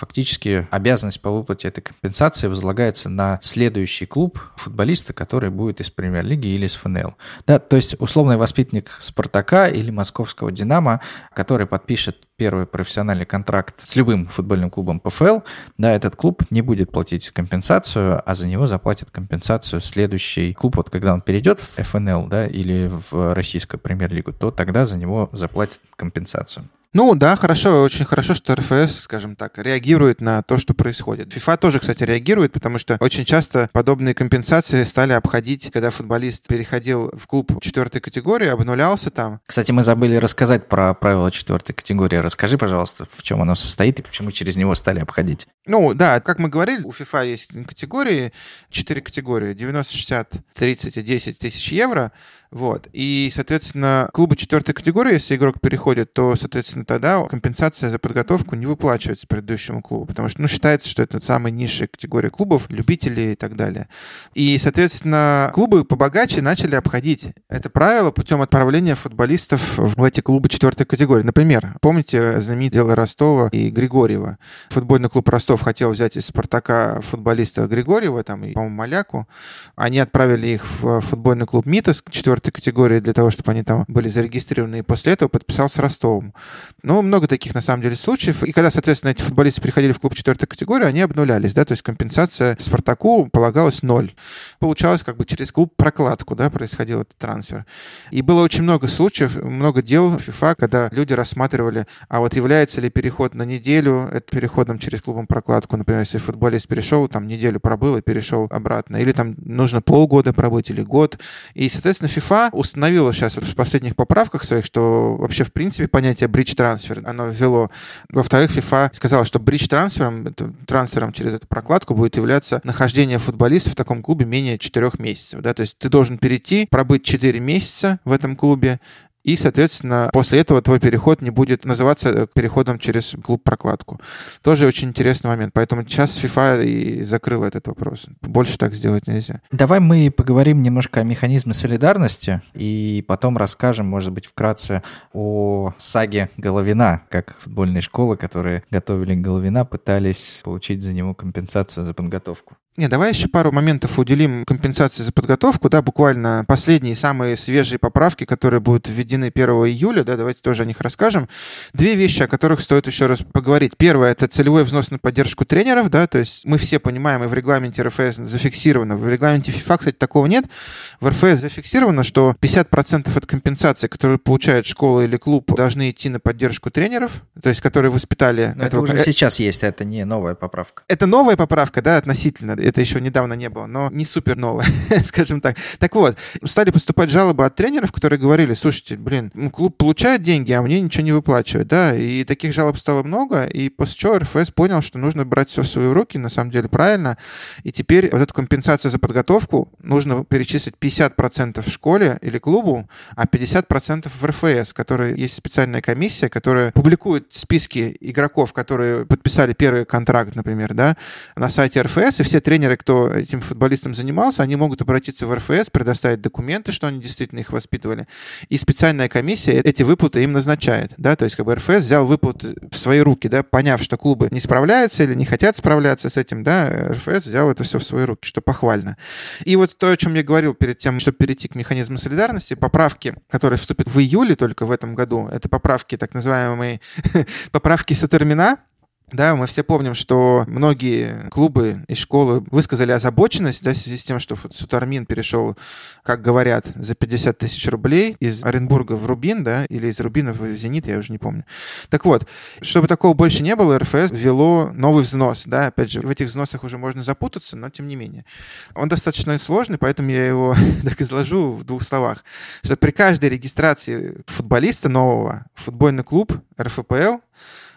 фактически обязанность по выплате этой компенсации возлагается на следующий клуб футболиста, который будет из премьер-лиги или из ФНЛ. Да, то есть условный воспитанник Спартака или Московского Динамо, который подпишет первый профессиональный контракт с любым футбольным клубом ПФЛ, да, этот клуб не будет платить компенсацию, а за него заплатит компенсацию следующий клуб. Вот когда он перейдет в ФНЛ, да, или в российскую премьер-лигу, то тогда за него заплатит компенсацию. Ну да, хорошо, очень хорошо, что РФС, скажем так, реагирует на то, что происходит. ФИФА тоже, кстати, реагирует, потому что очень часто подобные компенсации стали обходить, когда футболист переходил в клуб четвертой категории, обнулялся там. Кстати, мы забыли рассказать про правила четвертой категории. Расскажи, пожалуйста, в чем оно состоит и почему через него стали обходить. Ну да, как мы говорили, у ФИФА есть категории, четыре категории, 90, 60, 30 и 10 тысяч евро. Вот. И, соответственно, клубы четвертой категории, если игрок переходит, то, соответственно, тогда компенсация за подготовку не выплачивается предыдущему клубу, потому что, ну, считается, что это самая низшая категория клубов, любителей и так далее. И, соответственно, клубы побогаче начали обходить это правило путем отправления футболистов в эти клубы четвертой категории. Например, помните знаменитое дело Ростова и Григорьева? Футбольный клуб Ростов хотел взять из «Спартака» футболиста Григорьева, там, и, по-моему, Маляку. Они отправили их в футбольный клуб МИТОС четвертой категории для того, чтобы они там были зарегистрированы, и после этого подписал с Ростовом. Ну, много таких, на самом деле, случаев. И когда, соответственно, эти футболисты приходили в клуб четвертой категории, они обнулялись, да, то есть компенсация Спартаку полагалась ноль. Получалось как бы через клуб прокладку, да, происходил этот трансфер. И было очень много случаев, много дел в FIFA, когда люди рассматривали, а вот является ли переход на неделю это переходом через клубом прокладку, например, если футболист перешел, там неделю пробыл и перешел обратно, или там нужно полгода пробыть или год. И, соответственно, FIFA установила сейчас в последних поправках своих, что вообще, в принципе, понятие бридж трансфер оно ввело. Во-вторых, FIFA сказала, что бридж трансфером, трансфером через эту прокладку будет являться нахождение футболиста в таком клубе менее 4 месяцев. Да? То есть ты должен перейти, пробыть 4 месяца в этом клубе, и, соответственно, после этого твой переход не будет называться э, переходом через клуб-прокладку. Тоже очень интересный момент. Поэтому сейчас FIFA и закрыла этот вопрос. Больше так сделать нельзя. Давай мы поговорим немножко о механизме солидарности и потом расскажем, может быть, вкратце о саге Головина, как футбольные школы, которые готовили Головина, пытались получить за него компенсацию за подготовку. Не, давай еще пару моментов уделим компенсации за подготовку, да, буквально последние, самые свежие поправки, которые будут введены 1 июля, да, давайте тоже о них расскажем. Две вещи, о которых стоит еще раз поговорить. Первое — это целевой взнос на поддержку тренеров, да, то есть мы все понимаем, и в регламенте РФС зафиксировано, в регламенте ФИФА, кстати, такого нет, в РФС зафиксировано, что 50% от компенсации, которую получает школа или клуб, должны идти на поддержку тренеров, то есть которые воспитали... Но этого... это уже сейчас есть, это не новая поправка. Это новая поправка, да, относительно это еще недавно не было, но не супер новое, скажем так. Так вот, стали поступать жалобы от тренеров, которые говорили, слушайте, блин, ну, клуб получает деньги, а мне ничего не выплачивают, да, и таких жалоб стало много, и после чего РФС понял, что нужно брать все в свои руки, на самом деле правильно, и теперь вот эту компенсацию за подготовку нужно перечислить 50% в школе или клубу, а 50% в РФС, которая есть специальная комиссия, которая публикует списки игроков, которые подписали первый контракт, например, да, на сайте РФС, и все тренеры, кто этим футболистом занимался, они могут обратиться в РФС, предоставить документы, что они действительно их воспитывали. И специальная комиссия эти выплаты им назначает. Да? То есть как бы РФС взял выплаты в свои руки, да, поняв, что клубы не справляются или не хотят справляться с этим, да, РФС взял это все в свои руки, что похвально. И вот то, о чем я говорил перед тем, чтобы перейти к механизму солидарности, поправки, которые вступят в июле только в этом году, это поправки, так называемые поправки Сатермина, да, мы все помним, что многие клубы и школы высказали озабоченность да, в связи с тем, что Сутармин перешел, как говорят, за 50 тысяч рублей из Оренбурга в Рубин, да, или из Рубина в Зенит, я уже не помню. Так вот, чтобы такого больше не было, РФС ввело новый взнос. Да, опять же, в этих взносах уже можно запутаться, но тем не менее. Он достаточно сложный, поэтому я его так изложу в двух словах. Что при каждой регистрации футболиста нового футбольный клуб РФПЛ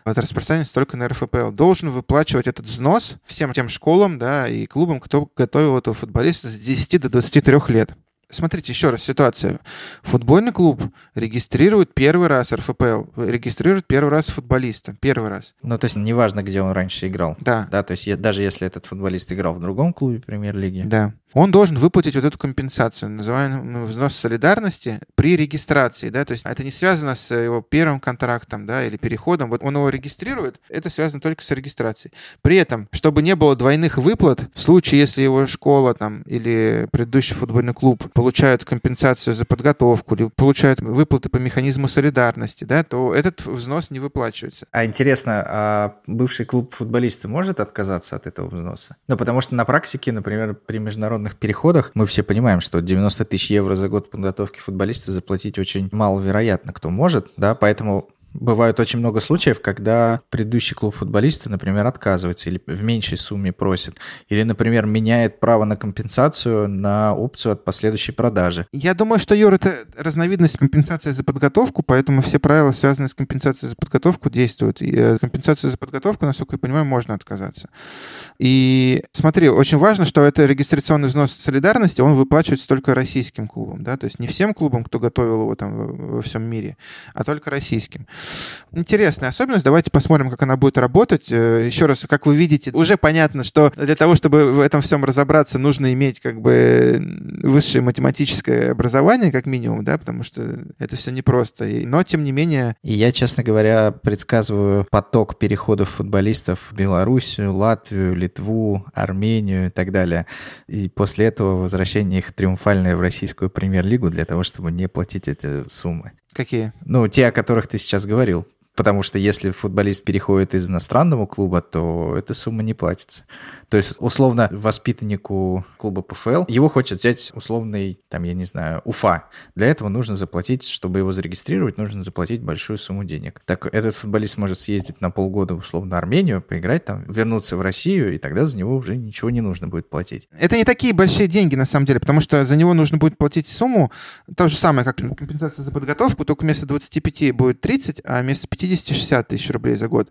это распространяется только на РФПЛ, должен выплачивать этот взнос всем тем школам да, и клубам, кто готовил этого футболиста с 10 до 23 лет. Смотрите еще раз ситуацию. Футбольный клуб регистрирует первый раз РФПЛ, регистрирует первый раз футболиста, первый раз. Ну, то есть неважно, где он раньше играл. Да. Да, то есть даже если этот футболист играл в другом клубе премьер-лиги. Да он должен выплатить вот эту компенсацию, называемую взнос солидарности, при регистрации, да, то есть это не связано с его первым контрактом, да, или переходом, вот он его регистрирует, это связано только с регистрацией. При этом, чтобы не было двойных выплат, в случае, если его школа там или предыдущий футбольный клуб получают компенсацию за подготовку или получают выплаты по механизму солидарности, да, то этот взнос не выплачивается. А интересно, а бывший клуб футболиста может отказаться от этого взноса? Ну, потому что на практике, например, при международных переходах мы все понимаем, что 90 тысяч евро за год подготовки футболиста заплатить очень маловероятно, кто может, да, поэтому Бывает очень много случаев, когда предыдущий клуб футболиста, например, отказывается или в меньшей сумме просит, или, например, меняет право на компенсацию на опцию от последующей продажи. Я думаю, что, Юр, это разновидность компенсации за подготовку, поэтому все правила, связанные с компенсацией за подготовку, действуют. И э, компенсацию за подготовку, насколько я понимаю, можно отказаться. И смотри, очень важно, что это регистрационный взнос солидарности, он выплачивается только российским клубам, да, то есть не всем клубам, кто готовил его там во всем мире, а только российским. Интересная особенность, давайте посмотрим, как она будет работать. Э, Еще раз, как вы видите, уже понятно, что для того, чтобы в этом всем разобраться, нужно иметь как бы высшее математическое образование, как минимум, да, потому что это все непросто. Но, тем не менее... И я, честно говоря, предсказываю поток переходов футболистов в Белоруссию, Латвию, Литву, Армению и так далее. И после этого возвращение их триумфальное в российскую премьер-лигу для того, чтобы не платить эти суммы. Какие? Ну, те, о которых ты сейчас говорил. Потому что если футболист переходит из иностранного клуба, то эта сумма не платится. То есть, условно, воспитаннику клуба ПФЛ, его хочет взять условный, там, я не знаю, Уфа. Для этого нужно заплатить, чтобы его зарегистрировать, нужно заплатить большую сумму денег. Так этот футболист может съездить на полгода, условно, Армению, поиграть там, вернуться в Россию, и тогда за него уже ничего не нужно будет платить. Это не такие большие деньги, на самом деле, потому что за него нужно будет платить сумму, то же самое, как компенсация за подготовку, только вместо 25 будет 30, а вместо 50 50-60 тысяч рублей за год.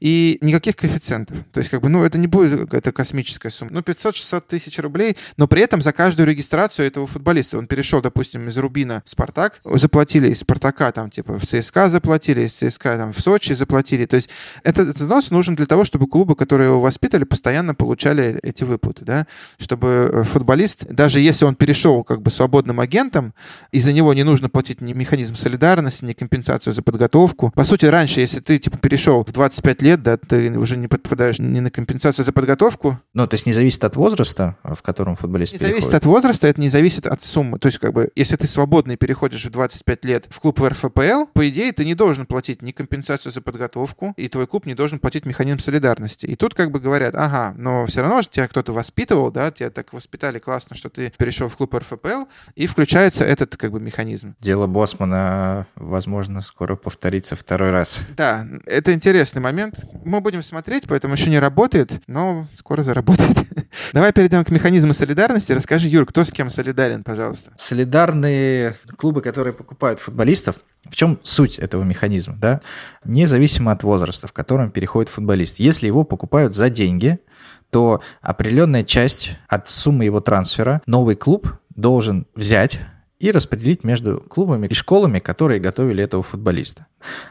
И никаких коэффициентов. То есть, как бы, ну, это не будет какая-то космическая сумма. Ну, 500-600 тысяч рублей, но при этом за каждую регистрацию этого футболиста, он перешел, допустим, из Рубина в Спартак, заплатили из Спартака, там, типа, в ЦСКА заплатили, из ЦСКА, там, в Сочи заплатили. То есть, этот взнос нужен для того, чтобы клубы, которые его воспитали, постоянно получали эти выплаты, да, чтобы э, футболист, даже если он перешел, как бы, свободным агентом, и за него не нужно платить ни механизм солидарности, ни компенсацию за подготовку. По сути, раньше, если ты, типа, перешел в 25 лет, да, ты уже не подпадаешь ни на компенсацию за подготовку. Ну, то есть не зависит от возраста, в котором футболист Не переходит. зависит от возраста, это не зависит от суммы. То есть, как бы, если ты свободный переходишь в 25 лет в клуб в РФПЛ, по идее, ты не должен платить ни компенсацию за подготовку, и твой клуб не должен платить механизм солидарности. И тут как бы говорят, ага, но все равно же тебя кто-то воспитывал, да, тебя так воспитали классно, что ты перешел в клуб РФПЛ, и включается этот как бы механизм. Дело Босмана, возможно, скоро повторится второй раз. Да, это интересный момент. Мы будем смотреть, поэтому еще не работает, но скоро заработает. Давай перейдем к механизму солидарности. Расскажи, Юр, кто с кем солидарен, пожалуйста. Солидарные клубы, которые покупают футболистов, в чем суть этого механизма? Да? Независимо от возраста, в котором переходит футболист. Если его покупают за деньги, то определенная часть от суммы его трансфера новый клуб должен взять и распределить между клубами и школами, которые готовили этого футболиста.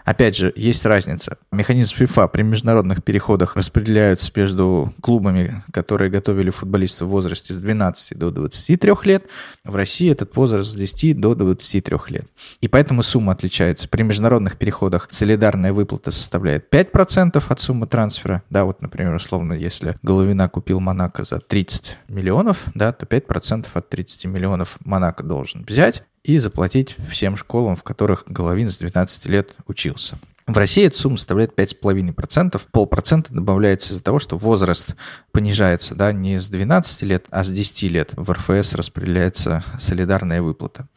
Опять же, есть разница. Механизм FIFA при международных переходах распределяются между клубами, которые готовили футболиста в возрасте с 12 до 23 лет. В России этот возраст с 10 до 23 лет. И поэтому сумма отличается. При международных переходах солидарная выплата составляет 5% от суммы трансфера. Да, вот, например, условно, если Головина купил Монако за 30 миллионов, да, то 5% от 30 миллионов Монако должен взять и заплатить всем школам, в которых Головин с 12 лет учился. В России эта сумма составляет 5,5%. Полпроцента добавляется из-за того, что возраст понижается да, не с 12 лет, а с 10 лет. В РФС распределяется солидарная выплата.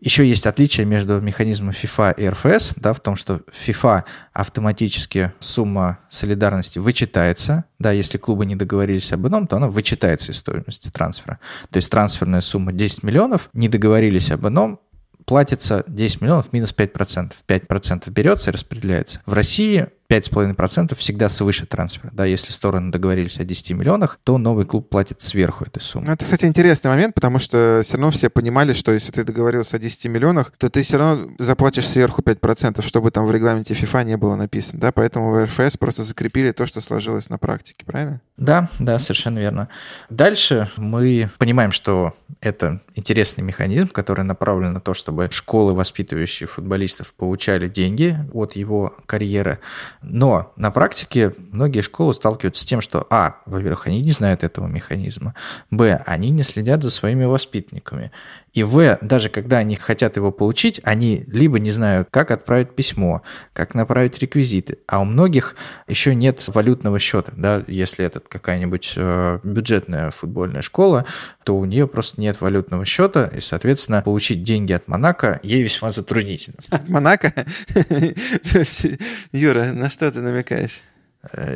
Еще есть отличие между механизмом FIFA и РФС, да, в том, что FIFA автоматически сумма солидарности вычитается, да, если клубы не договорились об одном, то она вычитается из стоимости трансфера. То есть трансферная сумма 10 миллионов, не договорились об одном, платится 10 миллионов минус 5%. 5% берется и распределяется. В России 5,5% всегда свыше трансфера. Да, если стороны договорились о 10 миллионах, то новый клуб платит сверху этой суммы. Ну, это, кстати, интересный момент, потому что все равно все понимали, что если ты договорился о 10 миллионах, то ты все равно заплатишь сверху 5%, чтобы там в регламенте FIFA не было написано. Да? Поэтому в РФС просто закрепили то, что сложилось на практике, правильно? Да, да, совершенно верно. Дальше мы понимаем, что это интересный механизм, который направлен на то, чтобы школы, воспитывающие футболистов, получали деньги от его карьеры. Но на практике многие школы сталкиваются с тем, что, а, во-первых, они не знают этого механизма, б, они не следят за своими воспитанниками, и В, даже когда они хотят его получить, они либо не знают, как отправить письмо, как направить реквизиты, а у многих еще нет валютного счета. Да? Если это какая-нибудь э, бюджетная футбольная школа, то у нее просто нет валютного счета, и, соответственно, получить деньги от Монако ей весьма затруднительно. От Монако? Юра, на что ты намекаешь?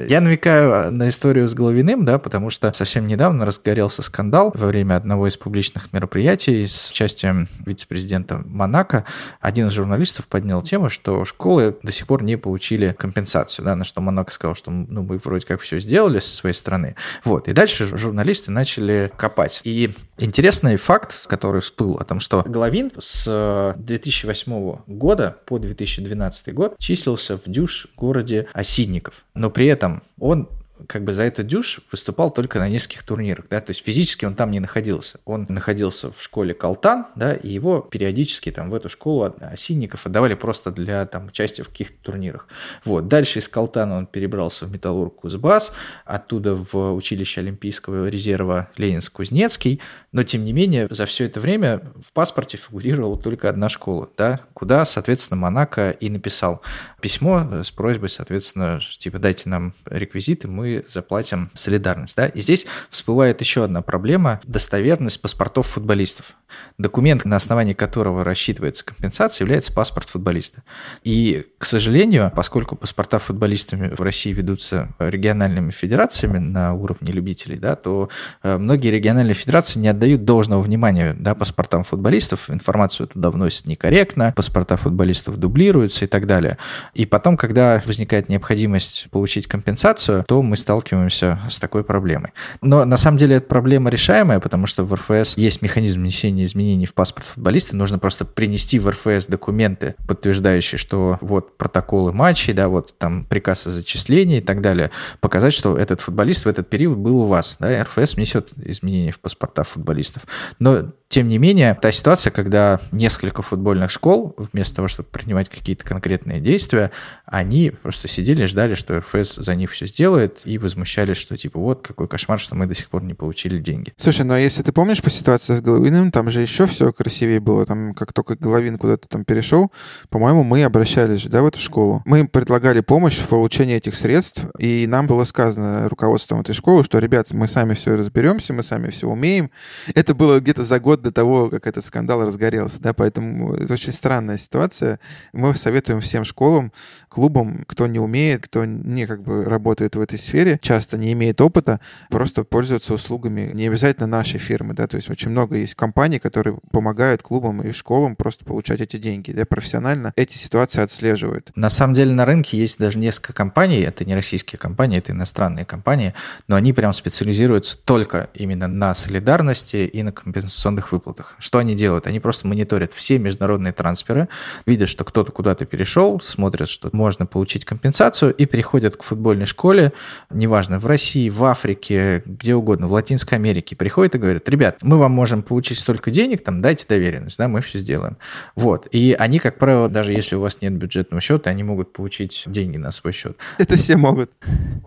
Я намекаю на историю с Головиным, да, потому что совсем недавно разгорелся скандал во время одного из публичных мероприятий с участием вице-президента Монако. Один из журналистов поднял тему, что школы до сих пор не получили компенсацию, да, на что Монако сказал, что ну, мы вроде как все сделали со своей стороны. Вот. И дальше журналисты начали копать. И интересный факт, который всплыл о том, что Головин с 2008 года по 2012 год числился в дюш городе Осинников. Но при этом он как бы за этот дюш выступал только на нескольких турнирах, да, то есть физически он там не находился. Он находился в школе Калтан, да, и его периодически там в эту школу осинников отдавали просто для там участия в каких-то турнирах. Вот. Дальше из Калтана он перебрался в Металлург Кузбасс, оттуда в училище Олимпийского резерва Ленинск-Кузнецкий, но тем не менее за все это время в паспорте фигурировала только одна школа, да, куда, соответственно, Монако и написал письмо с просьбой, соответственно, типа дайте нам реквизиты, мы заплатим солидарность. Да? И здесь всплывает еще одна проблема – достоверность паспортов футболистов. Документ, на основании которого рассчитывается компенсация, является паспорт футболиста. И, к сожалению, поскольку паспорта футболистами в России ведутся региональными федерациями на уровне любителей, да, то э, многие региональные федерации не отдают должного внимания да, паспортам футболистов, информацию туда вносят некорректно, паспорта футболистов дублируются и так далее. И потом, когда возникает необходимость получить компенсацию, то мы сталкиваемся с такой проблемой. Но на самом деле эта проблема решаемая, потому что в РФС есть механизм внесения изменений в паспорт футболиста. Нужно просто принести в РФС документы, подтверждающие, что вот протоколы матчей, да, вот там приказ о зачислении и так далее, показать, что этот футболист в этот период был у вас. Да, РФС внесет изменения в паспорта футболистов. Но тем не менее, та ситуация, когда несколько футбольных школ, вместо того, чтобы принимать какие-то конкретные действия, они просто сидели ждали, что РФС за них все сделает, и возмущались, что типа вот какой кошмар, что мы до сих пор не получили деньги. Слушай, ну а если ты помнишь по ситуации с Головиным, там же еще все красивее было. Там как только Головин куда-то там перешел, по-моему, мы обращались же, да, в эту школу. Мы им предлагали помощь в получении этих средств, и нам было сказано руководством этой школы, что, ребят, мы сами все разберемся, мы сами все умеем. Это было где-то за год до того, как этот скандал разгорелся, да, поэтому это очень странная ситуация. Мы советуем всем школам, клубам, кто не умеет, кто не как бы работает в этой сфере, часто не имеет опыта, просто пользоваться услугами не обязательно нашей фирмы, да, то есть очень много есть компаний, которые помогают клубам и школам просто получать эти деньги, да, профессионально эти ситуации отслеживают. На самом деле на рынке есть даже несколько компаний, это не российские компании, это иностранные компании, но они прям специализируются только именно на солидарности и на компенсационных выплатах. Что они делают? Они просто мониторят все международные трансферы, видят, что кто-то куда-то перешел, смотрят, что можно получить компенсацию и приходят к футбольной школе, неважно, в России, в Африке, где угодно, в Латинской Америке, приходят и говорят, ребят, мы вам можем получить столько денег, там, дайте доверенность, да, мы все сделаем. Вот. И они, как правило, даже если у вас нет бюджетного счета, они могут получить деньги на свой счет. Это все могут.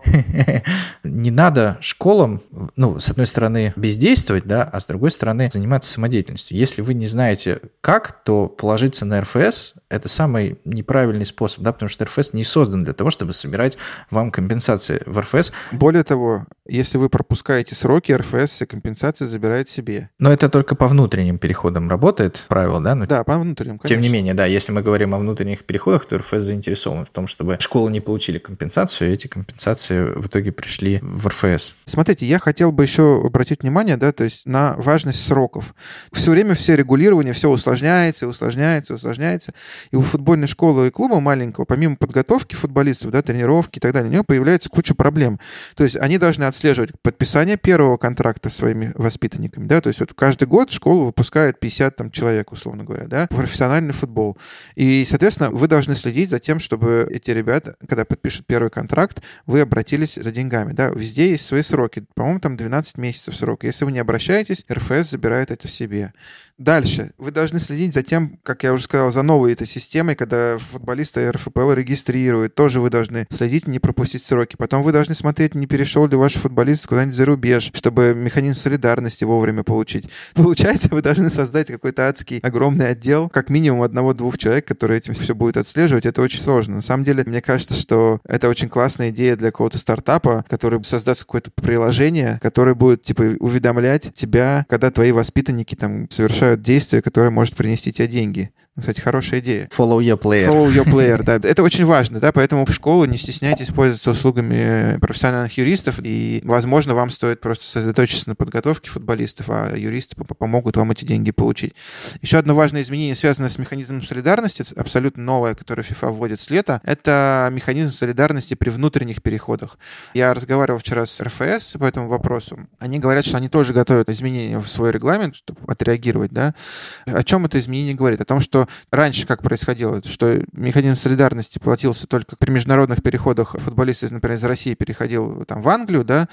Не надо школам, ну, с одной стороны, бездействовать, да, а с другой стороны, заниматься самодеятельностью. Если вы не знаете как, то положиться на РФС – это самый неправильный способ, да, потому что РФС не создан для того, чтобы собирать вам компенсации в РФС. Более того, если вы пропускаете сроки, РФС все компенсации забирает себе. Но это только по внутренним переходам работает правило, да? Но да, по внутренним, конечно. Тем не менее, да, если мы говорим о внутренних переходах, то РФС заинтересован в том, чтобы школы не получили компенсацию, и эти компенсации в итоге пришли в РФС. Смотрите, я хотел бы еще обратить внимание, да, то есть на важность сроков. Все время все регулирование, все усложняется, усложняется, усложняется. И у футбольной школы и клуба маленького, помимо подготовки футболистов, да, тренировки и так далее, у него появляется куча проблем. То есть они должны отслеживать подписание первого контракта с своими воспитанниками, да, то есть вот каждый год школа выпускает 50 там, человек, условно говоря, да, профессиональный футбол. И, соответственно, вы должны следить за тем, чтобы эти ребята, когда подпишут первый контракт, вы обратились за деньгами, да, везде есть свои сроки, по-моему, там 12 месяцев срок. Если вы не обращаетесь, РФС забирает эти себе. Дальше. Вы должны следить за тем, как я уже сказал, за новой этой системой, когда футболисты РФПЛ регистрируют. Тоже вы должны следить, не пропустить сроки. Потом вы должны смотреть, не перешел ли ваш футболист куда-нибудь за рубеж, чтобы механизм солидарности вовремя получить. Получается, вы должны создать какой-то адский огромный отдел, как минимум одного-двух человек, которые этим все будут отслеживать. Это очень сложно. На самом деле, мне кажется, что это очень классная идея для какого-то стартапа, который создаст какое-то приложение, которое будет, типа, уведомлять тебя, когда твои воспитанники там совершают совершают действие, которое может принести тебе деньги. Кстати, хорошая идея. Follow your player. Follow your player, да. Это очень важно, да, поэтому в школу не стесняйтесь пользоваться услугами профессиональных юристов, и, возможно, вам стоит просто сосредоточиться на подготовке футболистов, а юристы помогут вам эти деньги получить. Еще одно важное изменение, связанное с механизмом солидарности, абсолютно новое, которое FIFA вводит с лета, это механизм солидарности при внутренних переходах. Я разговаривал вчера с РФС по этому вопросу. Они говорят, что они тоже готовят изменения в свой регламент, чтобы отреагировать, да. О чем это изменение говорит? О том, что раньше как происходило, что механизм солидарности платился только при международных переходах футболист, например, из России переходил там в Англию, да,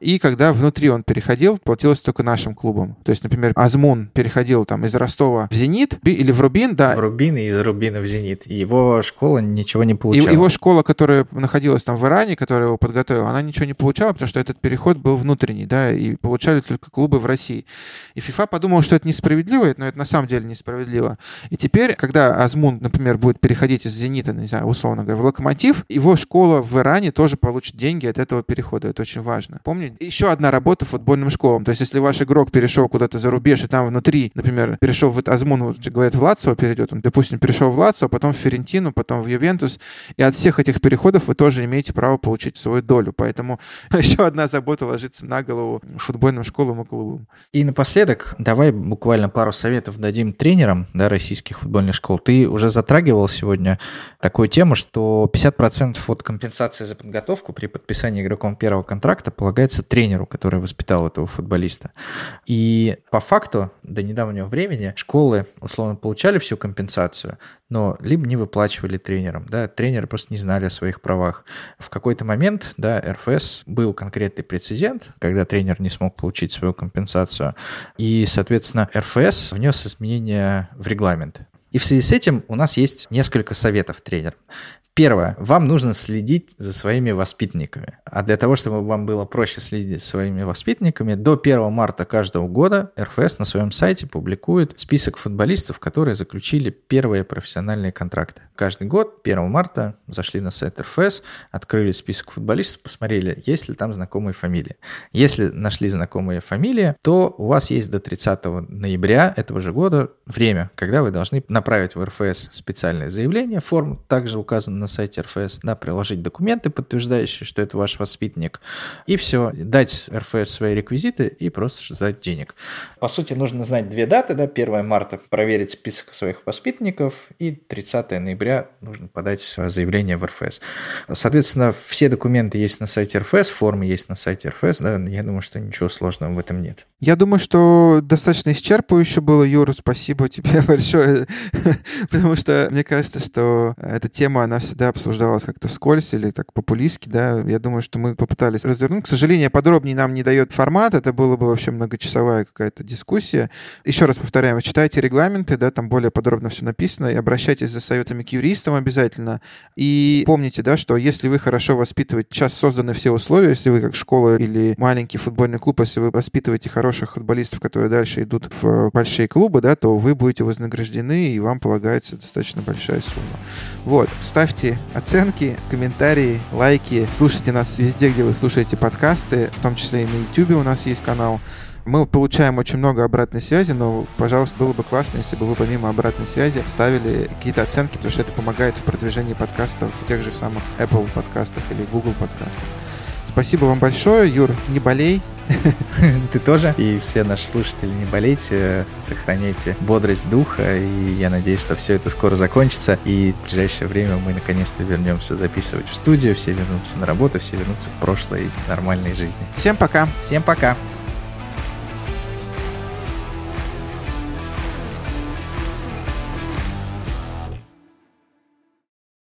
и когда внутри он переходил, платилось только нашим клубам. То есть, например, Азмун переходил там из Ростова в Зенит или в Рубин, да. В Рубин и из Рубина в Зенит. И его школа ничего не получала. И его школа, которая находилась там в Иране, которая его подготовила, она ничего не получала, потому что этот переход был внутренний, да, и получали только клубы в России. И ФИФА подумал, что это несправедливо, но это на самом деле несправедливо. И теперь теперь, когда Азмун, например, будет переходить из «Зенита», не знаю, условно говоря, в «Локомотив», его школа в Иране тоже получит деньги от этого перехода. Это очень важно. Помните? Еще одна работа футбольным школам. То есть, если ваш игрок перешел куда-то за рубеж, и там внутри, например, перешел в Азмун, говорят, в Лацио перейдет, он, допустим, перешел в Лацио, потом в Ферентину, потом в Ювентус, и от всех этих переходов вы тоже имеете право получить свою долю. Поэтому еще одна забота ложится на голову футбольным школам и клубам. И напоследок, давай буквально пару советов дадим тренерам да, российских футбольных школ. Ты уже затрагивал сегодня такую тему, что 50% от компенсации за подготовку при подписании игроком первого контракта полагается тренеру, который воспитал этого футболиста. И по факту до недавнего времени школы условно получали всю компенсацию, но либо не выплачивали тренерам, да, тренеры просто не знали о своих правах. В какой-то момент, да, РФС был конкретный прецедент, когда тренер не смог получить свою компенсацию, и, соответственно, РФС внес изменения в регламент. И в связи с этим у нас есть несколько советов тренерам. Первое. Вам нужно следить за своими воспитанниками. А для того, чтобы вам было проще следить за своими воспитанниками, до 1 марта каждого года РФС на своем сайте публикует список футболистов, которые заключили первые профессиональные контракты. Каждый год, 1 марта, зашли на сайт РФС, открыли список футболистов, посмотрели, есть ли там знакомые фамилии. Если нашли знакомые фамилии, то у вас есть до 30 ноября этого же года время, когда вы должны направить в РФС специальное заявление, форму также указана на сайте РФС, да, приложить документы, подтверждающие, что это ваш воспитанник, и все, дать РФС свои реквизиты и просто ждать денег. По сути, нужно знать две даты, да, 1 марта проверить список своих воспитанников, и 30 ноября нужно подать заявление в РФС. Соответственно, все документы есть на сайте РФС, формы есть на сайте РФС, да, я думаю, что ничего сложного в этом нет. Я думаю, что достаточно исчерпывающе было, Юра, спасибо тебе большое, потому что мне кажется, что эта тема, она всегда всегда обсуждалось как-то вскользь или так популистски, да. Я думаю, что мы попытались развернуть. К сожалению, подробнее нам не дает формат. Это было бы вообще многочасовая какая-то дискуссия. Еще раз повторяем, читайте регламенты, да, там более подробно все написано, и обращайтесь за советами к юристам обязательно. И помните, да, что если вы хорошо воспитываете, сейчас созданы все условия, если вы как школа или маленький футбольный клуб, если вы воспитываете хороших футболистов, которые дальше идут в большие клубы, да, то вы будете вознаграждены, и вам полагается достаточно большая сумма. Вот, ставьте ставьте оценки, комментарии, лайки. Слушайте нас везде, где вы слушаете подкасты, в том числе и на YouTube у нас есть канал. Мы получаем очень много обратной связи, но, пожалуйста, было бы классно, если бы вы помимо обратной связи ставили какие-то оценки, потому что это помогает в продвижении подкастов в тех же самых Apple подкастах или Google подкастах. Спасибо вам большое, Юр, не болей, Ты тоже. И все наши слушатели, не болейте, сохраняйте бодрость духа. И я надеюсь, что все это скоро закончится. И в ближайшее время мы наконец-то вернемся записывать в студию. Все вернутся на работу, все вернутся к прошлой нормальной жизни. Всем пока. Всем пока.